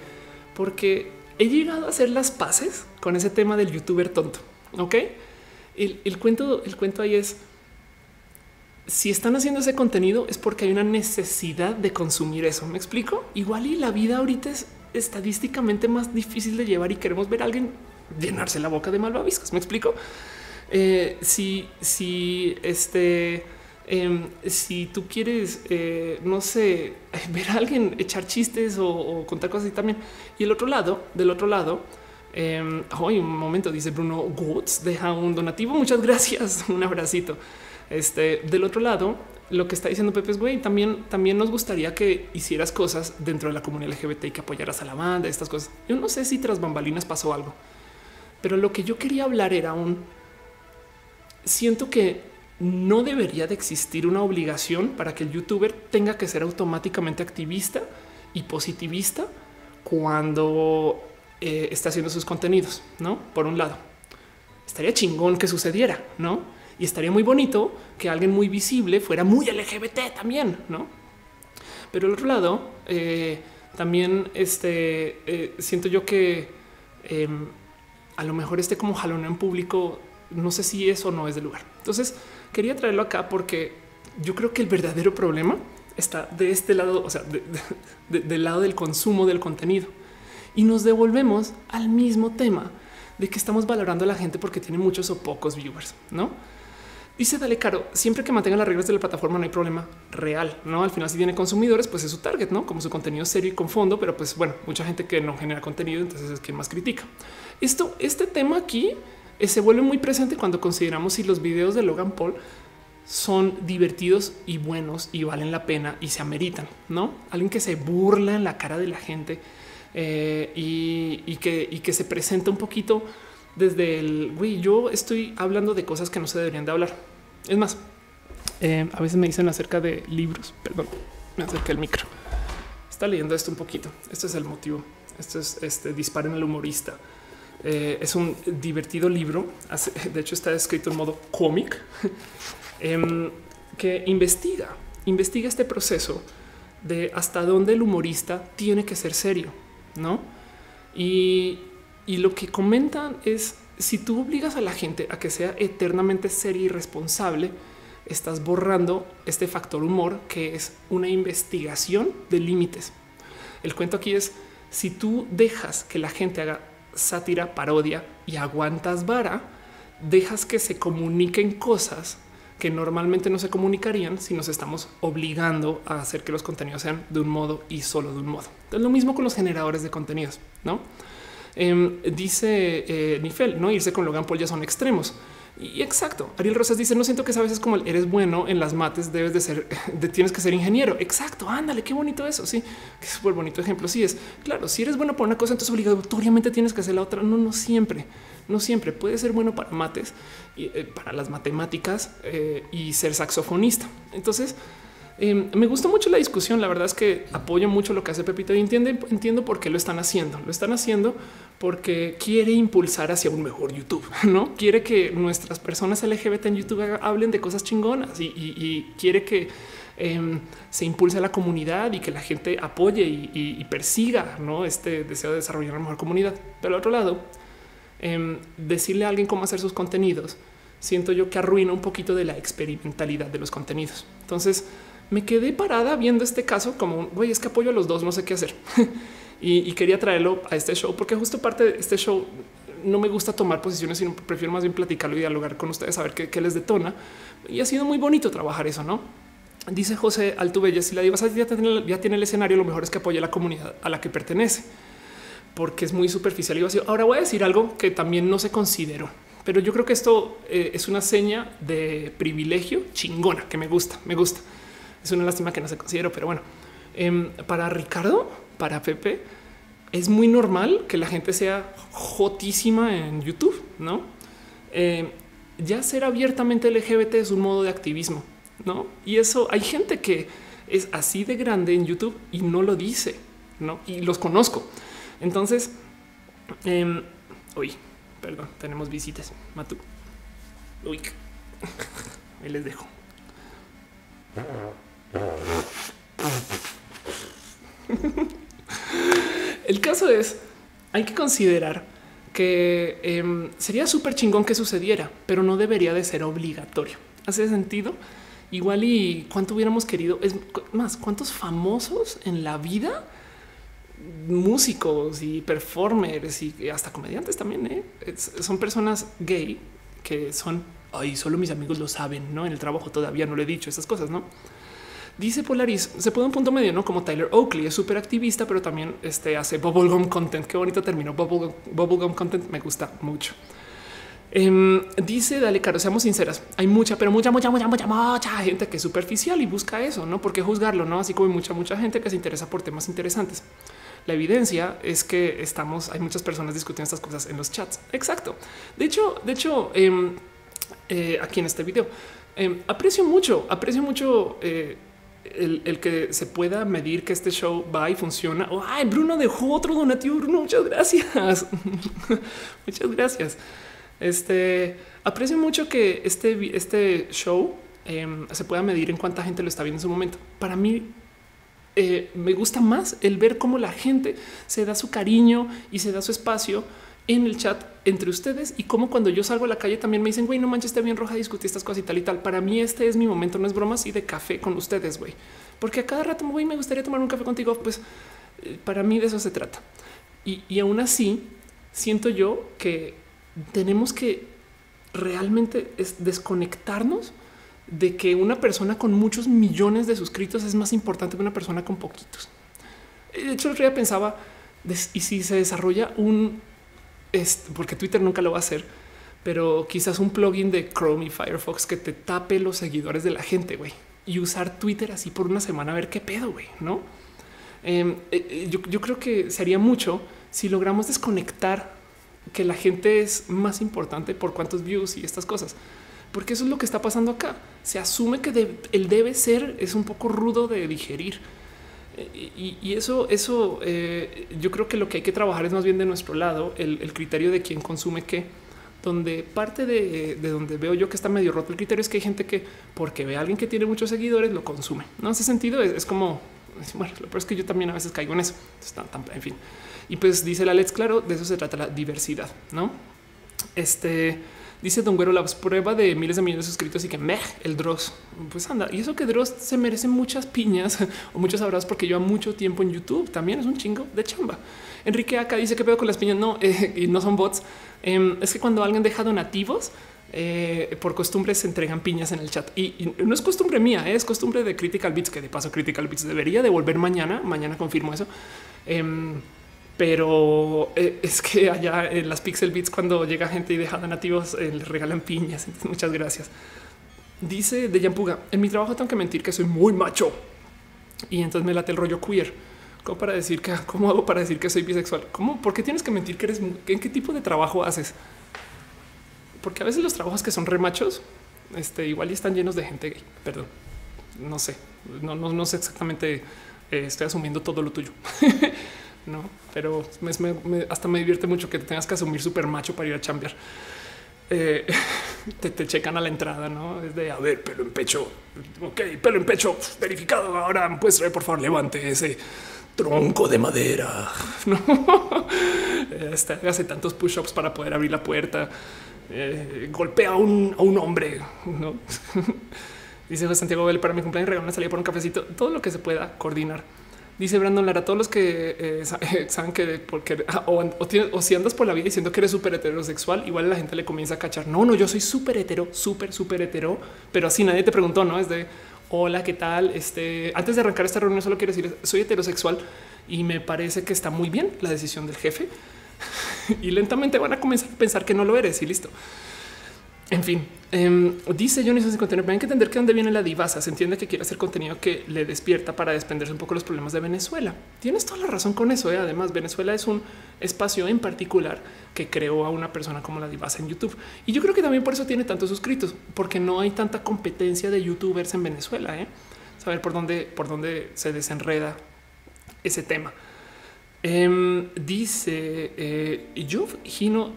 porque he llegado a hacer las paces con ese tema del youtuber tonto. Ok, el, el cuento, el cuento ahí es si están haciendo ese contenido es porque hay una necesidad de consumir eso. Me explico. Igual y la vida ahorita es estadísticamente más difícil de llevar y queremos ver a alguien llenarse la boca de malvaviscos. Me explico. Eh, si, si este, em, si tú quieres, eh, no sé, ver a alguien echar chistes o, contar cosas así también. Y el otro lado, del otro lado, hoy un momento dice Bruno Goods, deja un donativo. Muchas gracias. Un abracito. Este del otro lado, lo que está diciendo Pepe es güey, también, también nos gustaría que hicieras cosas dentro de la comunidad LGBT y que apoyaras a la banda, estas cosas. Yo no sé si tras bambalinas pasó algo, pero lo que yo quería hablar era un siento que no debería de existir una obligación para que el youtuber tenga que ser automáticamente activista y positivista cuando eh, está haciendo sus contenidos, no? Por un lado, estaría chingón que sucediera, no? y estaría muy bonito que alguien muy visible fuera muy LGBT también, no? Pero al otro lado, eh, también este, eh, siento yo que em, a lo mejor esté como jalón en público. No sé si eso no es del lugar. Entonces quería traerlo acá porque yo creo que el verdadero problema está de este lado, o sea, del lado del consumo del contenido y nos devolvemos al mismo tema de que estamos valorando a la gente porque tiene muchos o pocos viewers, no? Dice Dale Caro, siempre que mantenga las reglas de la plataforma no hay problema real, ¿no? Al final si tiene consumidores, pues es su target, ¿no? Como su contenido serio y con fondo, pero pues bueno, mucha gente que no genera contenido, entonces es quien más critica. Esto, este tema aquí se vuelve muy presente cuando consideramos si los videos de Logan Paul son divertidos y buenos y valen la pena y se ameritan, ¿no? Alguien que se burla en la cara de la gente eh, y, que, se presenta un poquito desde el güey, yo estoy hablando de cosas que no se deberían de hablar. Es más, eh, a veces me dicen acerca de libros. Perdón, me acerqué el micro. Está leyendo esto un poquito. Este es el motivo. Esto es este disparo en el humorista. Eh, es un divertido libro. De hecho, está escrito en modo cómic em, que investiga, investiga este proceso de hasta dónde el humorista tiene que ser serio, no? Y y lo que comentan es si tú obligas a la gente a que sea eternamente seria y responsable, estás borrando este factor humor que es una investigación de límites. El cuento aquí es si tú dejas que la gente haga sátira, parodia y aguantas vara, dejas que se comuniquen cosas que normalmente no se comunicarían si nos estamos obligando a hacer que los contenidos sean de un modo y solo de un modo. Es lo mismo con los generadores de contenidos, no? Em, dice eh, Nifel, no irse con Logan Paul ya son extremos. Y exacto. Ariel Rosas dice: No siento que a veces como eres bueno en las mates, debes de ser, tienes que ser ingeniero. Exacto. Ándale, qué bonito eso. Sí, es súper bonito ejemplo. Sí, es claro. Si eres bueno para una cosa, entonces obligatoriamente tienes que hacer la otra. No, no siempre, no siempre puede ser bueno para mates y eh, para las matemáticas eh, y ser saxofonista. Entonces, Em, me gusta mucho la discusión. La verdad es que apoyo mucho lo que hace Pepito y entiendo por qué lo están haciendo. Lo están haciendo porque quiere impulsar hacia un mejor YouTube, no quiere que nuestras personas LGBT en YouTube hablen de cosas chingonas y, quiere que em, se impulse la comunidad y que la gente apoye y, persiga ¿no? este deseo de desarrollar una mejor comunidad. Pero al otro lado, em, decirle a alguien cómo hacer sus contenidos, siento yo que arruina un poquito de la experimentalidad de los contenidos. Entonces, me quedé parada viendo este caso como güey, es que apoyo a los dos, no sé qué hacer. y, quería traerlo a este show porque justo parte de este show no me gusta tomar posiciones, sino prefiero más bien platicarlo y dialogar con ustedes, a ver qué, les detona. Y ha sido muy bonito trabajar eso, ¿no? Dice José Altubella, si la divasa ya tiene, ya tiene el escenario, lo mejor es que apoye a la comunidad a la que pertenece, porque es muy superficial y vacío. Ahora voy a decir algo que también no se consideró, pero yo creo que esto eh, es una seña de privilegio chingona que me gusta, me gusta. Es una lástima que no se considero, pero bueno, em, para Ricardo, para Pepe, es muy normal que la gente sea jotísima en YouTube, no? Em, ya ser abiertamente LGBT es un modo de activismo, no? Y eso hay gente que es así de grande en YouTube y no lo dice, no? Y los conozco. Entonces, Em, uy, perdón, tenemos visitas. Matu. Uy, ahí les dejo. El caso es, hay que considerar que em, sería súper chingón que sucediera, pero no debería de ser obligatorio. ¿Hace sentido? Igual y cuánto hubiéramos querido, es más, cuántos famosos en la vida, músicos y performers y hasta comediantes también, ¿eh? son personas gay que son, ay, solo mis amigos lo saben, ¿no? En el trabajo todavía no le he dicho esas cosas, ¿no? Dice Polaris, se puede un punto medio, ¿no? Como Tyler Oakley es súper activista, pero también este, hace bubblegum content. Qué bonito terminó bubblegum, bubblegum content. Me gusta mucho. Em, dice, dale, caro, seamos sinceras. Hay mucha, pero mucha, mucha, mucha, mucha, mucha gente que es superficial y busca eso, ¿no? ¿Por qué juzgarlo? No, así como hay mucha, mucha gente que se interesa por temas interesantes. La evidencia es que estamos, hay muchas personas discutiendo estas cosas en los chats. Exacto. De hecho, de hecho, em, eh, aquí en este video, em, aprecio mucho, aprecio mucho el, que se pueda medir que este show va y funciona. Oh, ay, Bruno dejó otro donativo. Bruno, muchas gracias. muchas gracias. Este aprecio mucho que este, este show em, se pueda medir en cuánta gente lo está viendo en su momento. Para mí, eh, me gusta más el ver cómo la gente se da su cariño y se da su espacio en el chat entre ustedes y como cuando yo salgo a la calle también me dicen, güey, no manches, está bien roja, discutir estas cosas y tal y tal. Para mí este es mi momento, no es broma así de café con ustedes, güey. Porque a cada rato, güey, me gustaría tomar un café contigo, pues eh, para mí de eso se trata. Y, y aún así, siento yo que tenemos que realmente es desconectarnos de que una persona con muchos millones de suscritos es más importante que una persona con poquitos. De hecho, el otro día pensaba, y si se desarrolla un es porque Twitter nunca lo va a hacer, pero quizás un plugin de Chrome y Firefox que te tape los seguidores de la gente, güey, y usar Twitter así por una semana a ver qué pedo, güey, no? Em, eh, eh, yo, yo creo que sería mucho si logramos desconectar que la gente es más importante por cuántos views y estas cosas, porque eso es lo que está pasando acá. Se asume que el debe ser es un poco rudo de digerir y, eso, eso eh, yo creo que lo que hay que trabajar es más bien de nuestro lado, el, criterio de quién consume qué, donde parte de, donde veo yo que está medio roto el criterio es que hay gente que porque ve a alguien que tiene muchos seguidores lo consume. No, ese sentido es, como, bueno, lo peor es que yo también a veces caigo en eso. en fin. Y pues dice la Let's, claro, de eso se trata la diversidad, ¿no? Este... Dice Don Güero, la prueba de miles de millones de suscritos y que meh, el Dross. Pues anda, y eso que Dross se merece muchas piñas o muchos abrazos porque lleva mucho tiempo en YouTube. También es un chingo de chamba. Enrique acá dice que pedo con las piñas. No, eh, y no son bots. Em, es que cuando alguien deja donativos, eh, por costumbre se entregan piñas en el chat y, no es costumbre mía, es costumbre de Critical Bits, que de paso Critical Bits debería devolver mañana. Mañana confirmo eso. Pero eh, es que allá en las Pixel Beats, cuando llega gente y deja nativos, eh, les regalan piñas. muchas gracias. Dice de Yampuga: En mi trabajo tengo que mentir que soy muy macho y entonces me late el rollo queer. ¿Cómo para decir que cómo hago para decir que soy bisexual? ¿Cómo? ¿Por qué tienes que mentir que eres? ¿En qué tipo de trabajo haces? Porque a veces los trabajos que son remachos, este igual y están llenos de gente gay. Perdón, no sé, no, no, no sé exactamente. Eh, estoy asumiendo todo lo tuyo. no, pero hasta me divierte mucho que tengas que asumir súper macho para ir a chambear. Eh, te, checan a la entrada, no es de a ver, pelo en pecho. Ok, pelo en pecho verificado. Ahora, pues por favor, levante ese tronco de madera. No este, hace tantos push ups para poder abrir la puerta. Eh, golpea a un, a un hombre. No dice Santiago Bell para mi cumpleaños regalo una salida por un cafecito. Todo lo que se pueda coordinar. Dice Brandon Lara, todos los que eh, saben que porque ah, o, si andas por la vida diciendo que eres súper heterosexual, igual la gente le comienza a cachar. No, no, yo soy súper hetero, súper, súper hetero, pero así nadie te preguntó, no es de hola, ¿qué tal? Este antes de arrancar esta reunión, solo quiero decir soy heterosexual y me parece que está muy bien la decisión del jefe y lentamente van a comenzar a pensar que no lo eres y listo. En fin, eh, dice Johnny 59. Hay que entender que dónde viene la divasa. Se entiende que quiere hacer contenido que le despierta para desprenderse un poco los problemas de Venezuela. Tienes toda la razón con eso. ¿eh? Además, Venezuela es un espacio en particular que creó a una persona como la divasa en YouTube. Y yo creo que también por eso tiene tantos suscritos, porque no hay tanta competencia de youtubers en Venezuela. ¿eh? Saber por dónde, por dónde se desenreda ese tema. Em, dice eh, Gino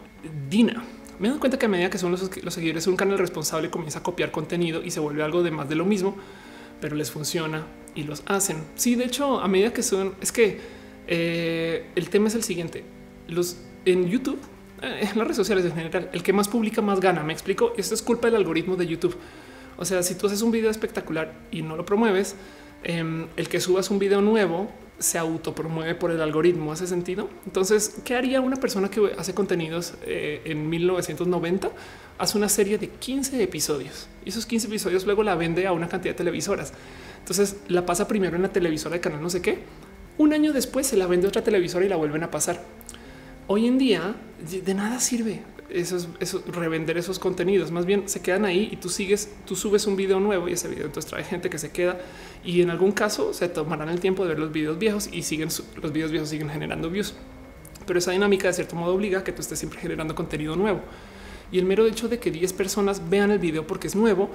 Dina. Me doy cuenta que a medida que son los, seguidores un canal responsable, comienza a copiar contenido y se vuelve algo de más de lo mismo, pero les funciona y los hacen. Sí, de hecho, a medida que son, es que eh, el tema es el siguiente. Los en YouTube, eh, en las redes sociales en general, el que más publica más gana. Me explico. Esto es culpa del algoritmo de YouTube. O sea, si tú haces un video espectacular y no lo promueves, em, el que subas un video nuevo se autopromueve por el algoritmo. ¿Hace sentido? Entonces, ¿qué haría una persona que hace contenidos eh, en 1990? Hace una serie de 15 episodios y esos 15 episodios luego la vende a una cantidad de televisoras. Entonces la pasa primero en la televisora de canal no sé qué. Un año después se la vende a otra televisora y la vuelven a pasar. Hoy en día de nada sirve eso, eso, revender esos contenidos. Más bien se quedan ahí y tú sigues, tú subes un video nuevo y ese video entonces trae gente que se queda y en algún caso se tomarán el tiempo de ver los videos viejos y siguen los videos viejos siguen generando views. Pero esa dinámica de cierto modo obliga a que tú estés siempre generando contenido nuevo. Y el mero hecho de que 10 personas vean el video porque es nuevo,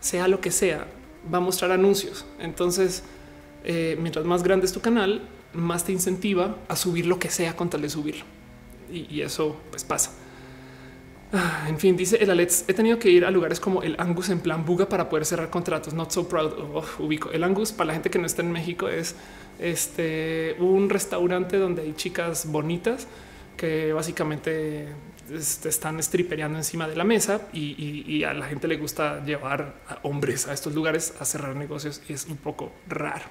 sea lo que sea, va a mostrar anuncios. Entonces, eh, mientras más grande es tu canal, más te incentiva a subir lo que sea con tal de subirlo. Y, eso pues pasa. Ah, en fin, dice el Alex, he tenido que ir a lugares como el Angus en plan buga para poder cerrar contratos. Not so proud. ubico. El Angus, para la gente que no está en México, es este un restaurante donde hay chicas bonitas que básicamente este, están estripereando encima de la mesa y, a la gente le gusta llevar a hombres a estos lugares a cerrar negocios es un poco raro.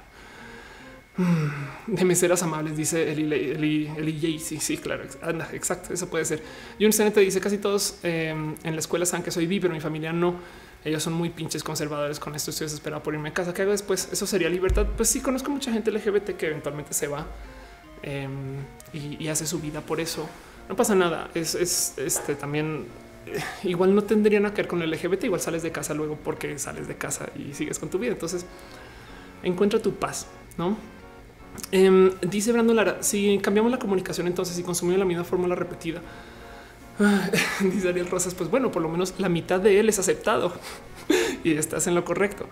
De meseras amables, dice Eli, Eli, Sí, sí, claro. Anda, exacto. Eso puede ser. Y un te dice casi todos em, en la escuela saben que soy vi, pero mi familia no. Ellos son muy pinches conservadores con esto. Estoy desesperado por irme a casa. ¿Qué hago después? Eso sería libertad. Pues sí, conozco mucha gente LGBT que eventualmente se va em, y, hace su vida por eso no pasa nada. Es, este también eh, igual no tendrían que ver con el LGBT. Igual sales de casa luego porque sales de casa y sigues con tu vida. Entonces encuentra tu paz, no? Em, dice Brando Lara: Si cambiamos la comunicación, entonces si consumimos la misma fórmula repetida, dice Ariel Rosas, pues bueno, por lo menos la mitad de él es aceptado y estás en lo correcto.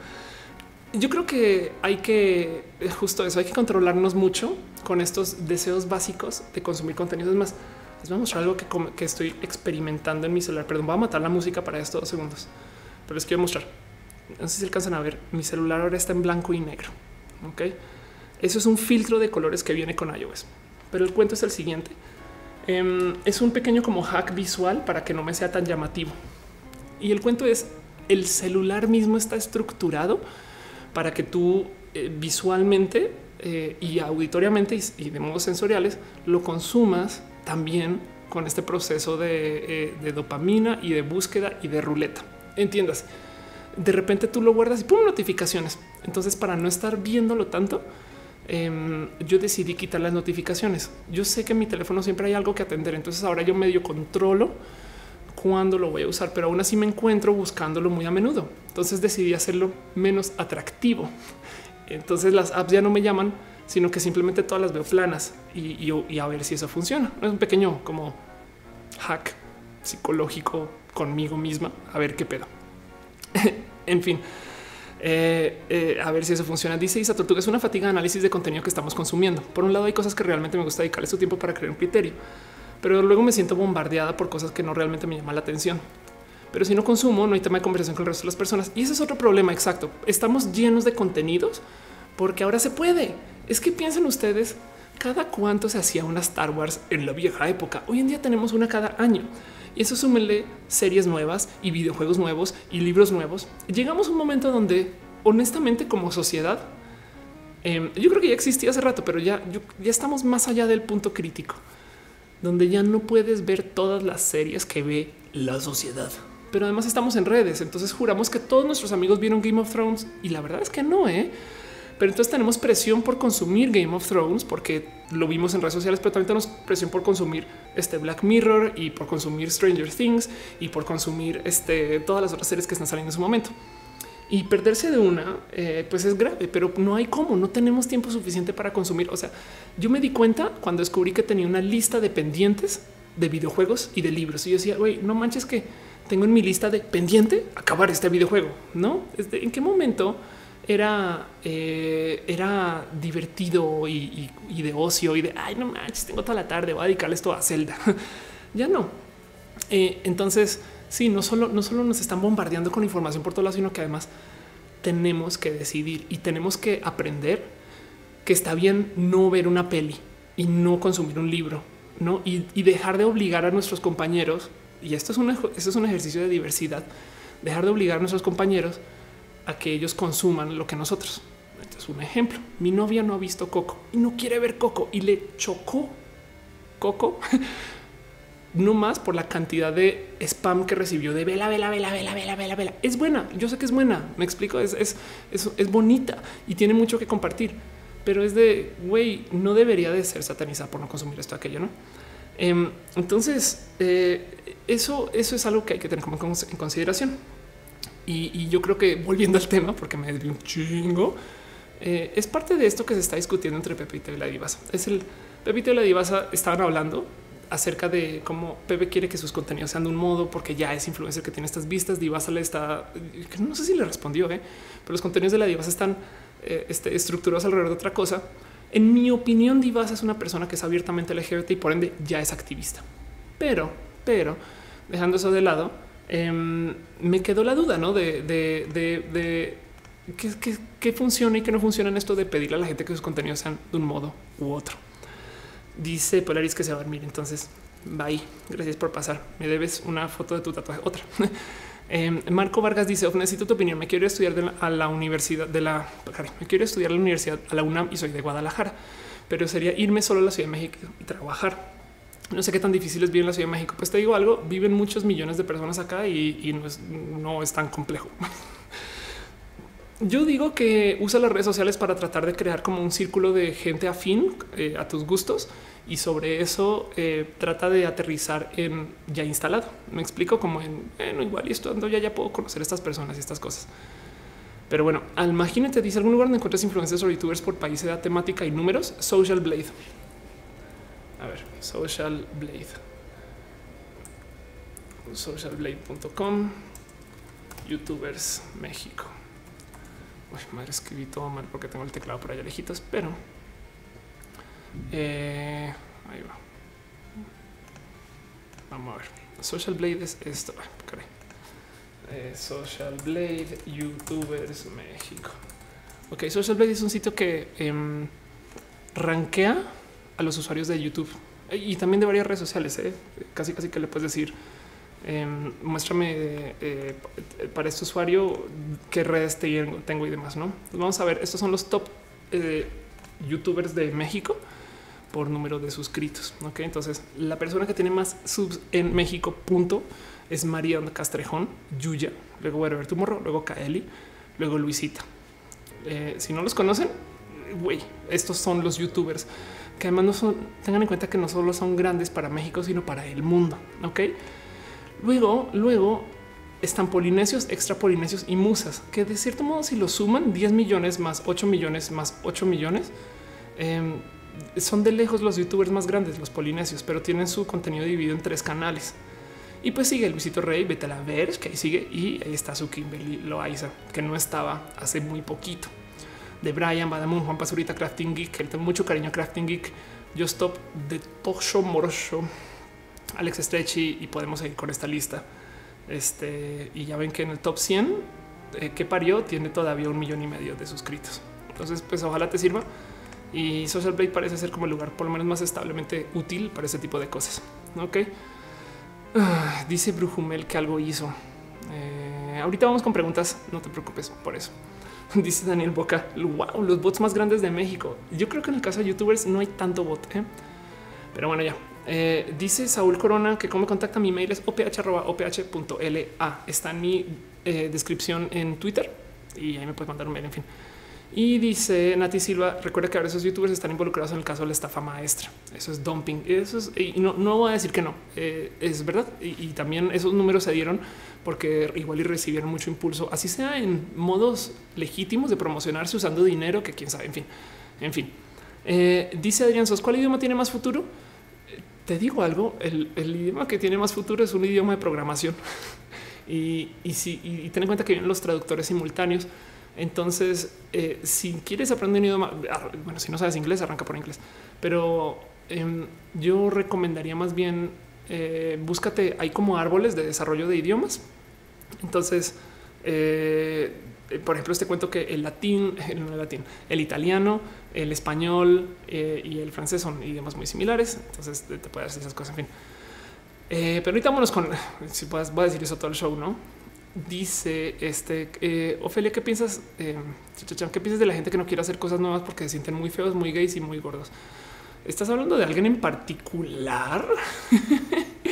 Yo creo que hay que justo eso, hay que controlarnos mucho con estos deseos básicos de consumir contenidos más les voy a mostrar algo que, estoy experimentando en mi celular. Perdón, voy a matar la música para estos dos segundos, pero les quiero mostrar. No sé si alcanzan a ver. Mi celular ahora está en blanco y negro. Ok, eso es un filtro de colores que viene con iOS. Pero el cuento es el siguiente: em, es un pequeño como hack visual para que no me sea tan llamativo. Y el cuento es el celular mismo está estructurado para que tú eh, visualmente eh, y auditoriamente y de modos sensoriales lo consumas también con este proceso eh, de, dopamina y de búsqueda y de ruleta. Entiendas, de repente tú lo guardas y pum, notificaciones. Entonces, para no estar viéndolo tanto, em, yo decidí quitar las notificaciones. Yo sé que en mi teléfono siempre hay algo que atender. Entonces, ahora yo medio controlo cuándo lo voy a usar, pero aún así me encuentro buscándolo muy a menudo. Entonces decidí hacerlo menos atractivo. Entonces las apps ya no me llaman sino que simplemente todas las veo planas y, a ver si eso funciona. Es un pequeño como hack psicológico conmigo misma, a ver qué pedo. en fin, eh, eh, a ver si eso funciona. Dice Isa Tortuga, es una fatiga de análisis de contenido que estamos consumiendo. Por un lado hay cosas que realmente me gusta dedicarle su tiempo para crear un criterio, pero luego me siento bombardeada por cosas que no realmente me llaman la atención. Pero si no consumo, no hay tema de conversación con el resto de las personas. Y ese es otro problema exacto. Estamos llenos de contenidos porque ahora se puede. Es que piensen ustedes cada cuánto se hacía una Star Wars en la vieja época. Hoy en día tenemos una cada año y eso súmenle series nuevas y videojuegos nuevos y libros nuevos. Llegamos a un momento donde honestamente como sociedad, em, yo creo que ya existía hace rato, pero ya, ya estamos más allá del punto crítico, donde ya no puedes ver todas las series que ve la sociedad. Pero además estamos en redes, entonces juramos que todos nuestros amigos vieron Game of Thrones y la verdad es que no, ¿eh? Pero entonces tenemos presión por consumir Game of Thrones porque lo vimos en redes sociales, pero también tenemos presión por consumir este Black Mirror y por consumir Stranger Things y por consumir este, todas las otras series que están saliendo en su momento. Y perderse de una, eh, pues es grave, pero no hay cómo, no tenemos tiempo suficiente para consumir. O sea, yo me di cuenta cuando descubrí que tenía una lista de pendientes de videojuegos y de libros. Y yo decía, güey, no manches que tengo en mi lista de pendiente acabar este videojuego, ¿no? ¿En qué momento? Era, eh, era divertido y, de ocio y de ay, no manches, tengo toda la tarde, voy a dedicarle esto a Zelda. ya no. Eh, entonces, sí, no solo, no solo nos están bombardeando con información por todos lados, sino que además tenemos que decidir y tenemos que aprender que está bien no ver una peli y no consumir un libro, no y, dejar de obligar a nuestros compañeros. Y esto es un, esto es un ejercicio de diversidad, dejar de obligar a nuestros compañeros a que ellos consuman lo que nosotros. Este es un ejemplo. Mi novia no ha visto Coco y no quiere ver Coco y le chocó Coco. no más por la cantidad de spam que recibió de vela, vela, vela, vela, vela, vela, vela. Es buena. Yo sé que es buena. Me explico. Es, es, es, bonita y tiene mucho que compartir, pero es de güey, no debería de ser satanizada por no consumir esto, aquello, no? Em, entonces, eh, eso, eso es algo que hay que tener como en consideración. Y, yo creo que volviendo al tema, porque me dio un chingo, eh, es parte de esto que se está discutiendo entre Pepe y la Divasa. Es el Pepe y la Divasa estaban hablando acerca de cómo Pepe quiere que sus contenidos sean de un modo porque ya es influencer que tiene estas vistas. Divasa le está, no sé si le respondió, eh, pero los contenidos de la Divasa están eh, este, estructurados alrededor de otra cosa. En mi opinión, Divasa es una persona que es abiertamente LGBT y por ende ya es activista. Pero, pero dejando eso de lado, Em, me quedó la duda ¿no? de, de, qué, funciona y qué no funciona en esto de pedirle a la gente que sus contenidos sean de un modo u otro. Dice Polaris que se va a dormir. Entonces, bye. Gracias por pasar. Me debes una foto de tu tatuaje. Otra. Em, Marco Vargas dice: Necesito tu opinión. Me quiero estudiar a la universidad de la. Me quiero estudiar a la universidad a la UNAM y soy de Guadalajara, pero sería irme solo a la Ciudad de México y trabajar no sé qué tan difícil es vivir en la Ciudad de México. Pues te digo algo, viven muchos millones de personas acá y, no, es, tan complejo. Yo digo que usa las redes sociales para tratar de crear como un círculo de gente afín eh, a tus gustos y sobre eso eh, trata de aterrizar en ya instalado. Me explico como en igual y esto ya ya puedo conocer a estas personas y estas cosas. Pero bueno, imagínate, dice algún lugar donde encuentres influencias o youtubers por país, edad, temática y números. Social Blade. A ver, Social Blade. Socialblade.com. Youtubers México. Uy, madre, escribí todo mal porque tengo el teclado por allá lejitos, pero eh, ahí va. Vamos a ver. Social Blade es esto. Eh, Social Youtubers México. Ok, Social Blade es un sitio que eh, rankea a los usuarios de YouTube y también de varias redes sociales. ¿eh? Casi, casi que le puedes decir, em, muéstrame eh, para este usuario qué redes tengo y demás. No vamos a ver. Estos son los top eh, youtubers de México por número de suscritos. Ok, entonces la persona que tiene más subs en México, punto, es María Castrejón, Yuya, luego ver tu morro, luego Kaeli, luego Luisita. si no los conocen, güey, estos son los youtubers que además no son, tengan en cuenta que no solo son grandes para México, sino para el mundo. Ok. Luego, luego están polinesios, extra polinesios y musas, que de cierto modo, si lo suman 10 millones más 8 millones más 8 millones, em, son de lejos los youtubers más grandes, los polinesios, pero tienen su contenido dividido en tres canales. Y pues sigue Luisito Rey, vete a la ver, que ahí sigue, y ahí está su Kimberly Loaiza, que no estaba hace muy poquito de Brian, Badamun, Juan Pazurita, Crafting Geek, que tengo mucho cariño a Crafting Geek, Yo Stop, de Tosho Morosho, Alex Stretchy y podemos seguir con esta lista. Este, y ya ven que en el top 100 eh, que parió tiene todavía un millón y medio de suscritos. Entonces, pues ojalá te sirva. Y Social Blade parece ser como el lugar por lo menos más establemente útil para ese tipo de cosas. Ok. Ah, dice Brujumel que algo hizo. Eh, ahorita vamos con preguntas. No te preocupes por eso. Dice Daniel Boca, wow, los bots más grandes de México. Yo creo que en el caso de youtubers no hay tanto bot, ¿eh? pero bueno, ya. Eh, dice Saúl Corona que como me contacta mi mail es oph.oph.la. Está en mi eh, descripción en Twitter y ahí me puedes mandar un mail, en fin. Y dice Nati Silva, recuerda que ahora esos youtubers están involucrados en el caso de la estafa maestra. Eso es dumping. Eso es, y no, no voy a decir que no, es verdad. y, también esos números se dieron porque igual y recibieron mucho impulso, así sea en modos legítimos de promocionarse usando dinero, que quién sabe, en fin, en fin. Eh, dice Adrián Sos, ¿cuál idioma tiene más futuro? te digo algo, el, idioma que tiene más futuro es un idioma de programación. y, y, si, y ten en cuenta que vienen los traductores simultáneos. Entonces, eh, si quieres aprender un idioma, ah, bueno, si no sabes inglés, arranca por inglés, pero em, yo recomendaría más bien eh, búscate, hay como árboles de desarrollo de idiomas. Entonces, eh, por ejemplo, este cuento que el latín, el latín, el italiano, el español y el francés son idiomas muy similares. Entonces te, te puede hacer esas cosas. En fin, pero ahorita vámonos con si puedes, voy a decir eso todo el show, no? Dice este eh, Ofelia, ¿qué piensas? Eh, ¿Qué piensas de la gente que no quiere hacer cosas nuevas porque se sienten muy feos, muy gays y muy gordos? ¿Estás hablando de alguien en particular?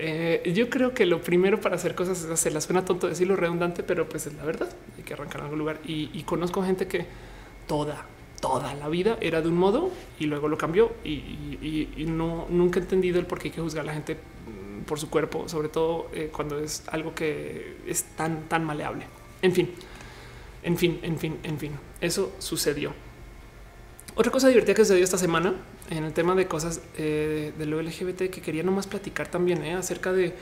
Eh, yo creo que lo primero para hacer cosas es hacerlas. Suena tonto decirlo redundante, pero pues es la verdad. Hay que arrancar en algún lugar. Y, conozco gente que toda, toda la vida era de un modo y luego lo cambió y, no nunca he entendido el por qué hay que juzgar a la gente por su cuerpo, sobre todo eh, cuando es algo que es tan, tan maleable. En fin, en fin, en fin, en fin, eso sucedió. Otra cosa divertida que sucedió esta semana en el tema de cosas eh, de lo LGBT que quería nomás platicar también eh, acerca de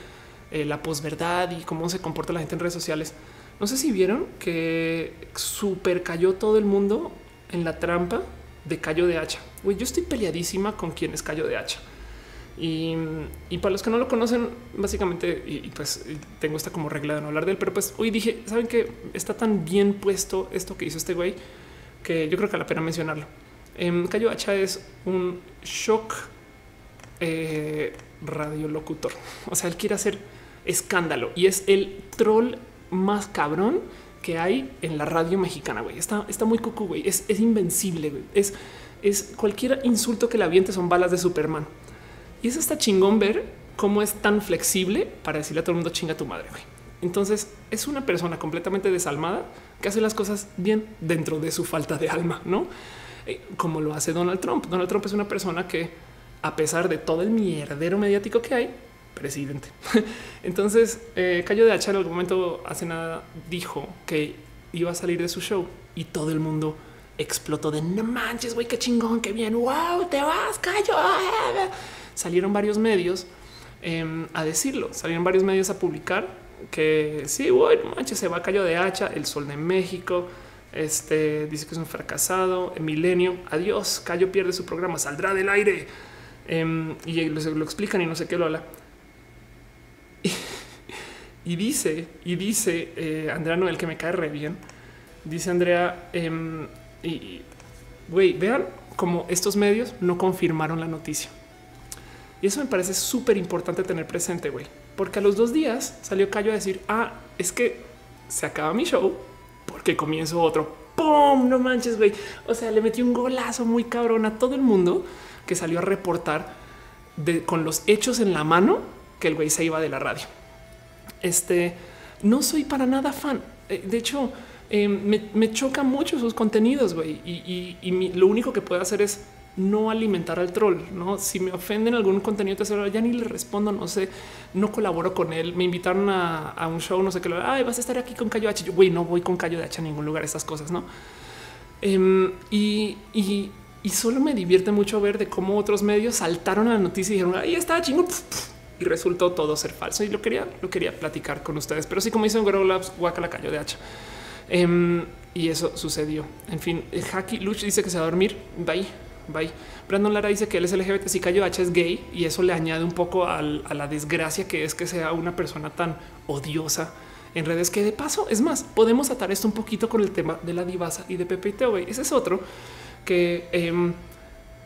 la posverdad y cómo se comporta la gente en redes sociales. No sé si vieron que super cayó todo el mundo en la trampa de Callo de Hacha. yo estoy peleadísima con quien es Callo de Hacha. Y, para los que no lo conocen, básicamente, y, pues tengo esta como regla de no hablar de él, pero pues hoy dije, saben que está tan bien puesto esto que hizo este güey que yo creo que vale la pena mencionarlo. Eh, Cayo Hacha es un shock eh, radiolocutor. O sea, él quiere hacer escándalo y es el troll más cabrón que hay en la radio mexicana. Güey, está, está muy cucu, güey. Es, es invencible. Güey. Es, es cualquier insulto que le aviente son balas de Superman. Y eso está chingón ver cómo es tan flexible para decirle a todo el mundo chinga tu madre. Güey. Entonces es una persona completamente desalmada que hace las cosas bien dentro de su falta de alma, no eh, como lo hace Donald Trump. Donald Trump es una persona que, a pesar de todo el mierdero mediático que hay, presidente. Entonces, eh, Cayo de Hacha en algún momento hace nada dijo que iba a salir de su show y todo el mundo explotó de no manches, güey, qué chingón, qué bien. Wow, te vas, Cayo salieron varios medios em, a decirlo, salieron varios medios a publicar que sí, bueno, manches, se va Cayo de Hacha, el sol de México, este dice que es un fracasado, milenio, adiós, Cayo pierde su programa, saldrá del aire. Em, y lo, explican y no sé qué lo habla. Y, dice, y dice eh, Andrea Noel, que me cae re bien, dice Andrea, em, y güey, vean cómo estos medios no confirmaron la noticia. Y eso me parece súper importante tener presente, güey, porque a los dos días salió Cayo a decir, ah, es que se acaba mi show porque comienzo otro. ¡Pum! No manches, güey. O sea, le metí un golazo muy cabrón a todo el mundo que salió a reportar con los hechos en la mano que el güey se iba de la radio. Este, no soy para nada fan. Eh, de hecho, eh, me, choca mucho sus contenidos, güey. Y, lo único que puedo hacer es no alimentar al troll. No, si me ofenden algún contenido ya ni le respondo, no sé, no colaboro con él. Me invitaron a, un show, no sé qué. Ay, vas a estar aquí con Cayo H. Yo, güey, no voy con Cayo de H a ningún lugar, esas cosas, no? Em, y, solo me divierte mucho ver de cómo otros medios saltaron a la noticia y dijeron ahí está chingo y resultó todo ser falso. Y lo quería, lo quería platicar con ustedes, pero sí, como dicen Grow Labs, la Cayo de H. Em, y eso sucedió. En fin, Haki Luch dice que se va a dormir. Bye. Bye. Brandon Lara dice que él es LGBT, si Cayo H es gay y eso le añade un poco a la desgracia que es que sea una persona tan odiosa en redes que de paso es más, podemos atar esto un poquito con el tema de la divasa y de Pepe y Teo. Ese es otro que em,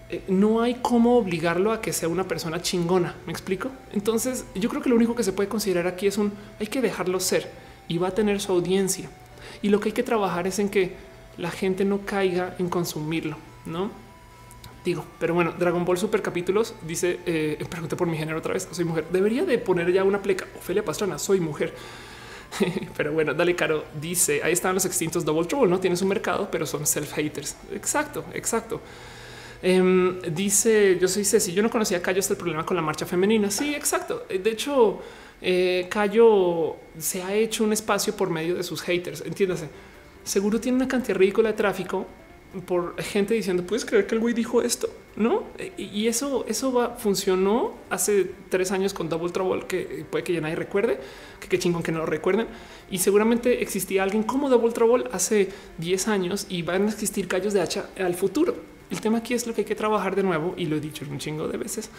eh, no hay cómo obligarlo a que sea una persona chingona. Me explico. Entonces, yo creo que lo único que se puede considerar aquí es un hay que dejarlo ser y va a tener su audiencia. Y lo que hay que trabajar es en que la gente no caiga en consumirlo, no? Digo, pero bueno, Dragon Ball Super capítulos dice, eh, pregunté por mi género otra vez, soy mujer. Debería de poner ya una pleca, Ofelia Pastrana, soy mujer. pero bueno, dale caro, dice, ahí están los extintos Double Trouble, no tienes un mercado, pero son self-haters. Exacto, exacto. Em, dice, yo soy Ceci, yo no conocía a Cayo hasta el problema con la marcha femenina. Sí, exacto. De hecho, eh, Cayo se ha hecho un espacio por medio de sus haters, entiéndase. Seguro tiene una cantidad ridícula de tráfico por gente diciendo, ¿puedes creer que el güey dijo esto? No, y eso, eso va, funcionó hace tres años con Double Trouble, que puede que ya nadie recuerde, que qué chingón que no lo recuerden. Y seguramente existía alguien como Double Trouble hace 10 años y van a existir callos de hacha al futuro. El tema aquí es lo que hay que trabajar de nuevo y lo he dicho un chingo de veces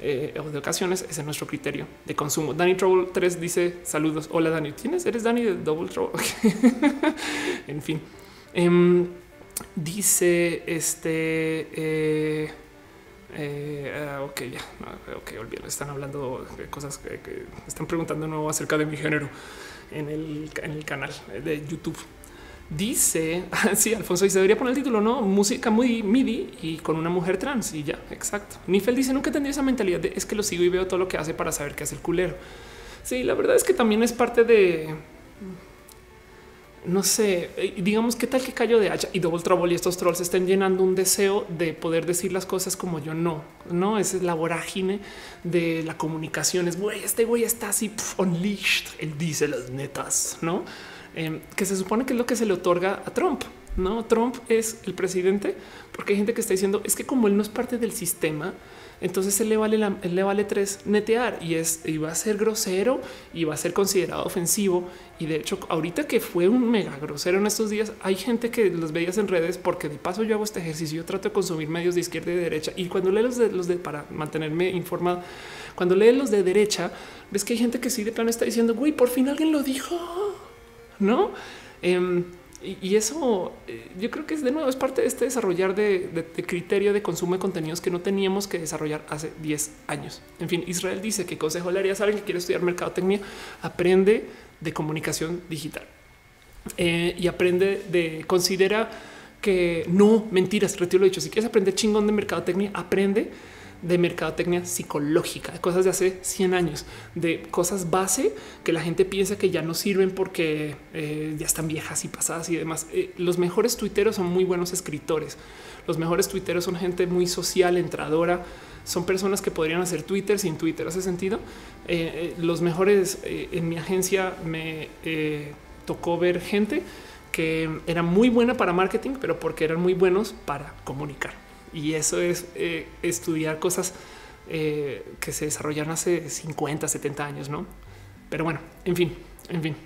eh, o de ocasiones. Ese es nuestro criterio de consumo. Danny Trouble 3 dice saludos. Hola Dani, ¿tienes? ¿Eres Dani de Double Trouble? en fin. Em, dice este. Eh, eh, ah, ok, ya, ok, olvídalo. Están hablando de cosas que, están preguntando nuevo acerca de mi género en el, en el canal de YouTube. Dice, sí, Alfonso dice, debería poner el título, no, música muy MIDI y con una mujer trans y ya, exacto. Nifel dice, nunca tendría esa mentalidad de es que lo sigo y veo todo lo que hace para saber qué hace el culero. Sí, la verdad es que también es parte de, no sé, eh, digamos qué tal que cayó de hacha y Double Trouble y estos trolls estén llenando un deseo de poder decir las cosas como yo no, no, esa es la vorágine de la comunicación. Es güey, este güey está así unleashed, él dice las netas, no? Em, que se supone que es lo que se le otorga a Trump. No, Trump es el presidente porque hay gente que está diciendo es que como él no es parte del sistema, entonces él le vale, le vale tres netear y es y va a ser grosero y va a ser considerado ofensivo. Y de hecho, ahorita que fue un mega grosero en estos días, hay gente que los veías en redes porque de paso yo hago este ejercicio, yo trato de consumir medios de izquierda y de derecha. Y cuando leo los de los de para mantenerme informado, cuando leo los de derecha, ves que hay gente que sí de plano está diciendo, güey, por fin alguien lo dijo no? Em, y, eso eh, yo creo que es de nuevo, es parte de este desarrollar de, criterio de consumo de contenidos que no teníamos que desarrollar hace 10 años. En fin, Israel dice que consejo le harías a alguien que quiere estudiar mercadotecnia, aprende de comunicación digital eh, y aprende de considera que no mentiras. Retiro lo dicho. Si quieres aprender chingón de mercadotecnia, aprende de mercadotecnia psicológica, de cosas de hace 100 años, de cosas base que la gente piensa que ya no sirven porque eh, ya están viejas y pasadas y demás. Eh, los mejores tuiteros son muy buenos escritores. Los mejores tuiteros son gente muy social, entradora. Son personas que podrían hacer Twitter sin Twitter. ¿Hace sentido? Eh, los mejores en mi agencia me tocó ver gente que era muy buena para marketing, pero porque eran muy buenos para comunicar y eso es eh, estudiar cosas eh, que se desarrollaron hace 50, 70 años, no? Pero bueno, en fin, en fin.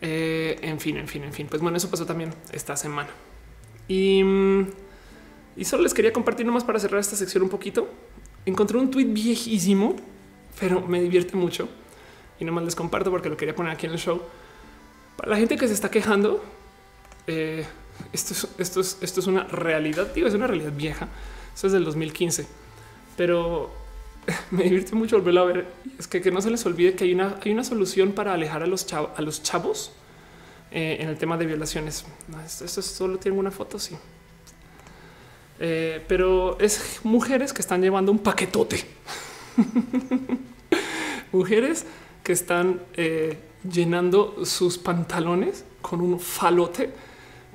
Eh, en fin, en fin, en fin. Pues bueno, eso pasó también esta semana. Y, y solo les quería compartir nomás para cerrar esta sección un poquito. Encontré un tweet viejísimo, pero me divierte mucho. Y nomás les comparto porque lo quería poner aquí en el show. Para la gente que se está quejando, esto es, esto es, esto es una realidad, digo, es una realidad vieja. Eso es del 2015, pero me divierte mucho volverlo a ver. Es que, que no se les olvide que hay una, hay una solución para alejar a los, chavos, a los chavos eh, en el tema de violaciones. esto, solo tiene una foto, sí. Eh, pero es mujeres que están llevando un paquetote. mujeres que están eh, llenando sus pantalones con un falote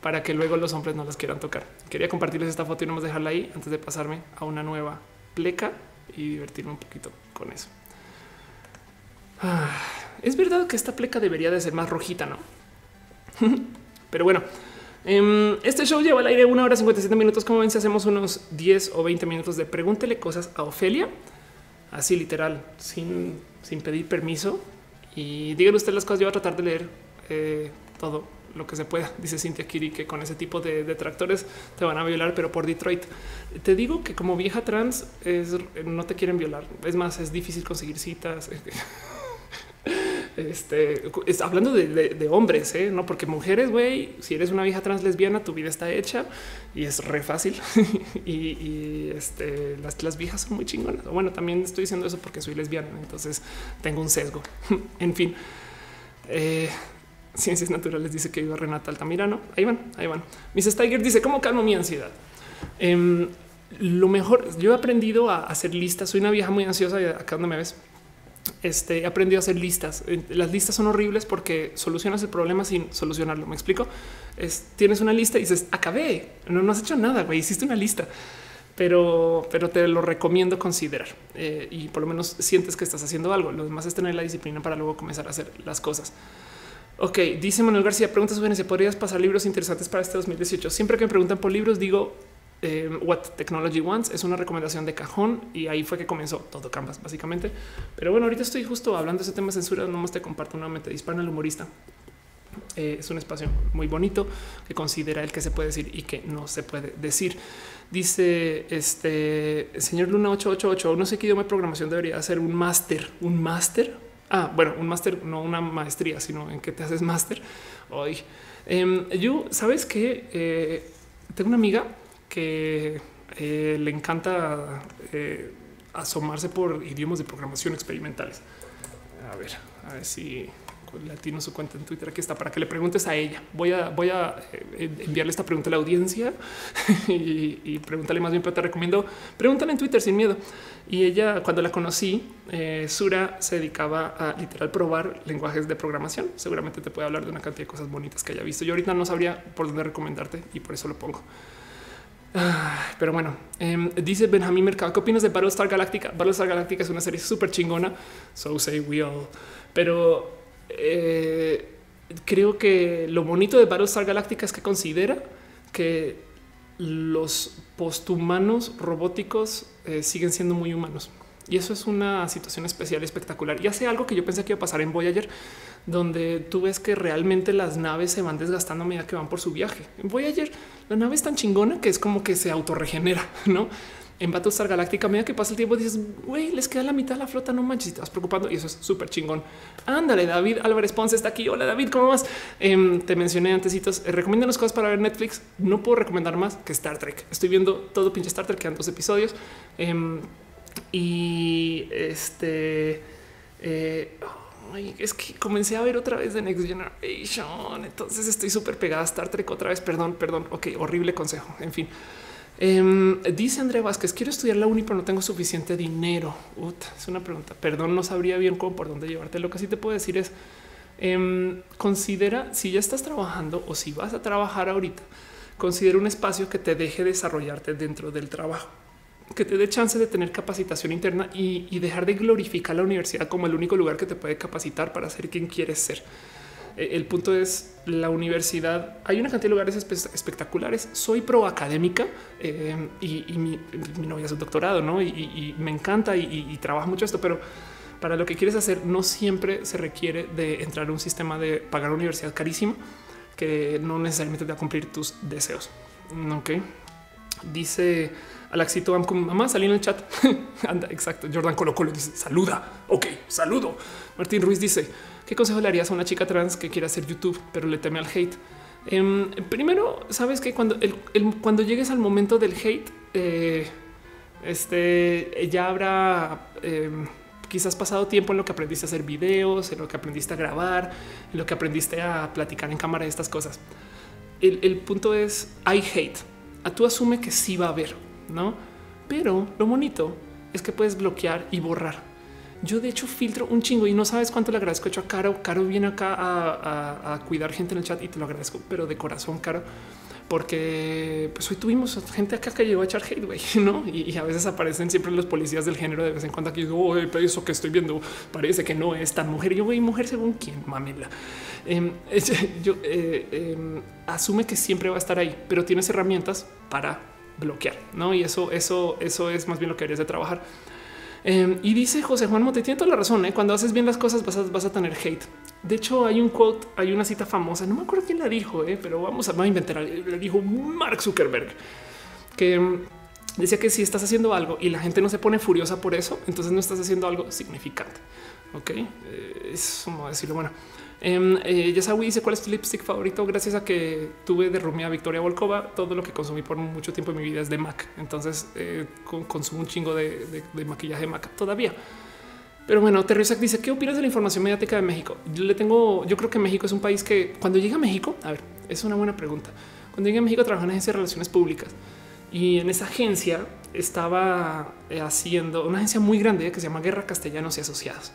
para que luego los hombres no las quieran tocar. Quería compartirles esta foto y no más dejarla ahí antes de pasarme a una nueva pleca y divertirme un poquito con eso. Ah, es verdad que esta pleca debería de ser más rojita, ¿no? Pero bueno, em, este show lleva al aire una hora 57 minutos. Como ven, si hacemos unos 10 o 20 minutos de pregúntele cosas a Ofelia, así literal, sin, sin pedir permiso. Y díganle usted las cosas, yo voy a tratar de leer eh, todo lo que se pueda. Dice Cintia Kiri que con ese tipo de detractores te van a violar, pero por Detroit. Te digo que como vieja trans no te quieren violar. Es más, es difícil conseguir citas. Este es hablando de, hombres, ¿eh? no porque mujeres, güey, si eres una vieja trans lesbiana, tu vida está hecha y es re fácil. y, este, las, las viejas son muy chingonas. Bueno, también estoy diciendo eso porque soy lesbiana, entonces tengo un sesgo. en fin, eh, Ciencias Naturales dice que viva Renata Altamirano. Ahí van, ahí van. Miss Steiger dice cómo calmo mi ansiedad. Em, lo mejor, yo he aprendido a hacer listas. Soy una vieja muy ansiosa y acá donde me ves. Este, he aprendido a hacer listas. Eh, las listas son horribles porque solucionas el problema sin solucionarlo. Me explico. Es, tienes una lista y dices acabé. No, no has hecho nada. Güey, hiciste una lista, pero, pero te lo recomiendo considerar eh, y por lo menos sientes que estás haciendo algo. Lo demás es tener la disciplina para luego comenzar a hacer las cosas. Ok, dice Manuel García, pregunta sugerencia, ¿podrías pasar libros interesantes para este 2018? Siempre que me preguntan por libros, digo eh, What Technology Wants, es una recomendación de cajón y ahí fue que comenzó todo Canvas, básicamente. Pero bueno, ahorita estoy justo hablando de ese tema de censura, nomás te comparto nuevamente, dispara el humorista. Eh, es un espacio muy bonito que considera el que se puede decir y que no se puede decir. Dice este señor Luna 888, no sé qué idioma de programación debería hacer un máster, un máster. Ah, bueno, un máster, no una maestría, sino en qué te haces máster. Hoy em, yo sabes que eh, tengo una amiga que eh, le encanta asomarse por idiomas de programación experimentales. A ver, a ver si latino su cuenta en Twitter. Aquí está para que le preguntes a ella. Voy a, voy a eh, enviarle esta pregunta a la audiencia y, y, pregúntale más bien, pero te recomiendo pregúntale en Twitter sin miedo. Y ella, cuando la conocí, eh, Sura se dedicaba a literal probar lenguajes de programación. Seguramente te puede hablar de una cantidad de cosas bonitas que haya visto. Yo ahorita no sabría por dónde recomendarte y por eso lo pongo. pero bueno, em, dice Benjamín Mercado, ¿qué opinas de Battlestar Galactica? Battlestar Galactica es una serie súper chingona, so say we all. Pero eh, creo que lo bonito de Battlestar Galactica es que considera que los posthumanos robóticos eh, siguen siendo muy humanos. Y eso es una situación especial espectacular. Y hace algo que yo pensé que iba a pasar en Voyager, donde tú ves que realmente las naves se van desgastando a medida que van por su viaje. En Voyager, la nave es tan chingona que es como que se autorregenera, ¿no? En Battlestar Galáctica, a medida que pasa el tiempo, dices, güey, les queda la mitad de la flota, no manches, vas preocupando. Y eso es súper chingón. Ándale, David Álvarez Ponce está aquí. Hola, David, ¿cómo vas? Em, te mencioné antes, eh, recomiéndanos cosas para ver Netflix. No puedo recomendar más que Star Trek. Estoy viendo todo pinche Star Trek, quedan dos episodios. Em, y este. Eh, es que comencé a ver otra vez de Next Generation. Entonces estoy súper pegada a Star Trek otra vez. Perdón, perdón. Ok, horrible consejo. En fin. Em, dice Andrea Vázquez, quiero estudiar la uni, pero no tengo suficiente dinero. es una pregunta. Perdón, no sabría bien cómo por dónde llevarte. Lo que sí te puedo decir es em, considera si ya estás trabajando o si vas a trabajar ahorita, considera un espacio que te deje desarrollarte dentro del trabajo, que te dé chance de tener capacitación interna y dejar de glorificar la universidad como el único lugar que te puede capacitar para ser quien quieres ser. Eh, el punto es la universidad. Hay una cantidad de lugares espectaculares. Soy pro académica eh, y, mi, novia es un doctorado, ¿no? Y, me encanta y, trabaja mucho esto, pero para lo que quieres hacer no siempre se requiere de entrar a un sistema de pagar una universidad carísima que no necesariamente te va a cumplir tus deseos. Ok. Dice Alaxito mamá, salí en el chat. Anda, exacto. Jordan Colo Colo dice saluda. Ok, saludo. Martín Ruiz dice ¿Qué consejo le harías a una chica trans que quiere hacer YouTube, pero le teme al hate? Em, primero, sabes que cuando, cuando llegues al momento del hate, eh, este ya habrá em, quizás pasado tiempo en lo que aprendiste a hacer videos, en lo que aprendiste a grabar, en lo que aprendiste a platicar en cámara, estas cosas. El, el punto es hay hate. A tú asume que sí va a haber, no? Pero lo bonito es que puedes bloquear y borrar. Yo de hecho filtro un chingo y no sabes cuánto le agradezco hecho a Caro. Caro viene acá a, cuidar gente en el chat y te lo agradezco, pero de corazón, Caro, porque pues hoy tuvimos gente acá que llegó a echar hate, güey, ¿no? Y, a veces aparecen siempre los policías del género de vez en cuando aquí digo, pero eso que estoy viendo parece que no es tan mujer. Y yo, güey, mujer según quién, mamela. Em, yo eh, em, asume que siempre va a estar ahí, pero tienes herramientas para bloquear, ¿no? Y eso, eso, eso es más bien lo que harías de trabajar. Em, y dice José Juan Mote, tiene toda la razón. ¿eh? Cuando haces bien las cosas vas a, vas a, tener hate. De hecho, hay un quote, hay una cita famosa, no me acuerdo quién la dijo, ¿eh? pero vamos a, inventar. La dijo Mark Zuckerberg, que em, decía que si estás haciendo algo y la gente no se pone furiosa por eso, entonces no estás haciendo algo significante. Ok, eh, es como decirlo. Bueno, Um, eh, dice cuál es tu lipstick favorito. Gracias a que tuve de Rumia Victoria Volkova, todo lo que consumí por mucho tiempo en mi vida es de MAC. Entonces eh, consumo un chingo de, maquillaje de MAC todavía. Pero bueno, Teresa dice qué opinas de la información mediática de México. Yo le tengo, yo creo que México es un país que cuando llega a México, a ver, es una buena pregunta. Cuando llegué a México trabajo en agencia de relaciones públicas y en esa agencia estaba eh, haciendo una agencia muy grande que se llama Guerra Castellanos y Asociados.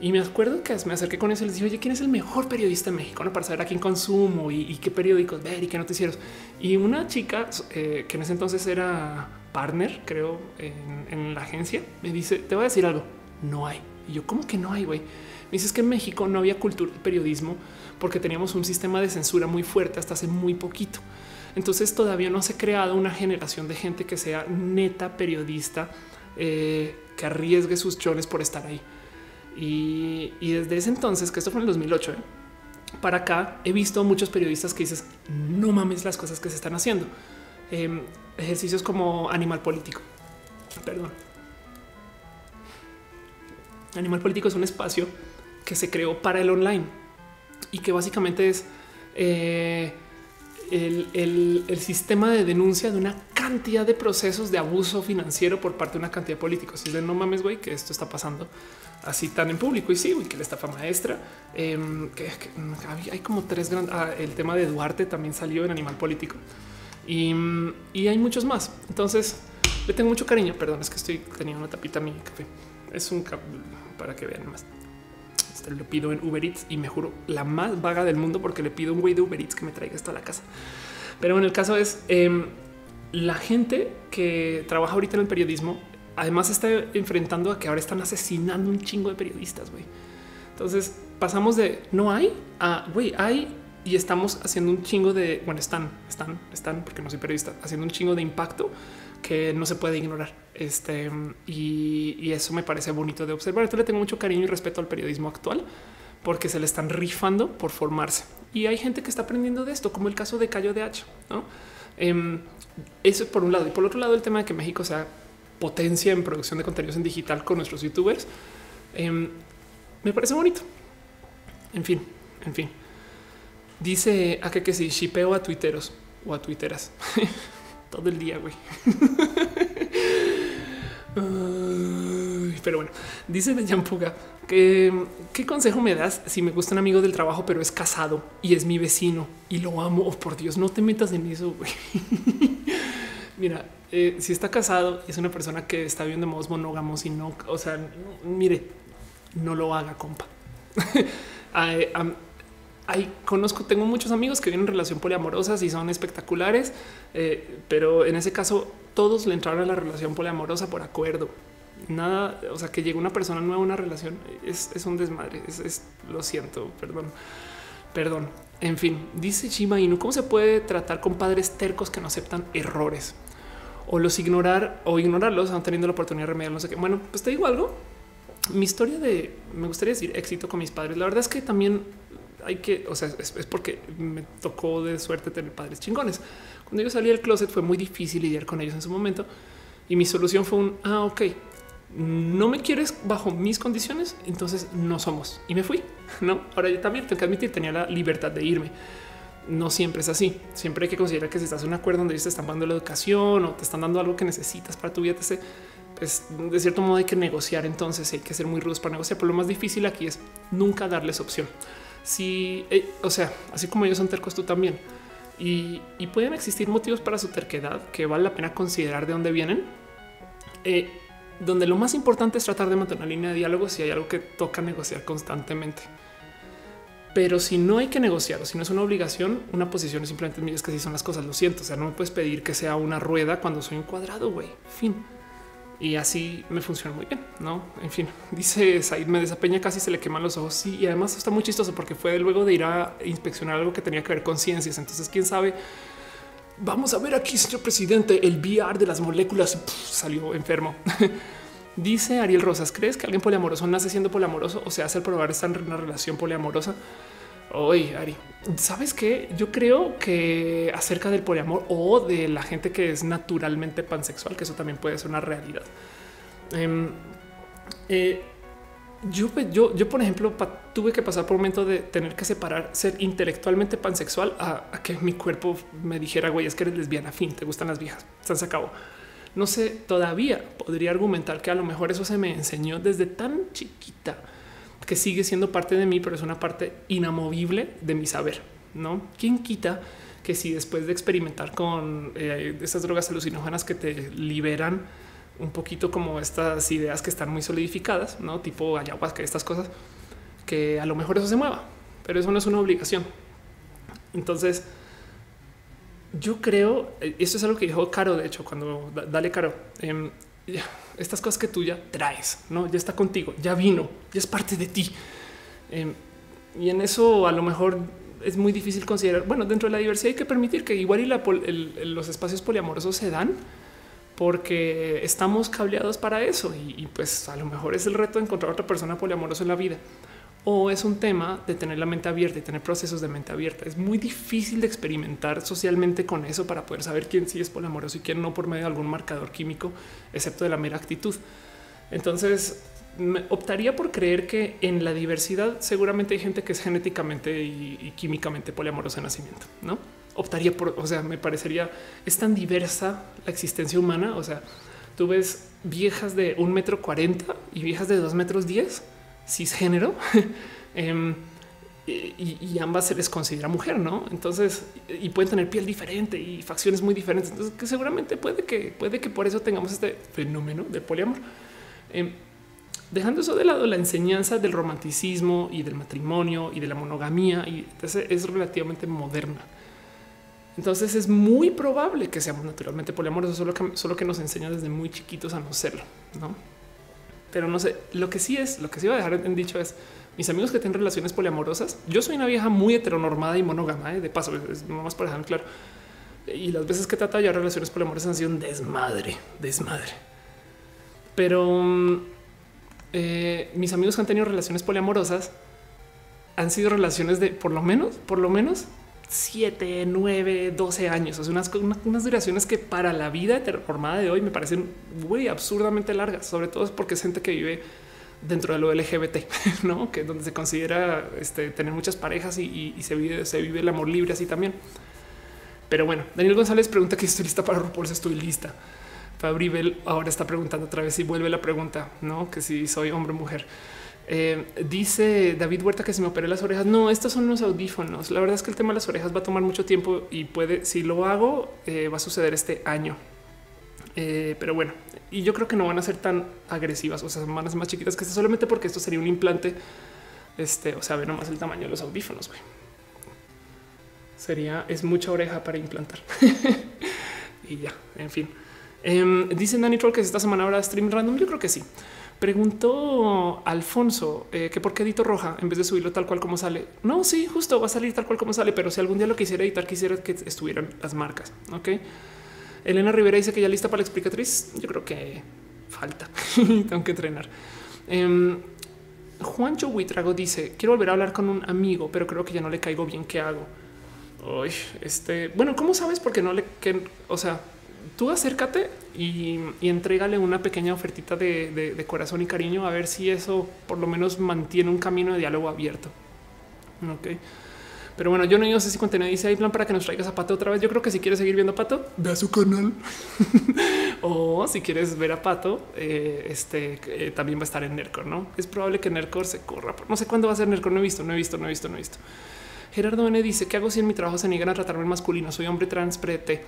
Y me acuerdo que me acerqué con eso y les dije, oye, ¿quién es el mejor periodista México para saber a quién consumo y, qué periódicos ver y qué noticieros? Y una chica eh, que en ese entonces era partner, creo, en, la agencia, me dice, te voy a decir algo, no hay. Y yo, ¿cómo que no hay, güey? Me dices que en México no había cultura de periodismo porque teníamos un sistema de censura muy fuerte hasta hace muy poquito. Entonces todavía no se ha creado una generación de gente que sea neta periodista, eh, que arriesgue sus chones por estar ahí. Y, desde ese entonces, que esto fue en el 2008, ¿eh? para acá he visto muchos periodistas que dices, no mames las cosas que se están haciendo. Em, ejercicios como animal político. Perdón. Animal político es un espacio que se creó para el online y que básicamente es eh, el, sistema de denuncia de una cantidad de procesos de abuso financiero por parte de una cantidad de políticos. Y de no mames, güey, que esto está pasando así tan en público. Y sí, que la estafa maestra, em, que, hay como tres grandes. Ah, el tema de Duarte también salió en Animal Político y, hay muchos más. Entonces le tengo mucho cariño. Perdón, es que estoy teniendo una tapita a mi café. Es un para que vean más. Este lo pido en Uber Eats y me juro la más vaga del mundo porque le pido un güey de Uber Eats que me traiga esto a la casa. Pero en el caso es em, la gente que trabaja ahorita en el periodismo, además está enfrentando a que ahora están asesinando un chingo de periodistas. güey. Entonces pasamos de no hay a güey, hay y estamos haciendo un chingo de bueno, están, están, están, porque no soy periodista, haciendo un chingo de impacto que no se puede ignorar. Este y, eso me parece bonito de observar. Entonces le tengo mucho cariño y respeto al periodismo actual porque se le están rifando por formarse y hay gente que está aprendiendo de esto, como el caso de Cayo de H. ¿no? Em, eso es por un lado y por otro lado el tema de que México sea potencia en producción de contenidos en digital con nuestros youtubers em, me parece bonito. En fin, en fin. Dice a que, si shipeo a tuiteros o a tuiteras todo el día, güey. pero bueno, dice de Jampuga que qué consejo me das si me gusta un amigo del trabajo, pero es casado y es mi vecino y lo amo. Oh, por Dios, no te metas en eso. Mira, eh, si está casado, es una persona que está viendo modos monógamos y no, o sea, mire, no lo haga, compa. Hay, conozco, tengo muchos amigos que vienen en relación poliamorosas y son espectaculares, eh, pero en ese caso todos le entraron a la relación poliamorosa por acuerdo. Nada, o sea, que llegue una persona nueva a una relación es, un desmadre. Es, lo siento, perdón, perdón. En fin, dice Shima Inu, ¿cómo se puede tratar con padres tercos que no aceptan errores? O los ignorar o ignorarlos, aún teniendo la oportunidad de remediar, no sé qué. Bueno, pues te digo algo. Mi historia de, me gustaría decir, éxito con mis padres. La verdad es que también hay que, o sea, es, porque me tocó de suerte tener padres chingones. Cuando yo salí del closet fue muy difícil lidiar con ellos en su momento y mi solución fue un, ah, ok, no me quieres bajo mis condiciones, entonces no somos. Y me fui, ¿no? Ahora yo también tengo que admitir, tenía la libertad de irme. No siempre es así. Siempre hay que considerar que si estás en un acuerdo donde ellos te están dando la educación o te están dando algo que necesitas para tu vida, pues de cierto modo hay que negociar. Entonces hay que ser muy rudos para negociar. Pero lo más difícil aquí es nunca darles opción si, eh, o sea, así como ellos son tercos, tú también. Y, pueden existir motivos para su terquedad que vale la pena considerar de dónde vienen. Eh, donde lo más importante es tratar de mantener una línea de diálogo si hay algo que toca negociar constantemente. Pero si no hay que negociar si no es una obligación, una posición es simplemente es que si son las cosas, lo siento. O sea, no me puedes pedir que sea una rueda cuando soy un cuadrado, güey. Fin y así me funciona muy bien. No, en fin, dice Said me desapeña, casi se le queman los ojos. Sí, y además está muy chistoso porque fue luego de ir a inspeccionar algo que tenía que ver con ciencias. Entonces, quién sabe, vamos a ver aquí, señor presidente, el VR de las moléculas salió enfermo. dice Ariel Rosas, ¿crees que alguien poliamoroso nace siendo poliamoroso o se hace al probar estar en una relación poliamorosa? Oye, Ari, ¿sabes qué? Yo creo que acerca del poliamor o de la gente que es naturalmente pansexual, que eso también puede ser una realidad. Em, eh, yo, yo, yo, por ejemplo, tuve que pasar por un momento de tener que separar ser intelectualmente pansexual a, que mi cuerpo me dijera, güey, es que eres lesbiana, fin, te gustan las viejas, se acabó. No sé, todavía podría argumentar que a lo mejor eso se me enseñó desde tan chiquita que sigue siendo parte de mí, pero es una parte inamovible de mi saber. No, quién quita que si después de experimentar con eh, esas drogas alucinógenas que te liberan un poquito como estas ideas que están muy solidificadas, no tipo ayahuasca, estas cosas, que a lo mejor eso se mueva, pero eso no es una obligación. Entonces, yo creo, eh, esto es algo que dijo Caro, de hecho, cuando dale Caro, eh, estas cosas que tú ya traes, no ya está contigo, ya vino, ya es parte de ti. Em, y en eso a lo mejor es muy difícil considerar, bueno, dentro de la diversidad hay que permitir que igual y los espacios poliamorosos se dan porque estamos cableados para eso y, pues a lo mejor es el reto de encontrar otra persona poliamorosa en la vida o es un tema de tener la mente abierta y tener procesos de mente abierta. Es muy difícil de experimentar socialmente con eso para poder saber quién sí es poliamoroso y quién no por medio de algún marcador químico, excepto de la mera actitud. Entonces, optaría por creer que en la diversidad seguramente hay gente que es genéticamente y, químicamente poliamorosa de nacimiento, ¿no? Optaría por, o sea, me parecería, es tan diversa la existencia humana, o sea, tú ves viejas de un metro cuarenta y viejas de dos metros diez, cisgénero, em, y, y, ambas se les considera mujer, ¿no? Entonces, y pueden tener piel diferente y facciones muy diferentes. Entonces, que seguramente puede que, puede que por eso tengamos este fenómeno de poliamor. Em, dejando eso de lado, la enseñanza del romanticismo y del matrimonio y de la monogamía y es relativamente moderna. Entonces es muy probable que seamos naturalmente poliamorosos, solo que, solo que nos enseña desde muy chiquitos a no serlo, ¿no? Pero no sé, lo que sí es, lo que sí va a dejar en dicho es, mis amigos que tienen relaciones poliamorosas, yo soy una vieja muy heteronormada y monógama, ¿eh? de paso, es más por dejar claro. Y las veces que he tratado ya relaciones poliamorosas han sido un desmadre, desmadre. Pero mm, eh, mis amigos que han tenido relaciones poliamorosas han sido relaciones de por lo menos, por lo menos 7, 9, 12 años. Sea, unas, unas, duraciones que para la vida formada de hoy me parecen muy absurdamente largas, sobre todo porque es gente que vive dentro de lo LGBT, no que donde se considera este, tener muchas parejas y, se vive, se vive el amor libre así también. Pero bueno, Daniel González pregunta que estoy lista para RuPaul, estoy lista. Fabri Bell ahora está preguntando otra vez y vuelve la pregunta, no que si soy hombre o mujer. Eh, dice David Huerta que se me operé las orejas. No, estos son los audífonos. La verdad es que el tema de las orejas va a tomar mucho tiempo y puede, si lo hago, eh, va a suceder este año. Eh, pero bueno, y yo creo que no van a ser tan agresivas, o sea, van más chiquitas que esto, solamente porque esto sería un implante. Este, o sea, ve nomás el tamaño de los audífonos. Sería, es mucha oreja para implantar. y ya, en fin. Em, dice Danny Troll que esta semana habrá stream random. Yo creo que sí. Preguntó Alfonso eh, que por qué edito roja en vez de subirlo tal cual como sale. No, sí, justo va a salir tal cual como sale, pero si algún día lo quisiera editar, quisiera que estuvieran las marcas. Ok. Elena Rivera dice que ya lista para la explicatriz. Yo creo que falta. Tengo que entrenar. Um, Juancho Huitrago dice: Quiero volver a hablar con un amigo, pero creo que ya no le caigo bien. ¿Qué hago? Uy, este, bueno, ¿cómo sabes? Porque no le, o sea, tú acércate y, y entrégale una pequeña ofertita de, corazón y cariño a ver si eso por lo menos mantiene un camino de diálogo abierto. Ok. Pero bueno, yo no sé si contenido dice hay plan para que nos traigas a Pato otra vez. Yo creo que si quieres seguir viendo a Pato, ve a su canal. o si quieres ver a Pato, eh, este eh, también va a estar en Nercor, no? Es probable que Nercor se corra. No sé cuándo va a ser Nercor. No he visto, no he visto, no he visto, no he visto. Gerardo N dice: ¿Qué hago si en mi trabajo se niegan a tratarme masculino? Soy hombre trans prete.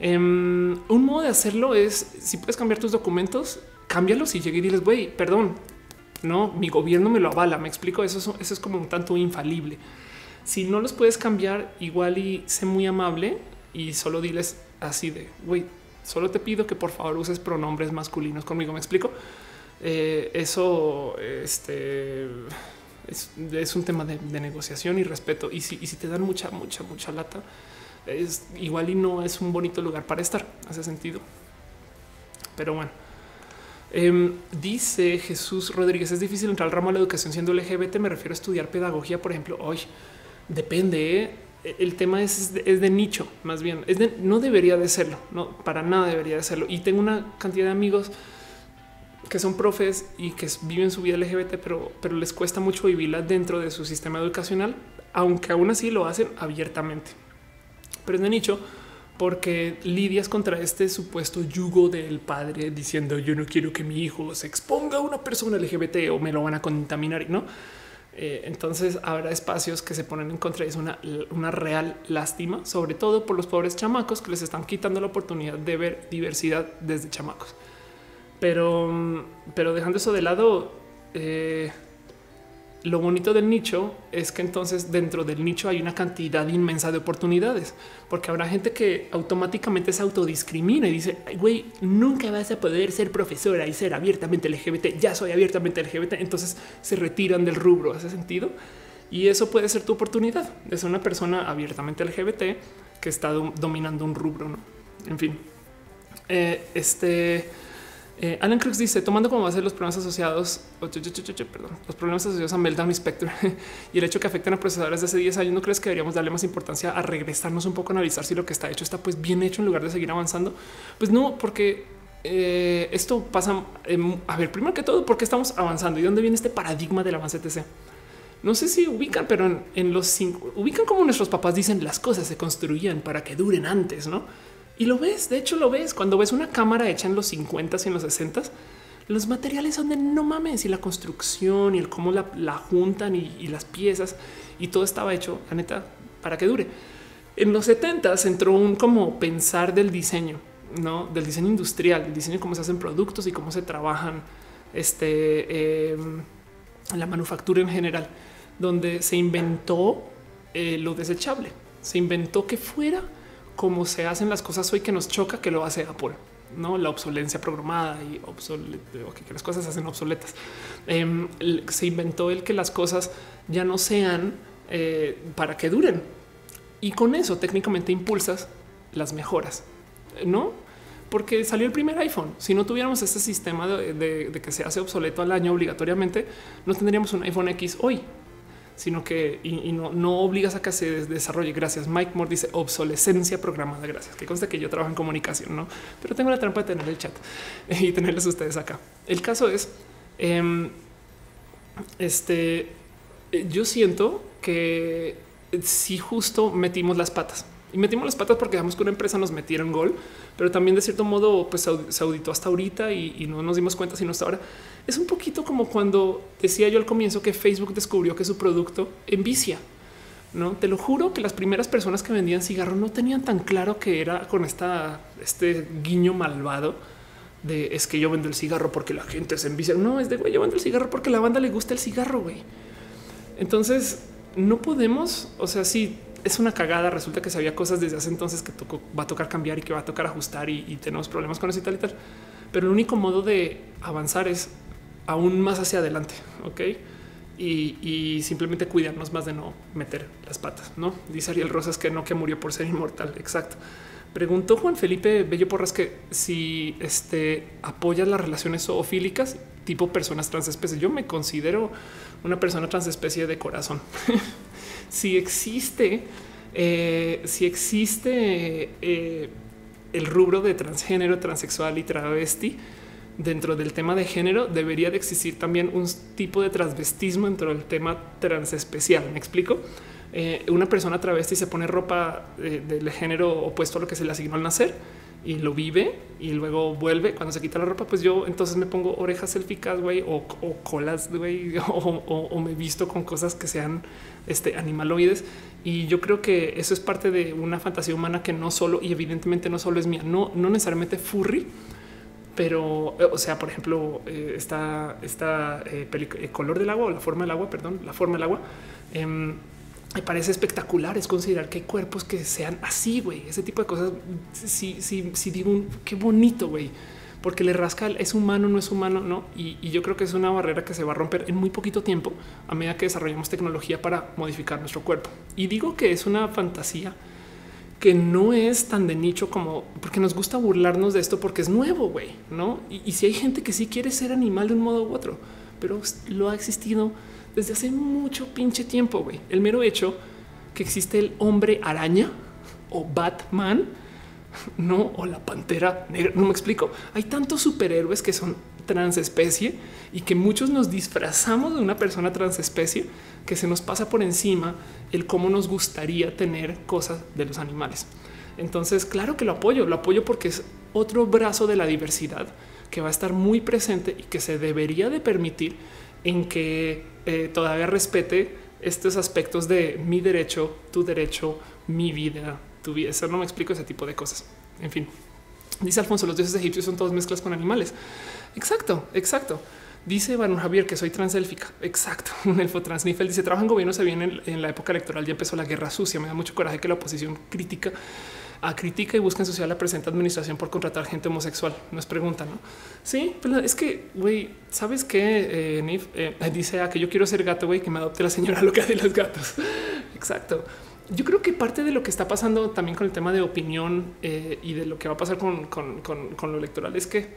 Em, un modo de hacerlo es si puedes cambiar tus documentos, cámbialos y llegue y diles, güey, perdón, no, mi gobierno me lo avala. Me explico. Eso, es como un tanto infalible. Si no los puedes cambiar, igual y sé muy amable y solo diles así de güey, solo te pido que por favor uses pronombres masculinos conmigo. Me explico. Eh, eso este, es, un tema de, negociación y respeto. Y si, y si te dan mucha, mucha, mucha lata, es igual y no es un bonito lugar para estar. Hace sentido. Pero bueno, em, dice Jesús Rodríguez: es difícil entrar al ramo de la educación siendo LGBT. Me refiero a estudiar pedagogía, por ejemplo. Hoy depende. ¿eh? El tema es, de nicho, más bien. Es no debería de serlo, no para nada debería de serlo. Y tengo una cantidad de amigos que son profes y que viven su vida LGBT, pero, pero les cuesta mucho vivirla dentro de su sistema educacional, aunque aún así lo hacen abiertamente pero de nicho porque lidias contra este supuesto yugo del padre diciendo yo no quiero que mi hijo se exponga a una persona LGBT o me lo van a contaminar, ¿no? Eh, entonces habrá espacios que se ponen en contra y es una, una real lástima, sobre todo por los pobres chamacos que les están quitando la oportunidad de ver diversidad desde chamacos. Pero, pero dejando eso de lado, eh, lo bonito del nicho es que entonces dentro del nicho hay una cantidad inmensa de oportunidades, porque habrá gente que automáticamente se autodiscrimina y dice, güey, nunca vas a poder ser profesora y ser abiertamente LGBT, ya soy abiertamente LGBT, entonces se retiran del rubro, ¿hace sentido? Y eso puede ser tu oportunidad ser una persona abiertamente LGBT que está dominando un rubro, ¿no? En fin, eh, este... Eh, Alan Cruz dice tomando como base los problemas asociados, perdón, los problemas asociados a Meltdown y Spectre y el hecho que afectan a procesadores de hace 10 años, ¿no crees que deberíamos darle más importancia a regresarnos un poco a analizar si lo que está hecho está pues bien hecho en lugar de seguir avanzando? Pues no, porque eh, esto pasa. a ver, primero que todo, porque estamos avanzando y dónde viene este paradigma del avance TC. No sé si ubican, pero en, en los cinco ubican como nuestros papás dicen las cosas se construían para que duren antes, no? Y lo ves, de hecho lo ves. Cuando ves una cámara hecha en los 50 y en los 60 los materiales son de no mames y la construcción y el cómo la, juntan y, las piezas y todo estaba hecho, la neta, para que dure. En los 70 entró un como pensar del diseño, no del diseño industrial, el diseño cómo se hacen productos y cómo se trabajan este, em, la manufactura en general, donde se inventó eh, lo desechable, se inventó que fuera cómo se hacen las cosas hoy que nos choca que lo hace Apple. No la obsolencia programada y que las cosas se hacen obsoletas. Em, se inventó el que las cosas ya no sean eh, para que duren y con eso técnicamente impulsas las mejoras, no? Porque salió el primer iPhone. Si no tuviéramos este sistema de que se hace obsoleto al año obligatoriamente, no tendríamos un iPhone X hoy sino que y, no, obligas a que se desarrolle. Gracias. Mike Moore dice obsolescencia programada. Gracias. Que consta que yo trabajo en comunicación, no? Pero tengo la trampa de tener el chat y tenerles ustedes acá. El caso es, em, este, yo siento que si justo metimos las patas y metimos las patas porque dejamos que una empresa nos metiera un gol, pero también de cierto modo pues se auditó hasta ahorita y, no nos dimos cuenta sino hasta ahora. Es un poquito como cuando decía yo al comienzo que Facebook descubrió que su producto envicia. No te lo juro que las primeras personas que vendían cigarro no tenían tan claro que era con esta este guiño malvado de es que yo vendo el cigarro porque la gente se envicia. No es de güey, yo vendo el cigarro porque la banda le gusta el cigarro. Güey. Entonces no podemos, o sea, si es una cagada. Resulta que sabía cosas desde hace entonces que va a tocar cambiar y que va a tocar ajustar y, tenemos problemas con eso y tal y tal. Pero el único modo de avanzar es aún más hacia adelante. Ok. Y, simplemente cuidarnos más de no meter las patas. No dice Ariel Rosas que no, que murió por ser inmortal. Exacto. Preguntó Juan Felipe Bello Porras que si este apoya las relaciones zoofílicas tipo personas transespecies. Yo me considero una persona transespecie de corazón. si existe, eh, si existe eh, el rubro de transgénero, transexual y travesti dentro del tema de género, debería de existir también un tipo de transvestismo dentro del tema transespecial. ¿Me explico? Eh, una persona travesti se pone ropa del género opuesto a lo que se le asignó al nacer y lo vive y luego vuelve. Cuando se quita la ropa, pues yo entonces me pongo orejas élficas, güey, o, colas, güey, o, me visto con cosas que sean este, animaloides. Y yo creo que eso es parte de una fantasía humana que no solo, y evidentemente no solo es mía, no, no necesariamente furry, pero, o sea, por ejemplo, eh, esta, esta eh, el color del agua o la forma del agua, perdón, la forma del agua. Em, me parece espectacular es considerar que hay cuerpos que sean así, güey. Ese tipo de cosas. Si, si, si digo qué bonito, güey, porque le rasca es humano, no es humano, no. Y, yo creo que es una barrera que se va a romper en muy poquito tiempo a medida que desarrollamos tecnología para modificar nuestro cuerpo. Y digo que es una fantasía que no es tan de nicho como porque nos gusta burlarnos de esto porque es nuevo, güey, no? Y, si hay gente que sí quiere ser animal de un modo u otro, pero lo ha existido desde hace mucho pinche tiempo. güey. El mero hecho que existe el hombre araña o Batman, no, o la pantera negra. No me explico. Hay tantos superhéroes que son transespecie y que muchos nos disfrazamos de una persona transespecie que se nos pasa por encima el cómo nos gustaría tener cosas de los animales. Entonces, claro que lo apoyo, lo apoyo porque es otro brazo de la diversidad que va a estar muy presente y que se debería de permitir en que eh, todavía respete estos aspectos de mi derecho, tu derecho, mi vida, tu vida. Eso no me explico ese tipo de cosas. En fin, dice Alfonso, los dioses egipcios son todos mezclas con animales. Exacto, exacto. Dice Van Javier que soy transélfica. Exacto. Un elfo transnifel dice trabaja en gobierno, se viene en la época electoral, ya empezó la guerra sucia. Me da mucho coraje que la oposición crítica a critica y busca en la presente administración por contratar gente homosexual. Nos preguntan, ¿no? Sí, pues es que, güey, ¿sabes qué, eh, Nif? Eh, dice a que yo quiero ser gato, güey, que me adopte la señora lo que hace los gatos. Exacto. Yo creo que parte de lo que está pasando también con el tema de opinión eh, y de lo que va a pasar con, con, con, lo electoral es que,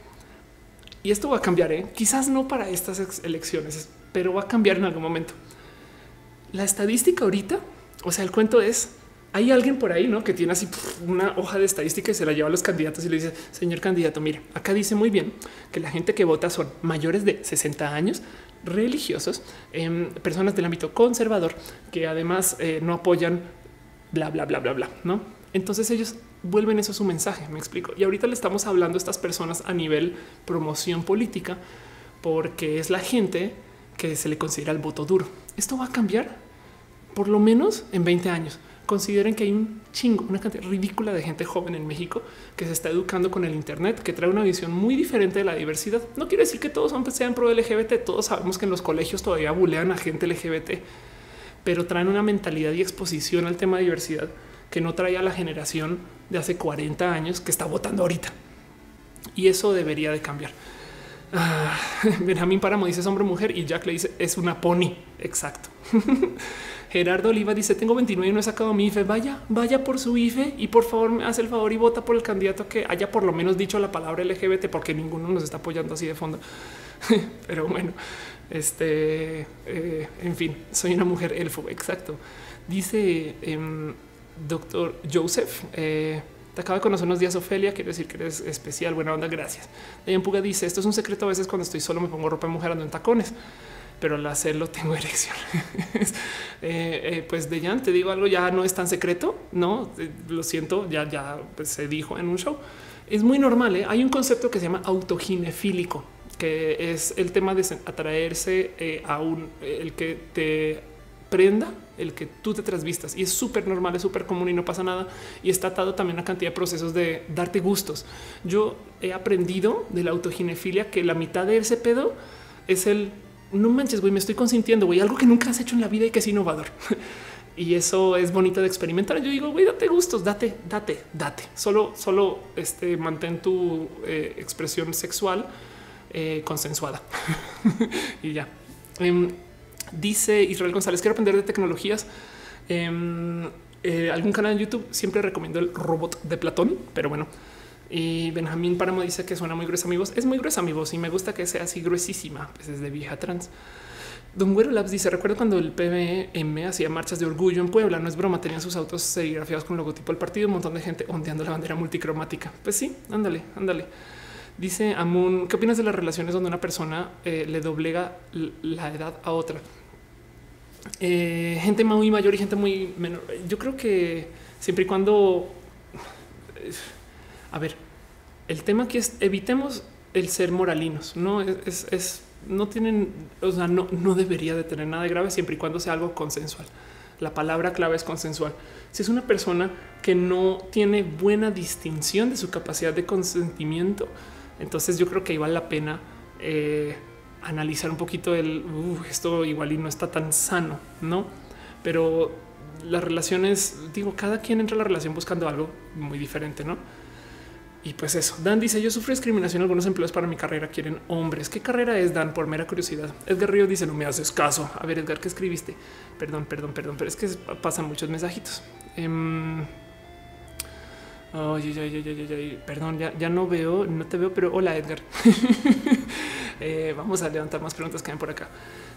y esto va a cambiar, ¿eh? quizás no para estas elecciones, pero va a cambiar en algún momento. La estadística ahorita, o sea, el cuento es hay alguien por ahí ¿no? que tiene así una hoja de estadística y se la lleva a los candidatos y le dice, señor candidato, mire, acá dice muy bien que la gente que vota son mayores de 60 años, religiosos, em, personas del ámbito conservador, que además eh, no apoyan bla, bla, bla, bla, bla, ¿no? Entonces ellos vuelven eso su mensaje, me explico. Y ahorita le estamos hablando a estas personas a nivel promoción política, porque es la gente que se le considera el voto duro. Esto va a cambiar por lo menos en 20 años consideren que hay un chingo, una cantidad ridícula de gente joven en México que se está educando con el Internet, que trae una visión muy diferente de la diversidad. No quiere decir que todos sean pro LGBT. Todos sabemos que en los colegios todavía bulean a gente LGBT, pero traen una mentalidad y exposición al tema de diversidad que no trae a la generación de hace 40 años que está votando ahorita. Y eso debería de cambiar. Ah, Benjamín Páramo dice es hombre mujer y Jack le dice es una pony. Exacto. Gerardo Oliva dice tengo 29 y no he sacado mi IFE. Vaya, vaya por su IFE y por favor me hace el favor y vota por el candidato que haya por lo menos dicho la palabra LGBT porque ninguno nos está apoyando así de fondo. Pero bueno, este, eh, en fin, soy una mujer elfo. Exacto. Dice em, doctor Joseph. Eh, te acabo de conocer unos días, Ofelia. Quiero decir que eres especial. Buena onda. Gracias. Dayan Puga dice: Esto es un secreto. A veces cuando estoy solo me pongo ropa de mujer ando en tacones pero al hacerlo tengo erección. Eh, eh, pues de ya te digo algo, ya no es tan secreto, no eh, lo siento, ya, ya pues, se dijo en un show. Es muy normal. Hay un concepto que se llama autoginefílico, que es el tema de atraerse a un el que te prenda el que tú te trasvistas y es súper normal, es súper común y no pasa nada. Y está atado también a cantidad de procesos de darte gustos. Yo he aprendido de la autoginefilia que la mitad de ese pedo es el no manches, güey, me estoy consintiendo, güey, algo que nunca has hecho en la vida y que es innovador. y eso es bonito de experimentar. Yo digo, güey, date gustos, date, date, date. Solo, solo este, mantén tu eh, expresión sexual eh, consensuada. y ya. Em, dice Israel González, quiero aprender de tecnologías. Em, eh, algún canal en YouTube siempre recomiendo el robot de Platón, pero bueno, y Benjamín Páramo dice que suena muy gruesa mi voz. Es muy gruesa mi voz y me gusta que sea así gruesísima, pues es de vieja trans. Don Güero Labs dice: Recuerdo cuando el PBM hacía marchas de orgullo en Puebla. No es broma, tenían sus autos serigrafiados con el logotipo del partido, un montón de gente ondeando la bandera multicromática. Pues sí, ándale, ándale. Dice Amun: ¿Qué opinas de las relaciones donde una persona eh, le doblega la edad a otra? Eh, gente muy mayor y gente muy menor. Yo creo que siempre y cuando a ver, el tema aquí es evitemos el ser moralinos, no es, no tienen, o sea, no, no debería de tener nada de grave siempre y cuando sea algo consensual. La palabra clave es consensual. Si es una persona que no tiene buena distinción de su capacidad de consentimiento, entonces yo creo que ahí vale la pena eh, analizar un poquito el esto igual y no está tan sano, no? Pero las relaciones, digo, cada quien entra a la relación buscando algo muy diferente, no? Y pues eso, Dan dice, yo sufro discriminación, algunos empleos para mi carrera quieren hombres. ¿Qué carrera es, Dan? Por mera curiosidad. Edgar Río dice, no me haces caso. A ver, Edgar, ¿qué escribiste? Perdón, perdón, perdón, pero es que pasan muchos mensajitos. Um, perdón, ya, ya no veo, no te veo, pero hola Edgar. Eh, vamos a levantar más preguntas que hay por acá.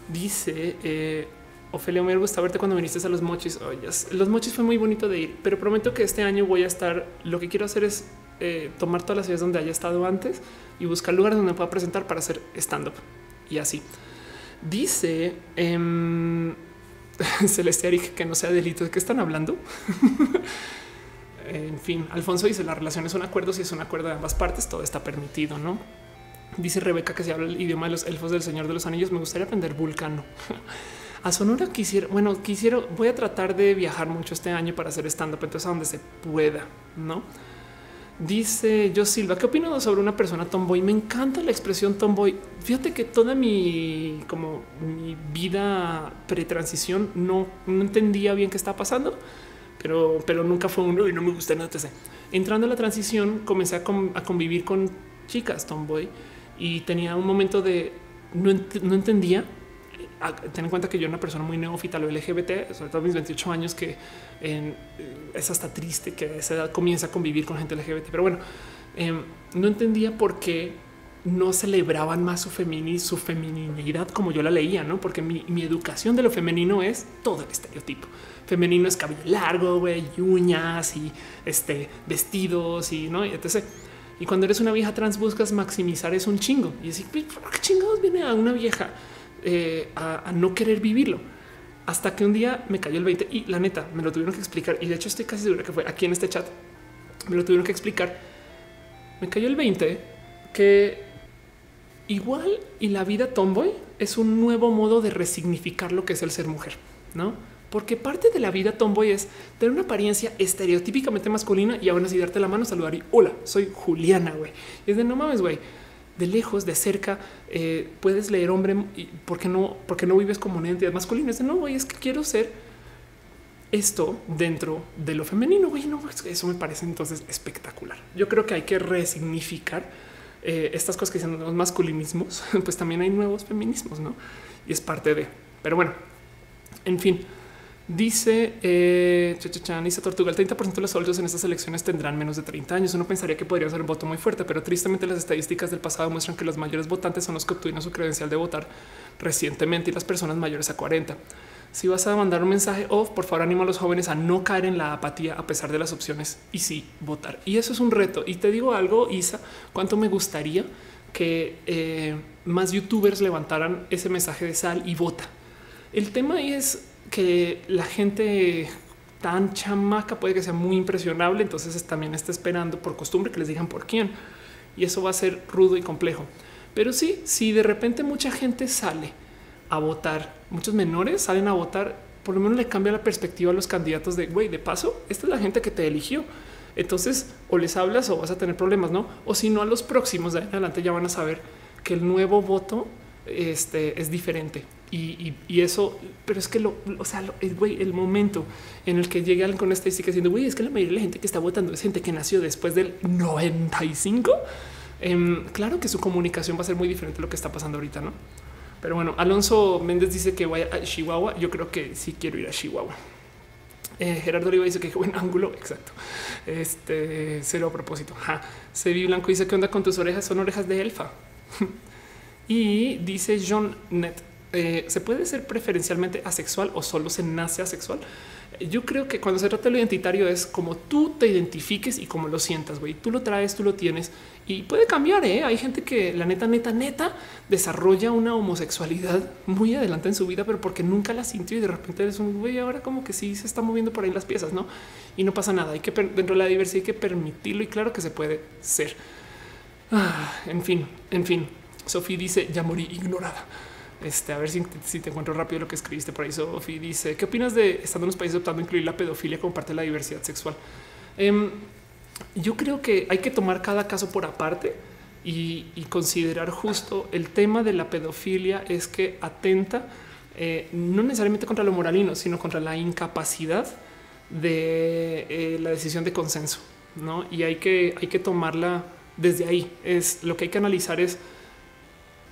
Dice eh, Ofelia, me gusta verte cuando viniste a los mochis. Oh, Los mochis fue muy bonito de ir, pero prometo que este año voy a estar. Lo que quiero hacer es eh, tomar todas las ciudades donde haya estado antes y buscar lugares donde pueda presentar para hacer stand up y así. Dice eh, Celeste que no sea delito. ¿De qué están hablando? en fin, Alfonso dice las relaciones son acuerdos y es un acuerdo de ambas partes. Todo está permitido, no? Dice Rebeca que se habla el idioma de los elfos del Señor de los Anillos. Me gustaría aprender vulcano. A Sonora quisiera, bueno, quisiera, voy a tratar de viajar mucho este año para hacer stand up, entonces a donde se pueda, no? Dice yo Silva, ¿qué opino sobre una persona tomboy? Me encanta la expresión tomboy. Fíjate que toda mi como mi vida pretransición no, no entendía bien qué estaba pasando, pero, pero nunca fue uno y no me gusta nada. Entrando a la transición, comencé a, convivir con chicas tomboy y tenía un momento de no, no entendía ten en cuenta que yo era una persona muy neófita lo LGBT, sobre todo mis 28 años, que eh, es hasta triste que a esa edad comienza a convivir con gente LGBT. Pero bueno, em, no entendía por qué no celebraban más su, femini, su feminidad como yo la leía, no? Porque mi, educación de lo femenino es todo el estereotipo. Femenino es cabello largo, güey, uñas y este vestidos y no, y etc. Y cuando eres una vieja trans buscas maximizar eso un chingo y decir, ¿qué chingados viene a una vieja? Eh, a, no querer vivirlo. Hasta que un día me cayó el 20 y la neta me lo tuvieron que explicar. Y de hecho estoy casi segura que fue aquí en este chat. Me lo tuvieron que explicar. Me cayó el 20 que igual y la vida tomboy es un nuevo modo de resignificar lo que es el ser mujer, ¿no? Porque parte de la vida tomboy es tener una apariencia estereotípicamente masculina y aún así darte la mano, saludar y hola, soy Juliana, güey. Y es de no mames, güey de lejos, de cerca, eh, puedes leer hombre, porque no, porque no vives como una entidad masculina. Es de no, es que quiero ser esto dentro de lo femenino. Güey, no, eso me parece entonces espectacular. Yo creo que hay que resignificar eh, estas cosas que dicen los masculinismos, pues también hay nuevos feminismos, no? Y es parte de, pero bueno, en fin. Dice eh, Dice Tortuga, el 30% de los soldados en estas elecciones tendrán menos de 30 años. Uno pensaría que podría ser un voto muy fuerte, pero tristemente las estadísticas del pasado muestran que los mayores votantes son los que obtuvieron su credencial de votar recientemente y las personas mayores a 40. Si vas a mandar un mensaje off, por favor animo a los jóvenes a no caer en la apatía a pesar de las opciones y sí votar. Y eso es un reto. Y te digo algo, Isa, cuánto me gustaría que eh, más youtubers levantaran ese mensaje de sal y vota. El tema es que la gente tan chamaca puede que sea muy impresionable, entonces también está esperando por costumbre que les digan por quién. Y eso va a ser rudo y complejo. Pero sí, si de repente mucha gente sale a votar, muchos menores salen a votar, por lo menos le cambia la perspectiva a los candidatos de, güey, de paso, esta es la gente que te eligió. Entonces, o les hablas o vas a tener problemas, ¿no? O si no, a los próximos de adelante ya van a saber que el nuevo voto este, es diferente y, eso, pero es que lo, o sea, el, el momento en el que llegue alguien con estadística diciendo, güey, es que la mayoría de la gente que está votando es gente que nació después del 95. Em, claro que su comunicación va a ser muy diferente a lo que está pasando ahorita, no? Pero bueno, Alonso Méndez dice que vaya a Chihuahua. Yo creo que sí quiero ir a Chihuahua. Eh, Gerardo Oliva dice que buen ángulo. Exacto. Este cero a propósito. Ja. Sevi Blanco dice que onda con tus orejas. Son orejas de elfa. y dice John Net eh, se puede ser preferencialmente asexual o solo se nace asexual. Yo creo que cuando se trata de lo identitario es como tú te identifiques y como lo sientas, güey. Tú lo traes, tú lo tienes y puede cambiar. ¿eh? Hay gente que la neta, neta, neta desarrolla una homosexualidad muy adelante en su vida, pero porque nunca la sintió y de repente eres un güey. Ahora, como que sí se está moviendo por ahí las piezas, no? Y no pasa nada. Hay que dentro de la diversidad hay que permitirlo y claro que se puede ser. Ah, en fin, en fin. Sofía dice ya morí ignorada. Este, a ver si, te encuentro rápido lo que escribiste por ahí. Sofi dice: ¿Qué opinas de estando en los países optando a incluir la pedofilia como parte de la diversidad sexual? Em, yo creo que hay que tomar cada caso por aparte y, considerar justo el tema de la pedofilia es que atenta eh, no necesariamente contra lo moralino, sino contra la incapacidad de eh, la decisión de consenso. ¿no? Y hay que, hay que tomarla desde ahí. Es lo que hay que analizar es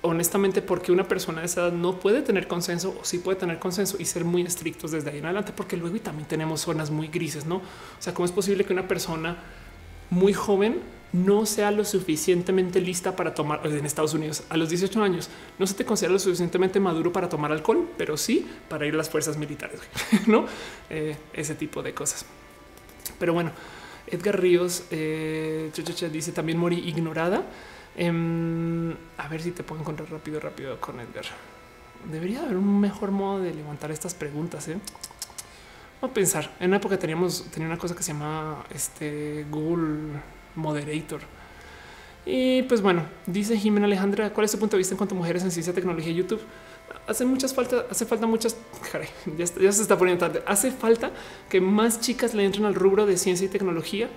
honestamente porque una persona de esa edad no puede tener consenso o sí puede tener consenso y ser muy estrictos desde ahí en adelante, porque luego y también tenemos zonas muy grises, no? O sea, cómo es posible que una persona muy joven no sea lo suficientemente lista para tomar en Estados Unidos a los 18 años. No se te considera lo suficientemente maduro para tomar alcohol, pero sí para ir a las fuerzas militares, no eh, ese tipo de cosas. Pero bueno, Edgar Ríos eh, dice también morí ignorada. Em, a ver si te puedo encontrar rápido, rápido con Edgar. Debería haber un mejor modo de levantar estas preguntas. ¿eh? Vamos a pensar. En una época teníamos tenía una cosa que se llama este Google Moderator. Y pues bueno, dice Jimena Alejandra, ¿cuál es tu punto de vista en cuanto a mujeres en ciencia, tecnología y YouTube? Hace muchas falta, hace falta muchas. ya, ya se está poniendo tarde. Hace falta que más chicas le entren al rubro de ciencia y tecnología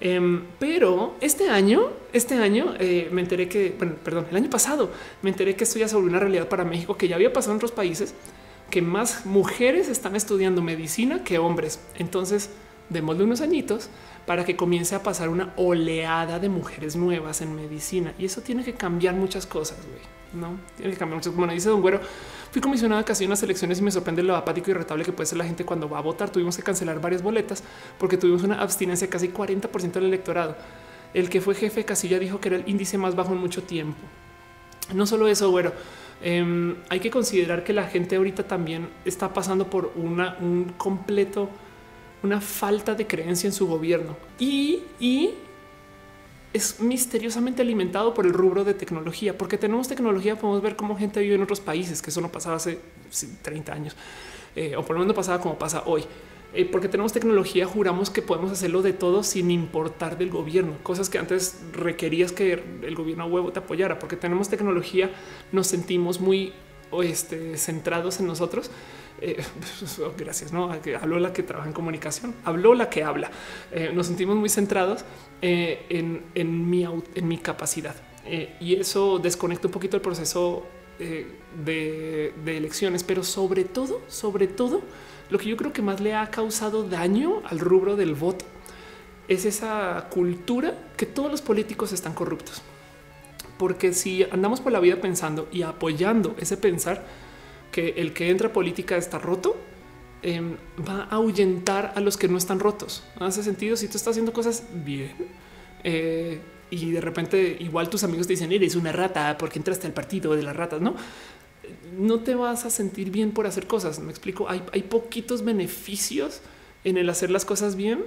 Em, pero este año, este año eh, me enteré que, bueno, perdón, el año pasado me enteré que esto ya se volvió una realidad para México que ya había pasado en otros países, que más mujeres están estudiando medicina que hombres. Entonces, démosle unos añitos para que comience a pasar una oleada de mujeres nuevas en medicina. Y eso tiene que cambiar muchas cosas, güey. No tiene que cambiar muchas. Bueno, dice Don Güero, fui comisionada casi unas elecciones y me sorprende lo apático y irritable que puede ser la gente cuando va a votar. Tuvimos que cancelar varias boletas porque tuvimos una abstinencia casi 40% del electorado. El que fue jefe casilla dijo que era el índice más bajo en mucho tiempo. No solo eso, güero. Em, hay que considerar que la gente ahorita también está pasando por una, un completo una falta de creencia en su gobierno y, es misteriosamente alimentado por el rubro de tecnología, porque tenemos tecnología, podemos ver cómo gente vive en otros países, que eso no pasaba hace 30 años, eh, o por lo menos pasaba como pasa hoy. Eh, porque tenemos tecnología, juramos que podemos hacerlo de todo sin importar del gobierno, cosas que antes requerías que el gobierno huevo te apoyara, porque tenemos tecnología, nos sentimos muy este, centrados en nosotros eh, gracias, no habló la que trabaja en comunicación, habló la que habla. Eh, nos sentimos muy centrados eh, en, mi, en mi capacidad y eso desconecta un poquito el proceso de, de, elecciones, pero sobre todo, sobre todo, lo que yo creo que más le ha causado daño al rubro del voto es esa cultura que todos los políticos están corruptos. Porque si andamos por la vida pensando y apoyando ese pensar, que el que entra a política está roto, em, va a ahuyentar a los que no están rotos. Hace sentido si tú estás haciendo cosas bien eh, y de repente igual tus amigos te dicen eres una rata porque entraste al partido de las ratas, no? No te vas a sentir bien por hacer cosas. Me explico. Hay, poquitos beneficios en el hacer las cosas bien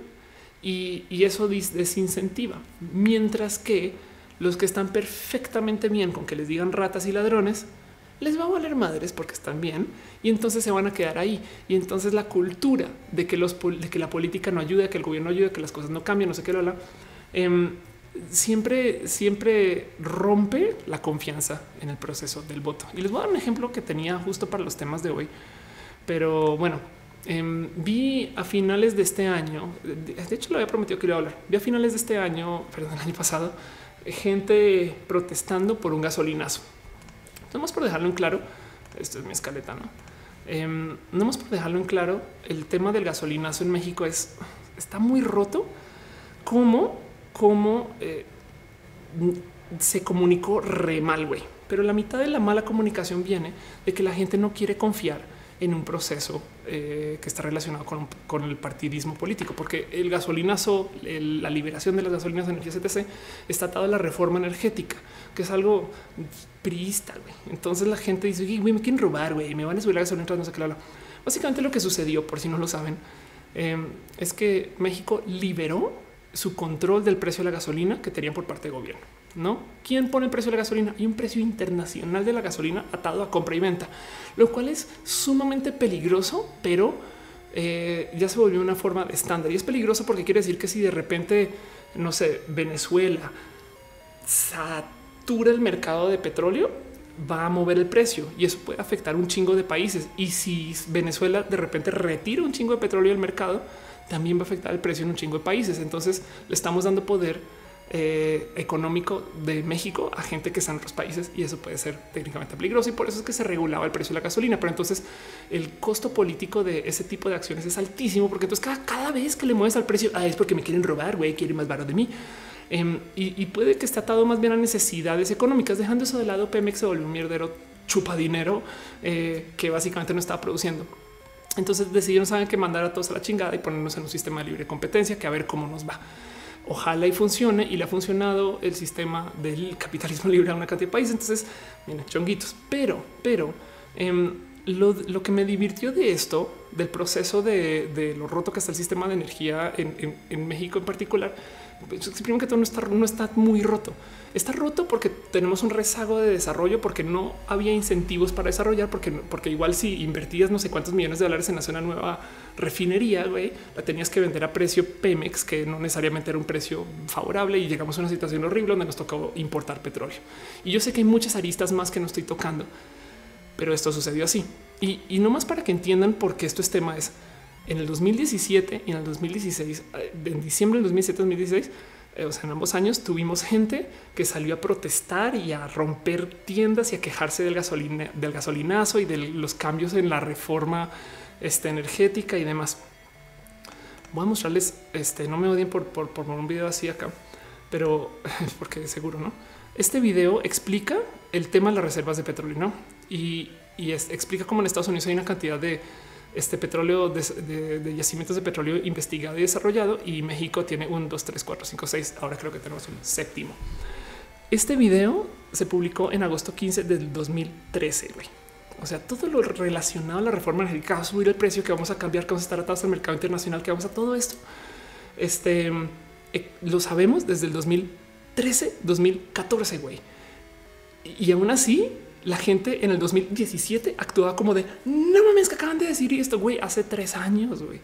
y, y eso desincentiva. Mientras que los que están perfectamente bien con que les digan ratas y ladrones les va a valer madres porque están bien y entonces se van a quedar ahí. Y entonces la cultura de que, los, de que la política no ayuda, que el gobierno ayuda, que las cosas no cambian, no sé qué, lo eh, siempre, siempre rompe la confianza en el proceso del voto. Y les voy a dar un ejemplo que tenía justo para los temas de hoy. Pero bueno, em, vi a finales de este año, de hecho lo había prometido que iba a hablar, vi a finales de este año, perdón, el año pasado, gente protestando por un gasolinazo. No más por dejarlo en claro, esto es mi escaleta, no? Más por dejarlo en claro, el tema del gasolinazo en México es está muy roto. Cómo, cómo eh, se comunicó re mal, güey. Pero la mitad de la mala comunicación viene de que la gente no quiere confiar en un proceso eh, que está relacionado con, el partidismo político, porque el gasolinazo, la liberación de las gasolinas de energía CTC está atado a la reforma energética, que es algo priista. Entonces la gente dice, güey, me quieren robar, güey, me van a subir la gasolina, no sé qué. Básicamente lo que sucedió, por si no lo saben, em, es que México liberó su control del precio de la gasolina que tenían por parte del gobierno. No, quién pone el precio de la gasolina? Hay un precio internacional de la gasolina atado a compra y venta, lo cual es sumamente peligroso, pero eh, ya se volvió una forma de estándar y es peligroso porque quiere decir que si de repente, no sé, Venezuela satura el mercado de petróleo, va a mover el precio y eso puede afectar un chingo de países. Y si Venezuela de repente retira un chingo de petróleo del mercado, también va a afectar el precio en un chingo de países. Entonces le estamos dando poder eh, económico de México a gente que está en otros países y eso puede ser técnicamente peligroso y por eso es que se regulaba el precio de la gasolina. Pero entonces el costo político de ese tipo de acciones es altísimo porque entonces cada, vez que le mueves al precio ah, es porque me quieren robar, güey, quieren más barato de mí. Em, y, puede que esté atado más bien a necesidades económicas. Dejando eso de lado, Pemex se volvió un mierdero chupa dinero eh, que básicamente no estaba produciendo. Entonces decidieron saben que mandar a todos a la chingada y ponernos en un sistema de libre competencia que a ver cómo nos va ojalá y funcione y le ha funcionado el sistema del capitalismo libre a una cantidad de países. Entonces, miren, chonguitos, pero, pero em, lo, que me divirtió de esto, del proceso de, lo roto que está el sistema de energía en, México en particular, pues, primero que todo no está, no está muy roto. Está roto porque tenemos un rezago de desarrollo, porque no había incentivos para desarrollar, porque, porque igual si invertías no sé cuántos millones de dólares en hacer una nueva refinería, güey, la tenías que vender a precio Pemex, que no necesariamente era un precio favorable y llegamos a una situación horrible donde nos tocó importar petróleo. Y yo sé que hay muchas aristas más que no estoy tocando, pero esto sucedió así. Y, no más para que entiendan por qué esto es tema es En el 2017 y en el 2016, eh, en diciembre del 2017-2016, eh, sea, en ambos años tuvimos gente que salió a protestar y a romper tiendas y a quejarse del, gasolina, del gasolinazo y de los cambios en la reforma este, energética y demás. Voy a mostrarles, este, no me odien por, por, por un video así acá, pero porque seguro no. Este video explica el tema de las reservas de petróleo y, y explica cómo en Estados Unidos hay una cantidad de este petróleo de, yacimientos de petróleo investigado y desarrollado y México tiene un 2, 3, 4, 5, 6. Ahora creo que tenemos un séptimo. Este video se publicó en agosto 15 del 2013. O sea, todo lo relacionado a la reforma energética va a subir el precio, que vamos a cambiar, que vamos a estar atados al mercado internacional, que vamos a todo esto. Este eh, lo sabemos desde el 2013, 2014, güey. Y aún así, la gente en el 2017 actuaba como de no mames que acaban de decir esto, güey, hace tres años, güey.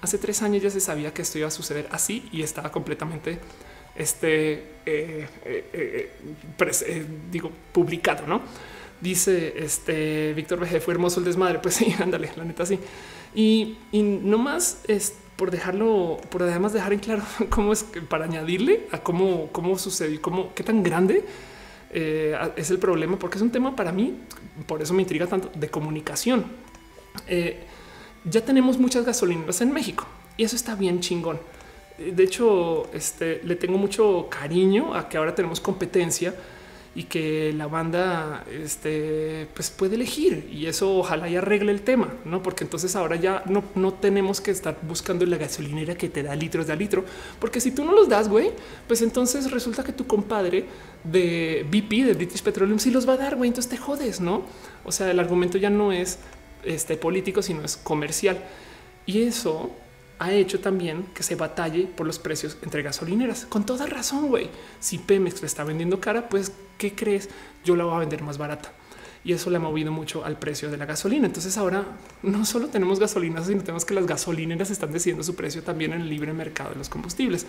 Hace tres años ya se sabía que esto iba a suceder así y estaba completamente, este, eh, eh, digo, publicado, ¿no? Dice este Víctor BG fue hermoso el desmadre. Pues sí, ándale, la neta sí. Y, y no más es por dejarlo, por además dejar en claro cómo es que para añadirle a cómo, cómo sucedió, cómo, qué tan grande eh, es el problema, porque es un tema para mí, por eso me intriga tanto de comunicación. Eh, ya tenemos muchas gasolineras en México y eso está bien chingón. De hecho, este, le tengo mucho cariño a que ahora tenemos competencia y que la banda este, pues puede elegir y eso ojalá y arregle el tema, no? Porque entonces ahora ya no, no tenemos que estar buscando la gasolinera que te da litros de litro, porque si tú no los das, güey, pues entonces resulta que tu compadre de BP, de British Petroleum, sí los va a dar, güey, entonces te jodes, no? O sea, el argumento ya no es este político, sino es comercial y eso ha hecho también que se batalle por los precios entre gasolineras. Con toda razón, güey. Si Pemex le está vendiendo cara, pues, ¿qué crees? Yo la voy a vender más barata. Y eso le ha movido mucho al precio de la gasolina. Entonces ahora no solo tenemos gasolinas, sino tenemos que las gasolineras están decidiendo su precio también en el libre mercado de los combustibles.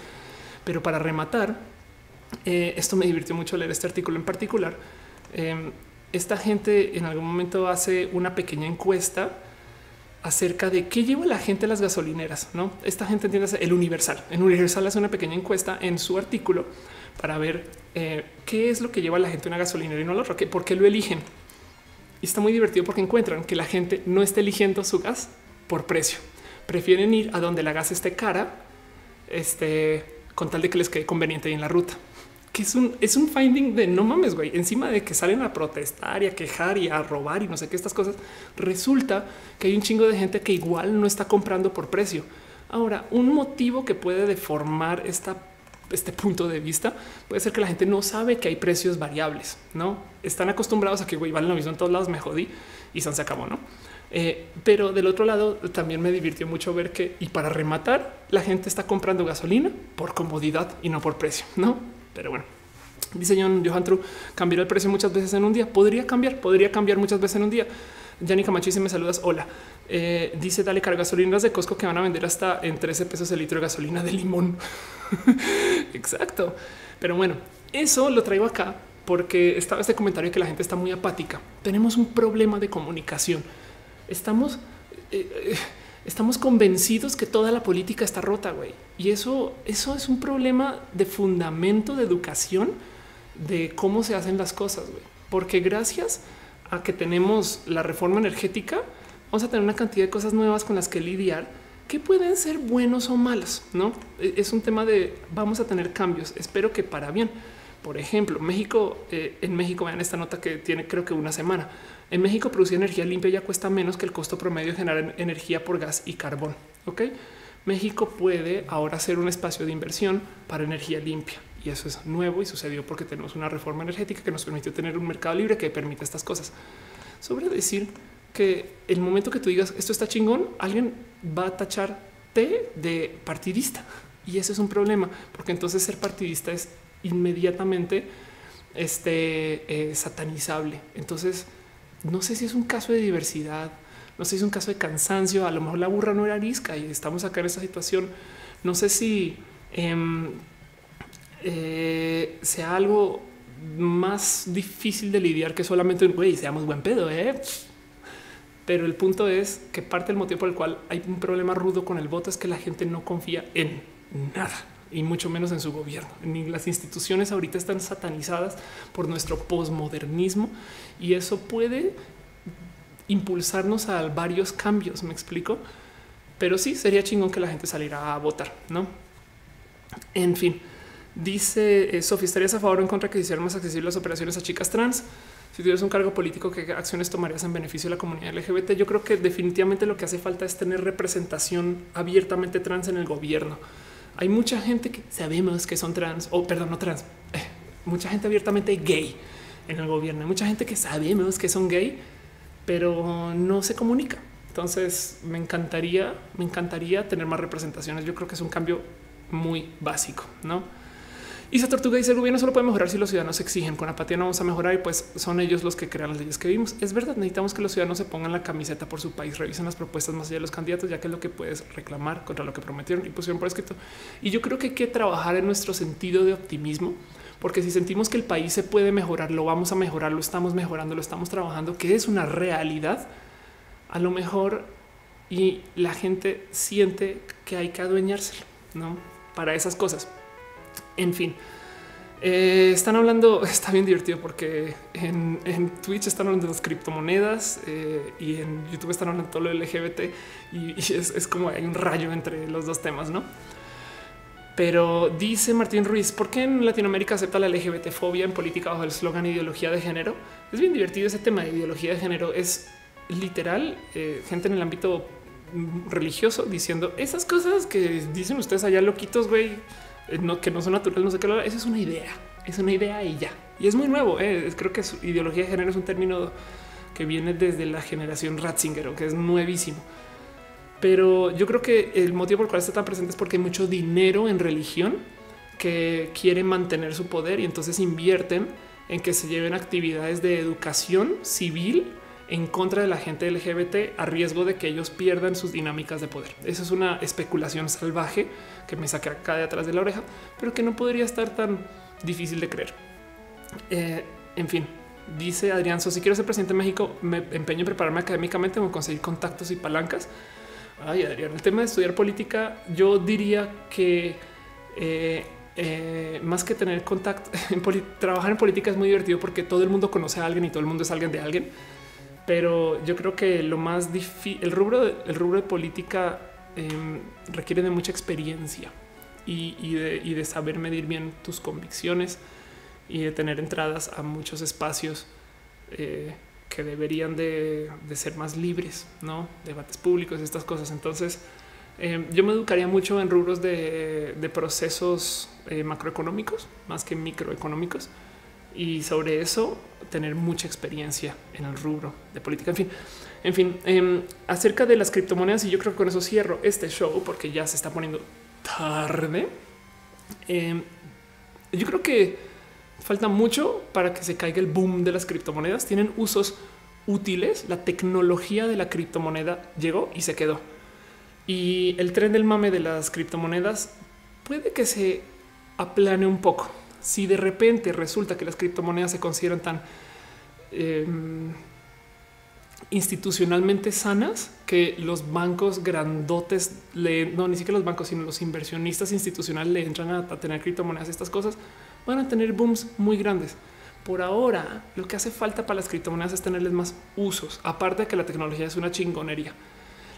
Pero para rematar, eh, esto me divirtió mucho leer este artículo en particular. Eh, esta gente en algún momento hace una pequeña encuesta acerca de qué lleva la gente a las gasolineras. No, esta gente entiende el Universal. En Universal hace una pequeña encuesta en su artículo para ver eh, qué es lo que lleva a la gente a una gasolinera y no lo otro, por qué lo eligen. Y está muy divertido porque encuentran que la gente no está eligiendo su gas por precio. Prefieren ir a donde la gas esté cara, este, con tal de que les quede conveniente en la ruta que es un, es un finding de no mames, güey. Encima de que salen a protestar y a quejar y a robar y no sé qué estas cosas, resulta que hay un chingo de gente que igual no está comprando por precio. Ahora, un motivo que puede deformar esta, este punto de vista puede ser que la gente no sabe que hay precios variables, no están acostumbrados a que güey valen lo mismo en todos lados. Me jodí y se acabó, no? Eh, pero del otro lado también me divirtió mucho ver que y para rematar la gente está comprando gasolina por comodidad y no por precio, no? Pero bueno, dice John Johan True, cambiará el precio muchas veces en un día. Podría cambiar, podría cambiar muchas veces en un día. Yanni Camacho, si me saludas, hola. Eh, dice dale carga gasolinas de Costco que van a vender hasta en 13 pesos el litro de gasolina de limón. Exacto. Pero bueno, eso lo traigo acá porque estaba este comentario que la gente está muy apática. Tenemos un problema de comunicación. Estamos eh, eh, estamos convencidos que toda la política está rota, güey. Y eso, eso es un problema de fundamento de educación de cómo se hacen las cosas, güey. Porque gracias a que tenemos la reforma energética, vamos a tener una cantidad de cosas nuevas con las que lidiar que pueden ser buenos o malos, ¿no? E, es un tema de vamos a tener cambios, espero que para bien. Por ejemplo, México, eh, en México, vean esta nota que tiene creo que una semana. En México producir energía limpia ya cuesta menos que el costo promedio de generar energía por gas y carbón. Ok, México puede ahora ser un espacio de inversión para energía limpia y eso es nuevo y sucedió porque tenemos una reforma energética que nos permitió tener un mercado libre que permite estas cosas. Sobre decir que el momento que tú digas esto está chingón, alguien va a tacharte de partidista y ese es un problema porque entonces ser partidista es inmediatamente este, eh, satanizable. Entonces, no sé si es un caso de diversidad, no sé si es un caso de cansancio, a lo mejor la burra no era arisca y estamos acá en esta situación. No sé si em, eh, sea algo más difícil de lidiar que solamente un güey, seamos buen pedo, ¿eh? Pero el punto es que parte del motivo por el cual hay un problema rudo con el voto es que la gente no confía en nada y mucho menos en su gobierno. Las instituciones ahorita están satanizadas por nuestro posmodernismo y eso puede impulsarnos a varios cambios. Me explico, pero sí sería chingón que la gente saliera a votar, no? En fin, dice eh, Sofía, ¿estarías a favor o en contra que se hicieran más accesibles las operaciones a chicas trans? Si tuvieras un cargo político, ¿qué acciones tomarías en beneficio de la comunidad LGBT? Yo creo que definitivamente lo que hace falta es tener representación abiertamente trans en el gobierno hay mucha gente que sabemos que son trans o perdón, no trans, eh, mucha gente abiertamente gay en el gobierno, hay mucha gente que sabemos que son gay, pero no se comunica. Entonces me encantaría, me encantaría tener más representaciones. Yo creo que es un cambio muy básico, no? Y esa tortuga dice el gobierno solo puede mejorar si los ciudadanos exigen. Con apatía no vamos a mejorar y pues son ellos los que crean las leyes que vimos. Es verdad, necesitamos que los ciudadanos se pongan la camiseta por su país, revisen las propuestas más allá de los candidatos, ya que es lo que puedes reclamar contra lo que prometieron y pusieron por escrito. Y yo creo que hay que trabajar en nuestro sentido de optimismo, porque si sentimos que el país se puede mejorar, lo vamos a mejorar, lo estamos mejorando, lo estamos trabajando, que es una realidad, a lo mejor y la gente siente que hay que adueñárselo, ¿no? Para esas cosas. En fin, eh, están hablando, está bien divertido porque en, Twitch están hablando de las criptomonedas eh, y en YouTube están hablando de todo lo LGBT y, es, como hay un rayo entre los dos temas, ¿no? Pero dice Martín Ruiz, ¿por qué en Latinoamérica acepta la LGBT fobia en política bajo el eslogan ideología de género? Es bien divertido ese tema de ideología de género. Es literal eh, gente en el ámbito religioso diciendo esas cosas que dicen ustedes allá loquitos, güey no, que no son naturales, no sé qué. Esa es una idea, es una idea y ya. Y es muy nuevo. Eh. Creo que su ideología de género es un término que viene desde la generación Ratzinger, que es nuevísimo. Pero yo creo que el motivo por el cual está tan presente es porque hay mucho dinero en religión que quiere mantener su poder y entonces invierten en que se lleven actividades de educación civil en contra de la gente LGBT a riesgo de que ellos pierdan sus dinámicas de poder. Esa es una especulación salvaje que me saca acá de atrás de la oreja, pero que no podría estar tan difícil de creer. Eh, en fin, dice Adrián, si quiero ser presidente de México, me empeño en prepararme académicamente o conseguir contactos y palancas. Ay, Adrián, el tema de estudiar política, yo diría que eh, eh, más que tener contacto, trabajar en política es muy divertido porque todo el mundo conoce a alguien y todo el mundo es alguien de alguien pero yo creo que lo más difícil, el rubro, el rubro de política em, requiere de mucha experiencia y, de, saber medir bien tus convicciones y de tener entradas a muchos espacios eh, que deberían de, ser más libres, no debates públicos, estas cosas. Entonces, em, yo me educaría mucho en rubros de, procesos eh, macroeconómicos más que microeconómicos y sobre eso tener mucha experiencia en el rubro de política. En fin, en fin, em, acerca de las criptomonedas, y yo creo que con eso cierro este show porque ya se está poniendo tarde. Em, yo creo que falta mucho para que se caiga el boom de las criptomonedas. Tienen usos útiles. La tecnología de la criptomoneda llegó y se quedó. Y el tren del mame de las criptomonedas puede que se aplane un poco si de repente resulta que las criptomonedas se consideran tan em, institucionalmente sanas que los bancos grandotes le no ni siquiera los bancos, sino los inversionistas institucionales le entran a, tener criptomonedas. Estas cosas van a tener booms muy grandes. Por ahora, lo que hace falta para las criptomonedas es tenerles más usos, aparte de que la tecnología es una chingonería.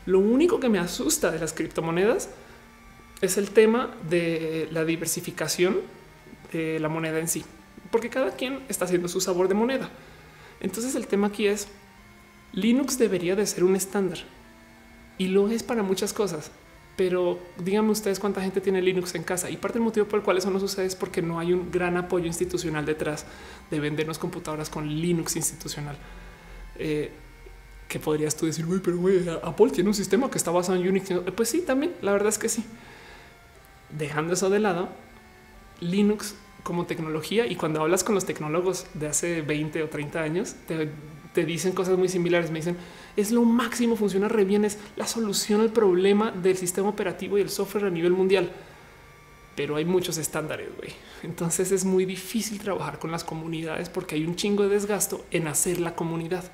Lo único que me asusta de las criptomonedas es el tema de la diversificación la moneda en sí, porque cada quien está haciendo su sabor de moneda. Entonces el tema aquí es Linux debería de ser un estándar y lo es para muchas cosas. Pero díganme ustedes cuánta gente tiene Linux en casa y parte del motivo por el cual eso no sucede es porque no hay un gran apoyo institucional detrás de vendernos computadoras con Linux institucional. Eh, que podrías tú decir, pero Apple tiene un sistema que está basado en Unix. Pues sí, también la verdad es que sí. Dejando eso de lado, Linux como tecnología y cuando hablas con los tecnólogos de hace 20 o 30 años, te, dicen cosas muy similares. Me dicen es lo máximo, funciona re bien, es la solución al problema del sistema operativo y el software a nivel mundial. Pero hay muchos estándares, güey. Entonces es muy difícil trabajar con las comunidades porque hay un chingo de desgasto en hacer la comunidad.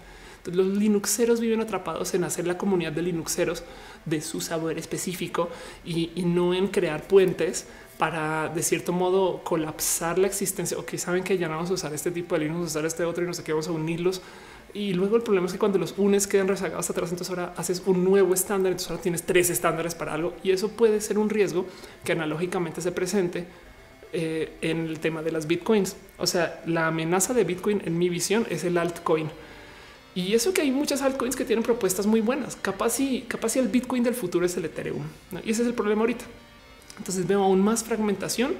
Los Linuxeros viven atrapados en hacer la comunidad de Linuxeros de su sabor específico y, no en crear puentes para de cierto modo colapsar la existencia o que saben que ya no vamos a usar este tipo de Linux, vamos a usar este otro y no sé qué, vamos a unirlos. Y luego el problema es que cuando los unes quedan rezagados atrás, entonces ahora haces un nuevo estándar, entonces ahora tienes tres estándares para algo y eso puede ser un riesgo que analógicamente se presente eh, en el tema de las bitcoins. O sea, la amenaza de Bitcoin en mi visión es el altcoin. Y eso que hay muchas altcoins que tienen propuestas muy buenas. Capaz y capaz y el Bitcoin del futuro es el Ethereum. Y ese es el problema ahorita. Entonces veo aún más fragmentación,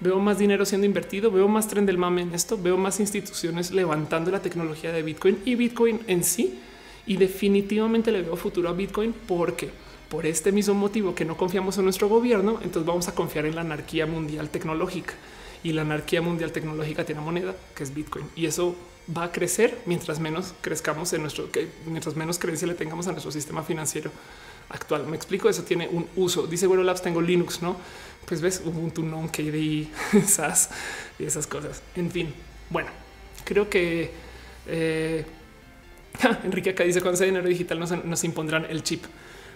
veo más dinero siendo invertido, veo más tren del mame en esto, veo más instituciones levantando la tecnología de Bitcoin y Bitcoin en sí. Y definitivamente le veo futuro a Bitcoin porque por este mismo motivo que no confiamos en nuestro gobierno, entonces vamos a confiar en la anarquía mundial tecnológica y la anarquía mundial tecnológica tiene moneda que es Bitcoin y eso va a crecer mientras menos crezcamos en nuestro, mientras menos creencia le tengamos a nuestro sistema financiero actual. Me explico, eso tiene un uso. Dice bueno Labs, tengo Linux, ¿no? Pues ves Ubuntu, non KDE, SAS y esas cosas. En fin, bueno, creo que eh, Enrique acá dice cuando sea dinero digital nos, nos, impondrán el chip.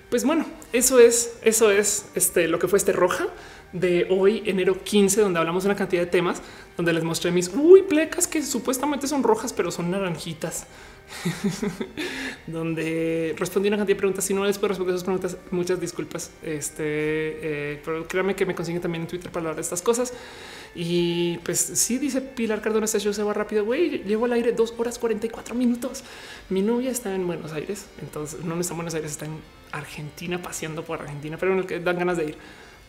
Pues bueno, eso es, eso es este, lo que fue este roja de hoy, enero 15, donde hablamos de una cantidad de temas, donde les mostré mis uy, plecas que supuestamente son rojas, pero son naranjitas. donde respondí una cantidad de preguntas. Si no les puedo responder esas preguntas, muchas disculpas. Este, eh, pero créanme que me consiguen también en Twitter para hablar de estas cosas. Y pues sí, dice Pilar Cardona, este show se va rápido. Güey, llevo al aire dos horas 44 minutos. Mi novia está en Buenos Aires, entonces no está en Buenos Aires, está en Argentina, paseando por Argentina, pero en que dan ganas de ir.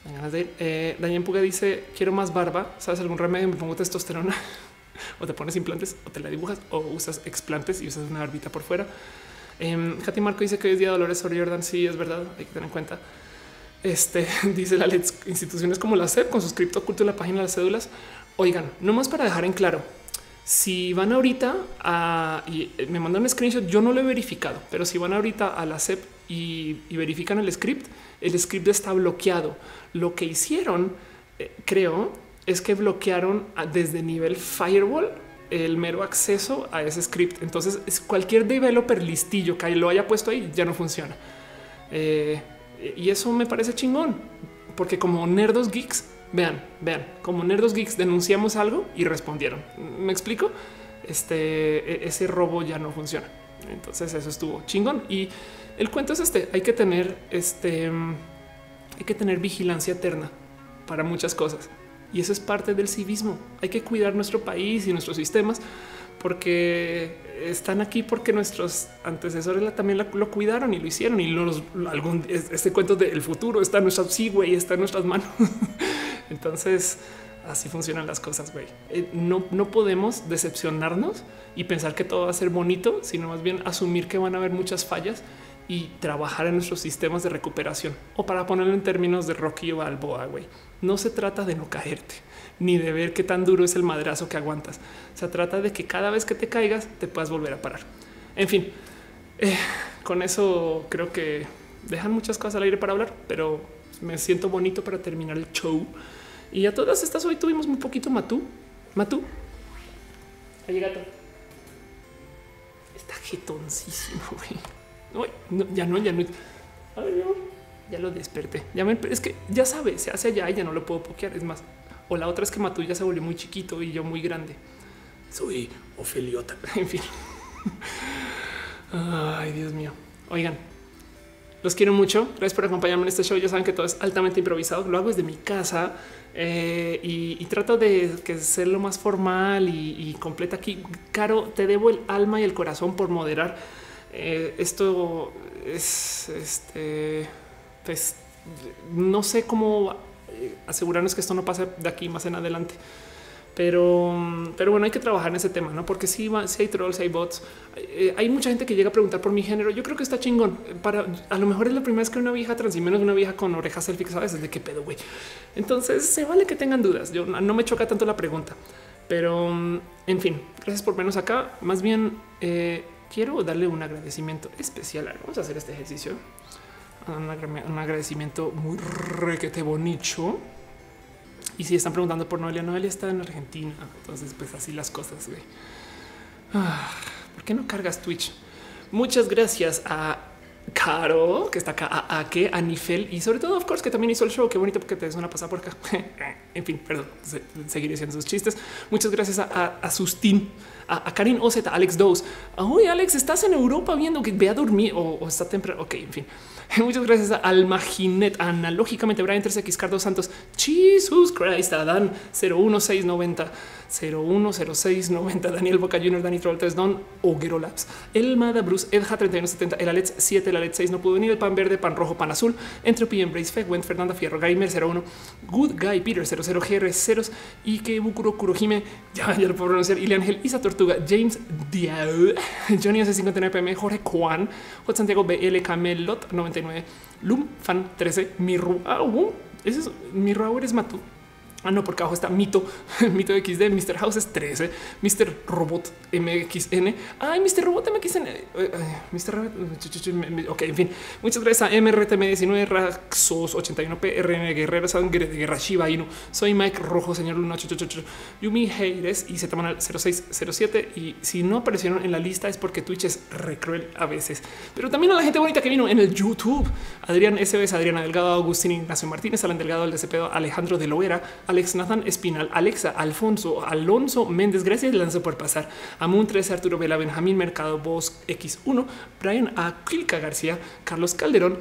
Dan ganas de ir. Eh, Daniel Puga dice: Quiero más barba. ¿Sabes algún remedio? Me pongo testosterona o te pones implantes o te la dibujas o usas explantes y usas una barbita por fuera. Eh, Marco dice que hoy es día de Dolores sobre Jordan. Sí, es verdad. Hay que tener en cuenta. Este dice la instituciones como la SEP con sus cripto oculto en la página de las cédulas. Oigan, no más para dejar en claro. Si van ahorita a y me mandan un screenshot, yo no lo he verificado, pero si van ahorita a la SEP y, verifican el script, el script está bloqueado. Lo que hicieron, eh, creo, es que bloquearon desde nivel firewall el mero acceso a ese script. Entonces, cualquier developer listillo que lo haya puesto ahí ya no funciona. Eh, y eso me parece chingón, porque como nerdos geeks, vean, vean, como nerdos geeks denunciamos algo y respondieron. ¿Me explico? Este, e, ese robo ya no funciona. Entonces eso estuvo chingón. Y el cuento es este, hay que tener este, hay que tener vigilancia eterna para muchas cosas. Y eso es parte del civismo. Hay que cuidar nuestro país y nuestros sistemas porque están aquí porque nuestros antecesores también lo cuidaron y lo hicieron y los, algún este cuento del futuro está en nuestras sí, güey, está en nuestras manos. Entonces así funcionan las cosas, güey. Eh, no, no podemos decepcionarnos y pensar que todo va a ser bonito, sino más bien asumir que van a haber muchas fallas y trabajar en nuestros sistemas de recuperación o para ponerlo en términos de Rocky o Balboa. Güey, no se trata de no caerte ni de ver qué tan duro es el madrazo que aguantas. Se trata de que cada vez que te caigas te puedas volver a parar. En fin, eh, con eso creo que dejan muchas cosas al aire para hablar, pero me siento bonito para terminar el show. Y a todas estas hoy tuvimos un poquito matú. Matú. Ahí gato. Está jetoncísimo, güey. ya no, ya no. Ya lo desperté. Ya me, es que ya sabe, se hace allá y ya no lo puedo pokear. Es más, o la otra es que Matú ya se volvió muy chiquito y yo muy grande. Soy Ofeliota. En fin. Ay, Dios mío. Oigan, los quiero mucho. Gracias por acompañarme en este show. Ya saben que todo es altamente improvisado. Lo hago desde mi casa eh, y, trato de que ser lo más formal y, completa aquí. Caro, te debo el alma y el corazón por moderar. Eh, esto es este, pues no sé cómo eh, asegurarnos que esto no pase de aquí más en adelante. Pero, pero bueno, hay que trabajar en ese tema, no? Porque si, hay trolls, hay bots, eh, hay mucha gente que llega a preguntar por mi género. Yo creo que está chingón. Para a lo mejor es la primera vez que una vieja trans y menos una vieja con orejas selfie, sabes de qué pedo, güey. Entonces se vale que tengan dudas. Yo no me choca tanto la pregunta, pero en fin, gracias por menos acá. Más bien eh, quiero darle un agradecimiento especial. Vamos a hacer este ejercicio un agradecimiento muy requete bonito. Y si están preguntando por Noelia, Noelia está en Argentina. Entonces, pues así las cosas. Ah, ¿Por qué no cargas Twitch? Muchas gracias a Caro, que está acá, a, que a Nifel y sobre todo, of course, que también hizo el show. Qué bonito porque te des una pasada por acá. en fin, perdón, seguiré haciendo sus chistes. Muchas gracias a, a, Sustín, a, Karin Ozeta, Alex Dose. Uy, Alex, estás en Europa viendo que ve a dormir o, está temprano. Ok, en fin. Muchas gracias a Almaginet, analógicamente, Brian 3X, Carlos Santos, Jesus Christ, Adán 01690. 010690 Daniel Boca Junior, Dani Troll Don, Oguero Labs, El Mada Bruce, Edja 3170, el Alex 7, el Alex 6 no pudo venir, el pan verde, pan rojo, pan azul, Entropy, Embrace Feg, Went Fernanda Fierro, Gamer 01, Good Guy, Peter 00, GR 0 y que Bukuro Kurojime, ya, ya lo puedo pronunciar, Ili Ángel, Isa Tortuga, James Diao, Johnny S59 PM, Jorge Juan, J. Santiago BL, Camelot 99, Lum Fan 13, Mirru, ah, uh, ese es Mirru, eres Matu. Ah, no, porque abajo está Mito, Mito XD, Mr. House es 13, Mr. Robot MXN. Ay, Mr. Robot MXN. Mr. Robot. Ok, en fin. Muchas gracias a MRTM19, Raxos 81P, RN Guerrero, Sangre de Guerra Shiba Inu. Soy Mike Rojo, señor Luna, Yumi Heires y se toman al 0607. Y si no aparecieron en la lista es porque Twitch es re cruel a veces. Pero también a la gente bonita que vino en el YouTube. Adrián SBs, Adriana Delgado, Agustín Ignacio Martínez, Alan Delgado, el DCP, Alejandro de Loera, Alex Nathan Espinal, Alexa, Alfonso, Alonso Méndez, gracias Lanza por pasar, Amun 3, Arturo Vela, Benjamín Mercado, Voz X1, Brian A. Quilca García, Carlos Calderón,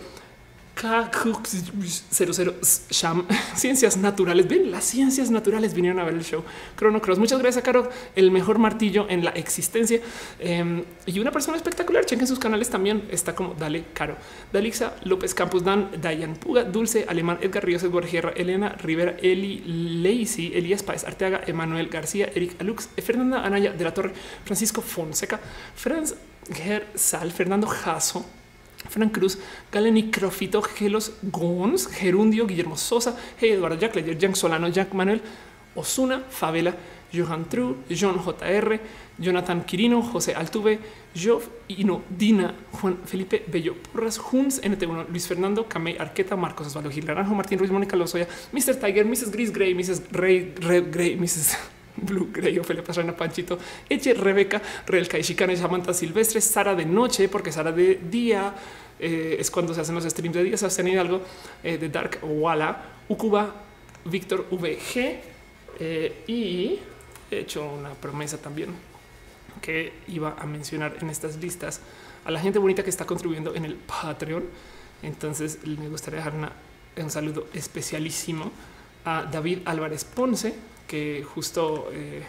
K00 Sham, ciencias naturales. Ven, las ciencias naturales vinieron a ver el show. Chrono Cross. Muchas gracias, Caro. El mejor martillo en la existencia em, y una persona espectacular. Chequen sus canales también. Está como Dale Caro, Dalixa López Campos, Dan, Dayan Puga, Dulce, Alemán, Edgar Ríos, Edward Guerra, Elena Rivera, Eli Lacey, Elías Páez, Arteaga, Emanuel García, Eric Alux, Fernanda Anaya de la Torre, Francisco Fonseca, Franz Gersal, Fernando Jasso. Frank Cruz, Galeni Crofito, Gelos Gons, Gerundio, Guillermo Sosa, hey Eduardo Jack Jan Solano, Jack Manuel, Osuna, Favela, Johan True, John JR, Jonathan Quirino, José Altuve, Jov Ino, Dina, Juan Felipe Bello Porras, Huns, NT1, Luis Fernando, Camey Arqueta, Marcos Osvaldo Gil Naranjo, Martín Ruiz, Mónica Lozoya, Mr. Tiger, Mrs. Gris Gray, Mrs. Ray, Red Gray, Mrs. Blue Grey, Ophelia Pastrana, Panchito, Eche, Rebeca, Real Caixicana, Samantha Silvestre, Sara de noche, porque Sara de día eh, es cuando se hacen los streams de día, se algo eh, de Dark Walla, Ukuba, Víctor VG eh, y he hecho una promesa también que iba a mencionar en estas listas a la gente bonita que está contribuyendo en el Patreon. Entonces me gustaría dejar un saludo especialísimo a David Álvarez Ponce, que justo eh,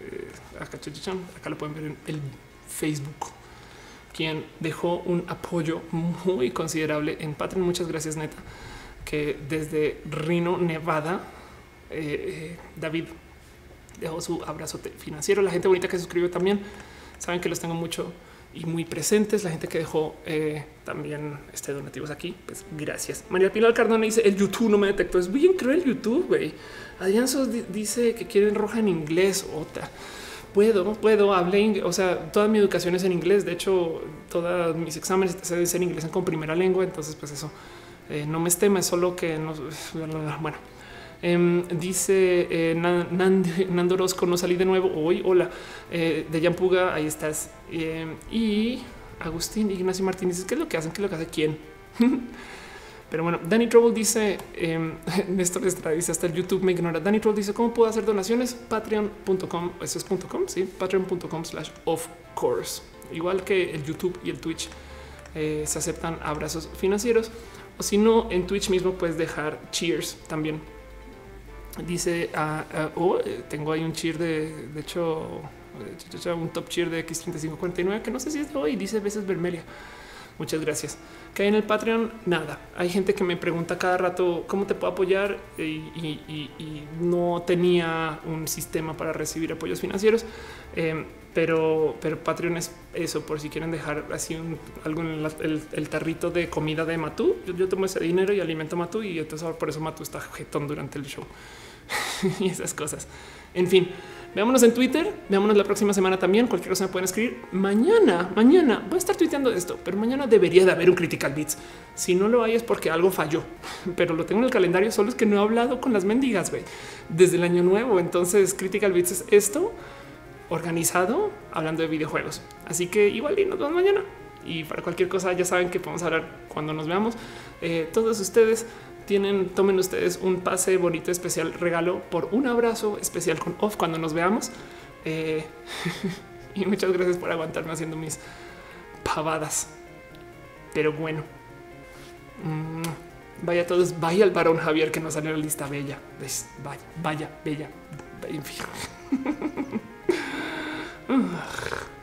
eh, acá, acá lo pueden ver en el Facebook, quien dejó un apoyo muy considerable en Patreon. Muchas gracias, neta, que desde Reno, Nevada, eh, David dejó su abrazo financiero. La gente bonita que suscribió también saben que los tengo mucho y muy presentes. La gente que dejó también este donativos aquí, pues gracias. María Pilar Cardona dice el YouTube no me detectó. Es bien cruel el YouTube. güey. Adrián dice que quieren roja en inglés. Otra puedo, puedo, hablé, o sea, toda mi educación es en inglés. De hecho, todos mis exámenes se dicen en inglés con primera lengua. Entonces, pues eso eh, no me esteme, solo que no. Bueno, em, dice eh, Nando Orozco, no salí de nuevo hoy. Hola, eh, de Yampuga, ahí estás. Em, y Agustín Ignacio Martínez, ¿qué es lo que hacen? ¿Qué es lo que hace quién? Pero bueno, Danny Trouble dice, eh, Néstor Estrada dice hasta el YouTube me ignora. Danny Trouble dice cómo puedo hacer donaciones. Patreon.com, eso es .com, sí, patreon.com slash of course. Igual que el YouTube y el Twitch eh, se aceptan abrazos financieros. O si no, en Twitch mismo puedes dejar cheers también. Dice, uh, oh, tengo ahí un cheer de, de hecho, un top cheer de X3549 que no sé si es de hoy, dice veces Vermelia. Muchas gracias. Que hay en el Patreon, nada. Hay gente que me pregunta cada rato cómo te puedo apoyar y, no tenía un sistema para recibir apoyos financieros. Em, pero, pero Patreon es eso, por si quieren dejar así algo en el, tarrito de comida de Matú. Yo, tomo ese dinero y alimento a Matú y entonces por eso Matú está jetón durante el show y esas cosas. En fin, Veámonos en Twitter, veámonos la próxima semana también. Cualquier cosa me pueden escribir. Mañana, mañana voy a estar tuiteando esto, pero mañana debería de haber un Critical Beats. Si no lo hay es porque algo falló, pero lo tengo en el calendario. Solo es que no he hablado con las mendigas desde el año nuevo. Entonces, Critical Beats es esto organizado hablando de videojuegos. Así que igual y nos vemos mañana. y para cualquier cosa ya saben que podemos hablar cuando nos veamos. Eh, todos ustedes tienen, tomen ustedes un pase bonito, especial regalo por un abrazo especial con off cuando nos veamos. Eh, y muchas gracias por aguantarme haciendo mis pavadas. Pero bueno, mm, vaya todos, vaya el varón Javier que nos salió la lista bella. Vaya, vaya, bella. En fin.